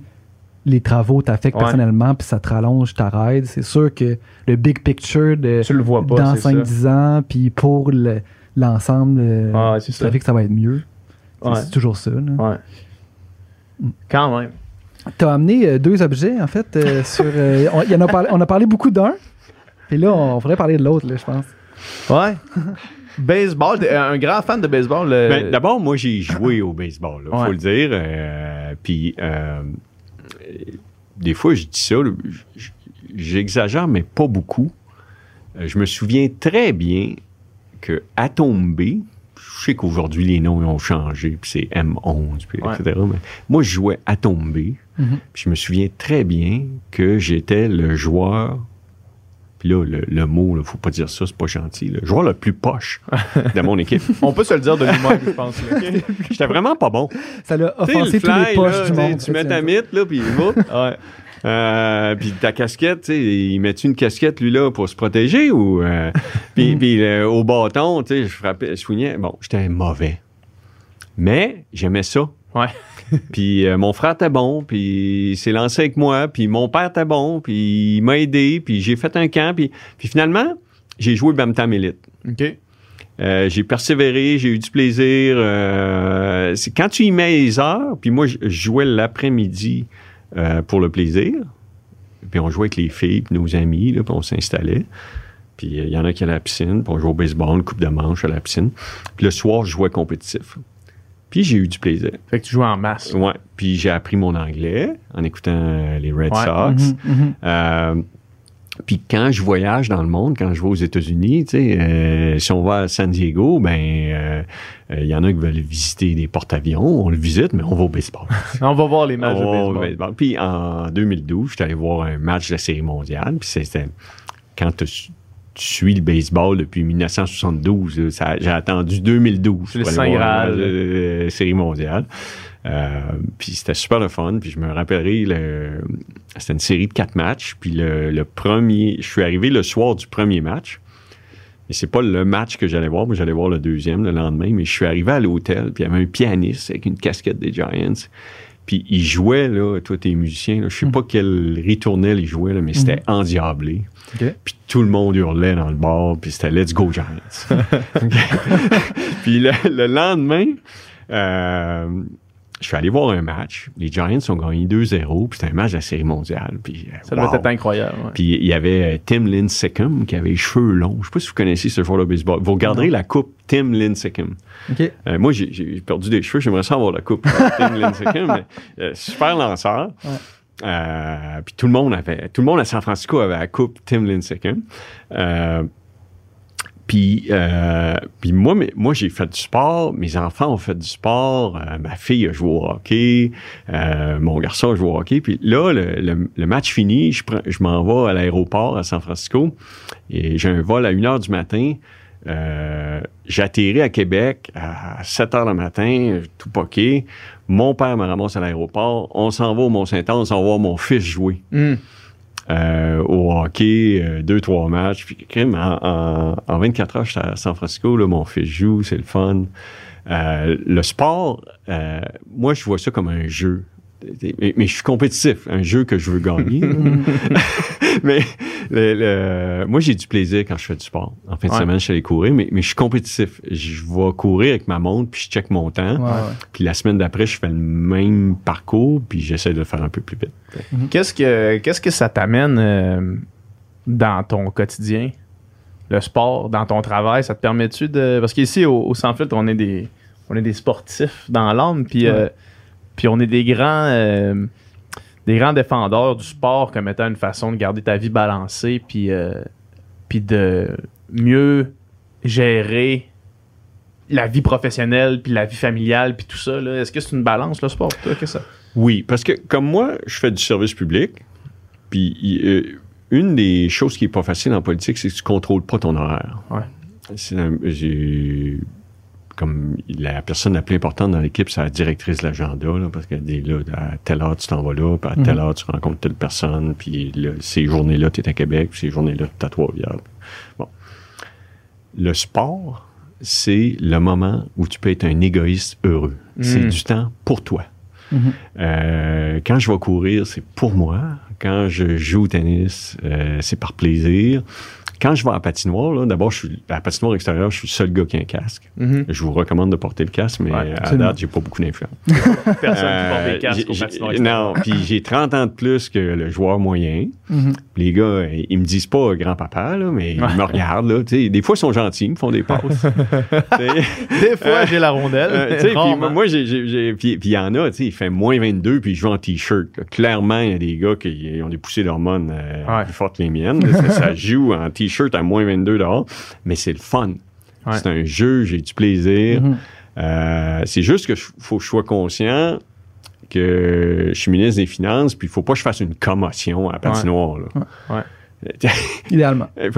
les travaux t'affectent Ouais. personnellement, puis ça te rallonge ta ride, c'est sûr que le big picture de Tu le vois pas. dans c'est ça. 5-10 ans, puis pour le- l'ensemble euh, Ah ça. trafic, ça va être mieux. C'est- Ouais. C'est toujours ça. là. Ouais. Quand même. T'as amené euh, deux objets, en fait, euh, sur. on, y en a parlé, on a parlé beaucoup d'un, puis là, on faudrait parler de l'autre, là, je pense. Ouais. baseball, t'es un grand fan de baseball. euh, Ben, D'abord, moi, j'ai joué au baseball, il Ouais. faut le dire. Euh, puis, euh, des fois, je dis ça, j'exagère, mais pas beaucoup. Euh, je me souviens très bien que Atom B, je sais qu'aujourd'hui, les noms ils ont changé, puis c'est M11, puis Ouais. etc. Mais moi, je jouais Atom B, Mhm. puis je me souviens très bien que j'étais le joueur puis là, le, le mot, il faut pas dire ça, c'est pas gentil. Le joueur le plus poche de mon équipe. On peut se le dire de nous-mêmes, je pense. J'étais vraiment pas bon. Ça l'a Tu sais, le offensé tous les fly, poches là, du monde. Tu mets ta mythe, là, puis il va. Ouais. Euh, puis ta casquette, tu sais, il met-tu une casquette, lui, là, pour se protéger ou... euh, puis puis, euh, au bâton, tu sais, je frappais, je soignais. Bon, j'étais mauvais. Mais j'aimais ça. Ouais. Puis euh, mon frère était bon, puis il s'est lancé avec moi, puis mon père était bon, puis il m'a aidé, puis j'ai fait un camp, puis, puis finalement, j'ai joué Bantam Elite. OK. Euh, j'ai persévéré, j'ai eu du plaisir. euh, c'est quand tu y mets les heures, puis moi, je jouais l'après-midi pour le plaisir. Puis on jouait avec les filles, puis nos amis, là, puis on s'installait. Puis il y en a qui allaient à la piscine, puis on jouait au baseball, une coupe de manche à la piscine. Puis le soir, je jouais compétitif. Puis j'ai eu du plaisir. Fait que tu joues en masse. Ouais. Puis j'ai appris mon anglais en écoutant euh, les Red Ouais. Sox. Mhm, mhm. Euh, puis quand je voyage dans le monde, quand je vais aux États-Unis, tu sais, euh, si on va à San Diego, ben euh, euh, il y en a qui veulent visiter des porte-avions, on le visite, mais on va au baseball. On va voir les matchs On de au baseball. baseball. Puis en 2012, j'étais allé voir un match de la Série mondiale, puis c'était quand tu suis le baseball depuis 1972, là, ça- j'ai attendu 2012 C'est le pour aller voir la Série mondiale. Euh, puis c'était super le fun. Puis je me rappellerai, le- c'était une série de quatre matchs. Puis le, le premier, je suis arrivé le soir du premier match. Et c'est pas le match que j'allais voir, moi j'allais voir le deuxième le lendemain. Mais je suis arrivé à l'hôtel, puis il y avait un pianiste avec une casquette des Giants. Puis il jouait, là, toi t'es musicien, là, je sais pas quel ritournelle il jouait, là, mais c'était endiablé. OK. Puis tout le monde hurlait dans le bar, puis c'était Let's Go Giants. Puis le, le lendemain, euh, je suis allé voir un match. Les Giants ont gagné 2-0, puis c'était un match de la Série mondiale. Puis, euh, Ça doit être incroyable. ouais. Puis il y avait euh, Tim Lincecum qui avait les cheveux longs. Je sais pas si vous connaissez ce joueur de baseball. Vous regarderez la coupe Tim Lincecum. Euh, moi, j'ai- perdu des cheveux. J'aimerais ça avoir la coupe Tim Lincecum. mais, euh, super lanceur. Ouais. Euh, puis tout le monde avait, tout le monde à San Francisco avait la coupe Tim Lincecum. Puis, euh, moi, moi j'ai fait du sport, mes enfants ont fait du sport, euh, ma fille a joué au hockey, euh, mon garçon a joué au hockey. Puis là, le, match fini, je, m'en vais à l'aéroport à San Francisco et j'ai un vol à 1 heure du matin. Euh, j'ai atterri à Québec à 7 heures le matin, tout poqué. Mon père me ramasse à l'aéroport. On s'en va au Mont-Saint-Anne, on s'en va voir mon fils jouer Hmm. Euh, au hockey, euh, deux, trois matchs. Puis, en, en, en 24 heures, j'étais à San Francisco, là, mon fils joue, c'est le fun. Euh, le sport, euh, moi, je vois ça comme un jeu. Mais, mais je suis compétitif, un jeu que je veux gagner. mais le- le- moi, j'ai du plaisir quand je fais du sport. En fin de Ouais. semaine, je suis allé courir, mais, mais je suis compétitif. Je vais courir avec ma montre, puis je check mon temps. Ouais, ouais. Puis la semaine d'après, je fais le même parcours, puis j'essaie de le faire un peu plus vite. Qu'est-ce que qu'est-ce que ça t'amène euh, dans ton quotidien? Le sport, dans ton travail, ça te permet-tu de. Parce qu'ici, au, au Sans Filtre, on est des. On est des sportifs dans l'âme, puis, euh, puis on est des grands euh, des grands défendeurs du sport comme étant une façon de garder ta vie balancée, puis, euh, puis de mieux gérer la vie professionnelle, puis la vie familiale, puis tout ça. là. Est-ce que c'est une balance, le sport, pour toi? Qu'est-ce que ça? Oui, parce que comme moi, je fais du service public, puis euh, une des choses qui est pas facile en politique, c'est que tu contrôles pas ton horaire. Ouais. C'est un- j'ai- comme la personne la plus importante dans l'équipe, c'est la directrice de l'agenda, parce qu'elle dit là, à telle heure tu t'en vas là, puis à telle heure tu rencontres telle personne, puis là, ces journées-là, tu es à Québec, puis ces journées-là, tu es à Trois-Rivières. Bon. Le sport, c'est le moment où tu peux être un égoïste heureux. C'est Mm. du temps pour toi. Mhm. Euh, quand je vais courir, c'est pour moi. Quand je joue au tennis, euh, c'est par plaisir. Quand je vais à la patinoire, là, d'abord, je suis à la patinoire extérieure, je suis le seul gars qui a un casque. Mhm. Je vous recommande de porter le casque, mais Ouais, à absolument. date, j'ai pas beaucoup d'influence. Personne qui porte des Euh, casques j'ai- au patinoire extérieur. Non, puis j'ai 30 ans de plus que le joueur moyen. Mhm. Les gars, ils me disent pas grand-papa, là, mais ils me regardent. Là, des fois, ils sont gentils, ils me font des passes. Des fois, j'ai la rondelle. Euh, puis moi, j'ai, j'ai, j'ai- puis puis il y en a, tu sais, il fait moins 22, puis ils jouent en T-shirt. là. Clairement, il y a des gars qui ont des poussées d'hormones euh, Ouais. plus fortes que les miennes. ça joue en T-shirt à moins 22 dehors, mais c'est le fun. Ouais. C'est un jeu, j'ai du plaisir. Mhm. Euh, c'est juste que je- faut que je sois conscient que je suis ministre des Finances, puis il faut pas que je fasse une commotion à la patinoire. là. Ouais. Idéalement. Euh,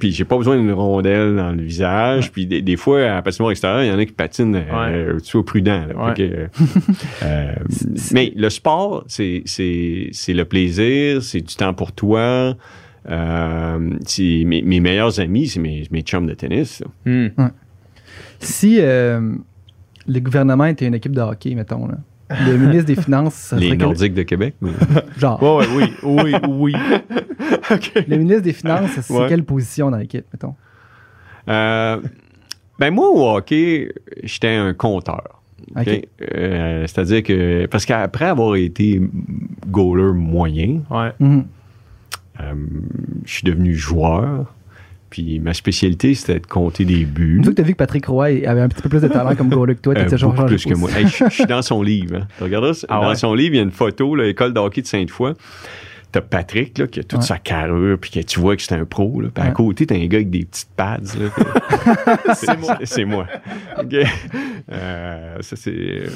puis j'ai pas besoin d'une rondelle dans le visage. Puis des, des fois, à la patinoire extérieure, il y en a qui patinent. Euh, tu sois prudent. là. Que, euh, mais le sport, c'est le plaisir, c'est du temps pour toi. Euh, c'est mes, mes meilleurs amis, c'est mes, mes chums de tennis. Hmm. Si euh, le gouvernement était une équipe de hockey, mettons, là, le ministre des Finances, ça Les Nordiques de Québec. mais- genre, Ouais, ouais, oui, oui, oui. le ministre des Finances, c'est Ouais. quelle position dans l'équipe, mettons? Euh, ben moi, au hockey, j'étais un compteur. Euh, c'est-à-dire que, parce qu'après avoir été goaler moyen, Ouais. Mhm. Euh, je suis devenu joueur. Puis ma spécialité, c'était de compter des buts. Une fois que t'as vu que Patrick Roy avait un petit peu plus de talent comme goaler que toi, Euh, t'as genre beaucoup changé plus de que moi. Hey, je, suis dans son livre. Hein. Tu Ah dans ouais? son livre, il y a une photo, l'école de hockey de Sainte-Foy. T'as Patrick, là, qui a toute Ouais. sa carrure, puis que tu vois que c'est un pro. Là. Puis à côté, t'as un gars avec des petites pads. c'est moi. C'est moi. Euh, ça, euh,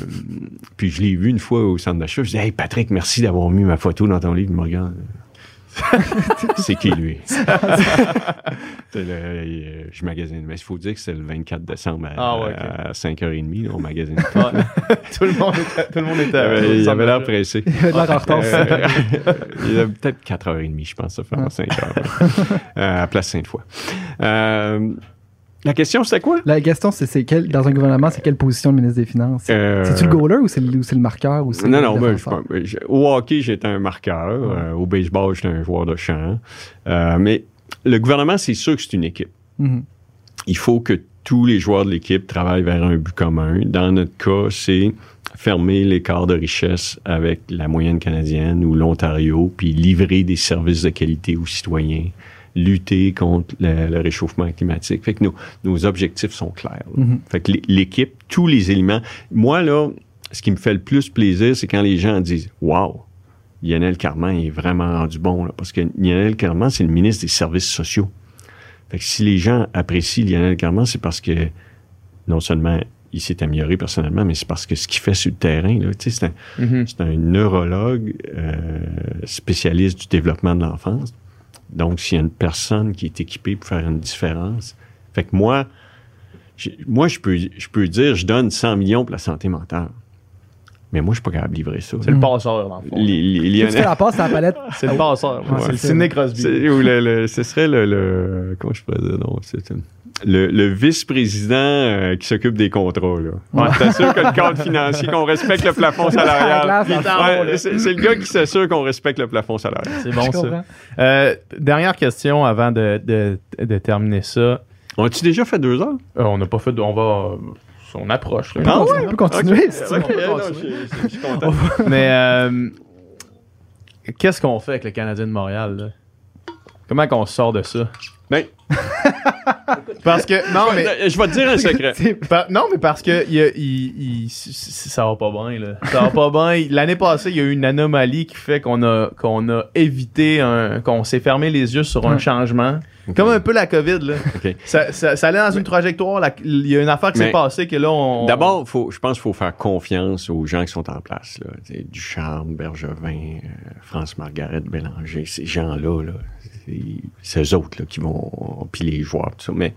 puis je l'ai vu une fois au centre d'achat. Je dis Hey, Patrick, merci d'avoir mis ma photo dans ton livre. Il me regarde. c'est qui, lui? Le- euh, je magasine. Mais il faut dire que c'est le 24 décembre à, Ah ouais, ok. à 5h30. Là, on magasine. Ouais. tout, le monde était, tout le monde était. Il avait, il avait l'air pressé. Il avait l'air en retard. Euh, il a peut-être 4h30, je pense, ça fait 5h. Euh, à Place Sainte-Foy. Euh, la question, c'était quoi? La question, c'est c'est quel, dans un gouvernement, c'est quelle position le ministre des Finances? Euh, C'est-tu le goaler ou c'est le, c'est le marqueur? Ou c'est Non, non, ben, je, au hockey, j'étais un marqueur. Euh, au baseball, j'étais un joueur de champ. Euh, mais le gouvernement, c'est sûr que c'est une équipe. Mhm. il faut que tous les joueurs de l'équipe travaillent vers un but commun. Dans notre cas, c'est fermer l'écart de richesse avec la moyenne canadienne ou l'Ontario, puis livrer des services de qualité aux citoyens, lutter contre le, le réchauffement climatique. Fait que nos, nos objectifs sont clairs. Mhm. Fait que l'é- l'équipe, tous les éléments. Moi, là, ce qui me fait le plus plaisir, c'est quand les gens disent Wow, Lionel Carman est vraiment rendu bon, là, parce que Lionel Carman, c'est le ministre des Services sociaux. Fait que si les gens apprécient Lionel Carman, c'est parce que non seulement il s'est amélioré personnellement, mais c'est parce que ce qu'il fait sur le terrain, c'est un, Mhm. c'est un neurologue euh, spécialiste du développement de l'enfance. Donc, s'il y a une personne qui est équipée pour faire une différence, fait que moi, moi, je peux, je peux dire, je donne 100 millions pour la santé mentale. Mais moi, je suis pas capable de livrer ça. C'est le passeur, dans le fond. Les- les- la passe à la palette? C'est le passeur. Ouais, Ouais, c'est le. Sidney Crosby. C'est- ou le, le- ce serait le, le- comment je pourrais dire non c'est euh, le, le vice-président euh, qui s'occupe des contrats là. Ouais. Ouais. T'assures que le cadre financier qu'on respecte le plafond salarial. Ouais, c'est le gars qui s'assure qu'on respecte le plafond salarial. C'est bon, ça. Euh, dernière question avant de, de- de terminer ça. On a-tu déjà fait deux heures? Euh, on n'a pas fait. On va. euh, on approche. là. Ah On peut continuer. si tu veux. Ok, non, je, je- je suis content. Mais euh, qu'est-ce qu'on fait avec le Canadien de Montréal? là? Comment qu'on sort de ça? Ben, Parce que. Non, mais. je vais te dire un secret. Par- non, mais parce que il, y a- il- il- ça va pas bien, là. Ça va pas bien. L'année passée, il y a eu une anomalie qui fait qu'on a, qu'on a évité un. qu'on s'est fermé les yeux sur un Ouais. changement. Comme un peu la COVID, là. Ça, ça, ça allait dans une trajectoire. Il y a une affaire qui s'est passée que là, on. D'abord, faut, je pense qu'il faut faire confiance aux gens qui sont en place. Là. Tu sais, Ducharme, Bergevin, euh, France Margaret Bélanger, ces gens-là, là, c'est- c'est eux autres là, qui vont. Puis les joueurs, tout ça. Mais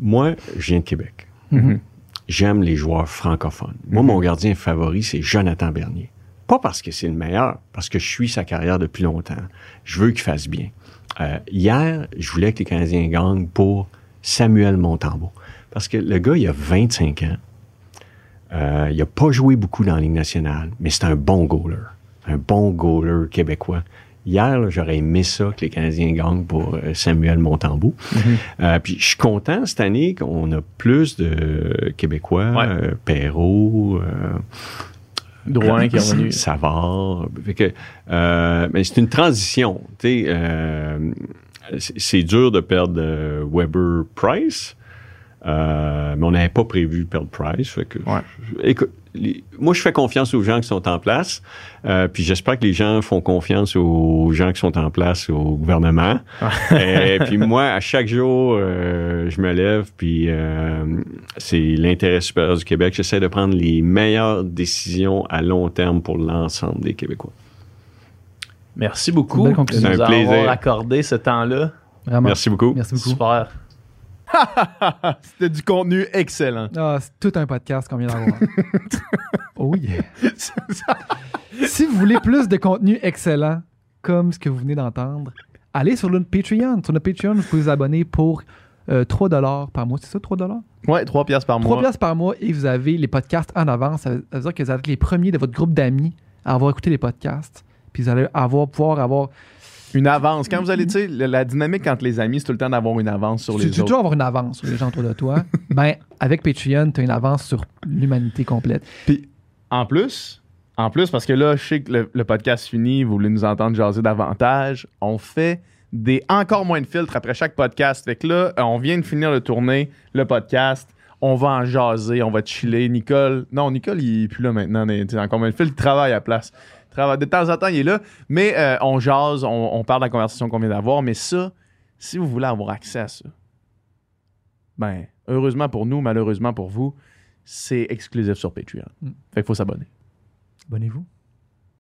moi, je viens de Québec. Mhm. J'aime les joueurs francophones. Moi, mon gardien favori, c'est Jonathan Bernier. Pas parce que c'est le meilleur, parce que je suis sa carrière depuis longtemps. Je veux qu'il fasse bien. Euh, hier, je voulais que les Canadiens gagnent pour Samuel Montembeau. Parce que le gars, il a 25 ans. Euh, il a pas joué beaucoup dans la Ligue nationale, mais c'est un bon goaler. Un bon goaler québécois. Hier, j'aurais aimé ça que les Canadiens gagnent pour euh, Samuel Montembeau. Euh, puis je suis content cette année qu'on a plus de Québécois, Ouais. euh, Perrault, euh, Drouin qui est revenu. Savard. Fait que, mais c'est une transition. c'est dur de perdre Weber Price. mais on n'avait pas prévu perdre Price. Fait que, Ouais. écoute, les- moi, je fais confiance aux gens qui sont en place. euh, puis j'espère que les gens font confiance aux gens qui sont en place au gouvernement. Et puis moi, à chaque jour, euh, je me lève, puis euh, c'est l'intérêt supérieur du Québec. J'essaie de prendre les meilleures décisions à long terme pour l'ensemble des Québécois. Merci beaucoup de nous C'est un plaisir. avoir accordé ce temps-là. Vraiment. Merci beaucoup. Merci beaucoup. Super. C'était du contenu excellent. Ah, c'est tout un podcast qu'on vient d'avoir. oh yeah. si vous voulez plus de contenu excellent, comme ce que vous venez d'entendre, allez sur notre Patreon. Sur notre Patreon, vous pouvez vous abonner pour euh, 3 par mois. C'est ça, 3 Ouais, 3 piastres par 3 mois. piastres par mois et vous avez les podcasts en avance. Ça veut ça veut dire que vous êtes les premiers de votre groupe d'amis à avoir écouté les podcasts. Puis vous allez avoir, pouvoir avoir. Une avance. Quand vous allez, tu sais, la, dynamique entre les amis, c'est tout le temps d'avoir une avance sur tu les tu autres. toujours avoir une avance sur les gens autour de toi? ben, avec Patreon, tu as une avance sur l'humanité complète. Puis, en plus, en plus, parce que là, je sais que le, le podcast finit, vous voulez nous entendre jaser davantage, on fait des encore moins de filtres après chaque podcast. Fait que là, euh, on vient de finir de tourner le podcast. On va en jaser, on va chiller. Nicole, non, Nicole, il est plus là maintenant. tu sais, Encore moins de filtres, il travaille à la place. De temps en temps, il est là. Mais euh, on jase, on, on parle de la conversation qu'on vient d'avoir. Mais ça, si vous voulez avoir accès à ça, ben, heureusement pour nous, malheureusement pour vous, c'est exclusif sur Patreon. Mm. Fait qu'il faut s'abonner. Abonnez-vous.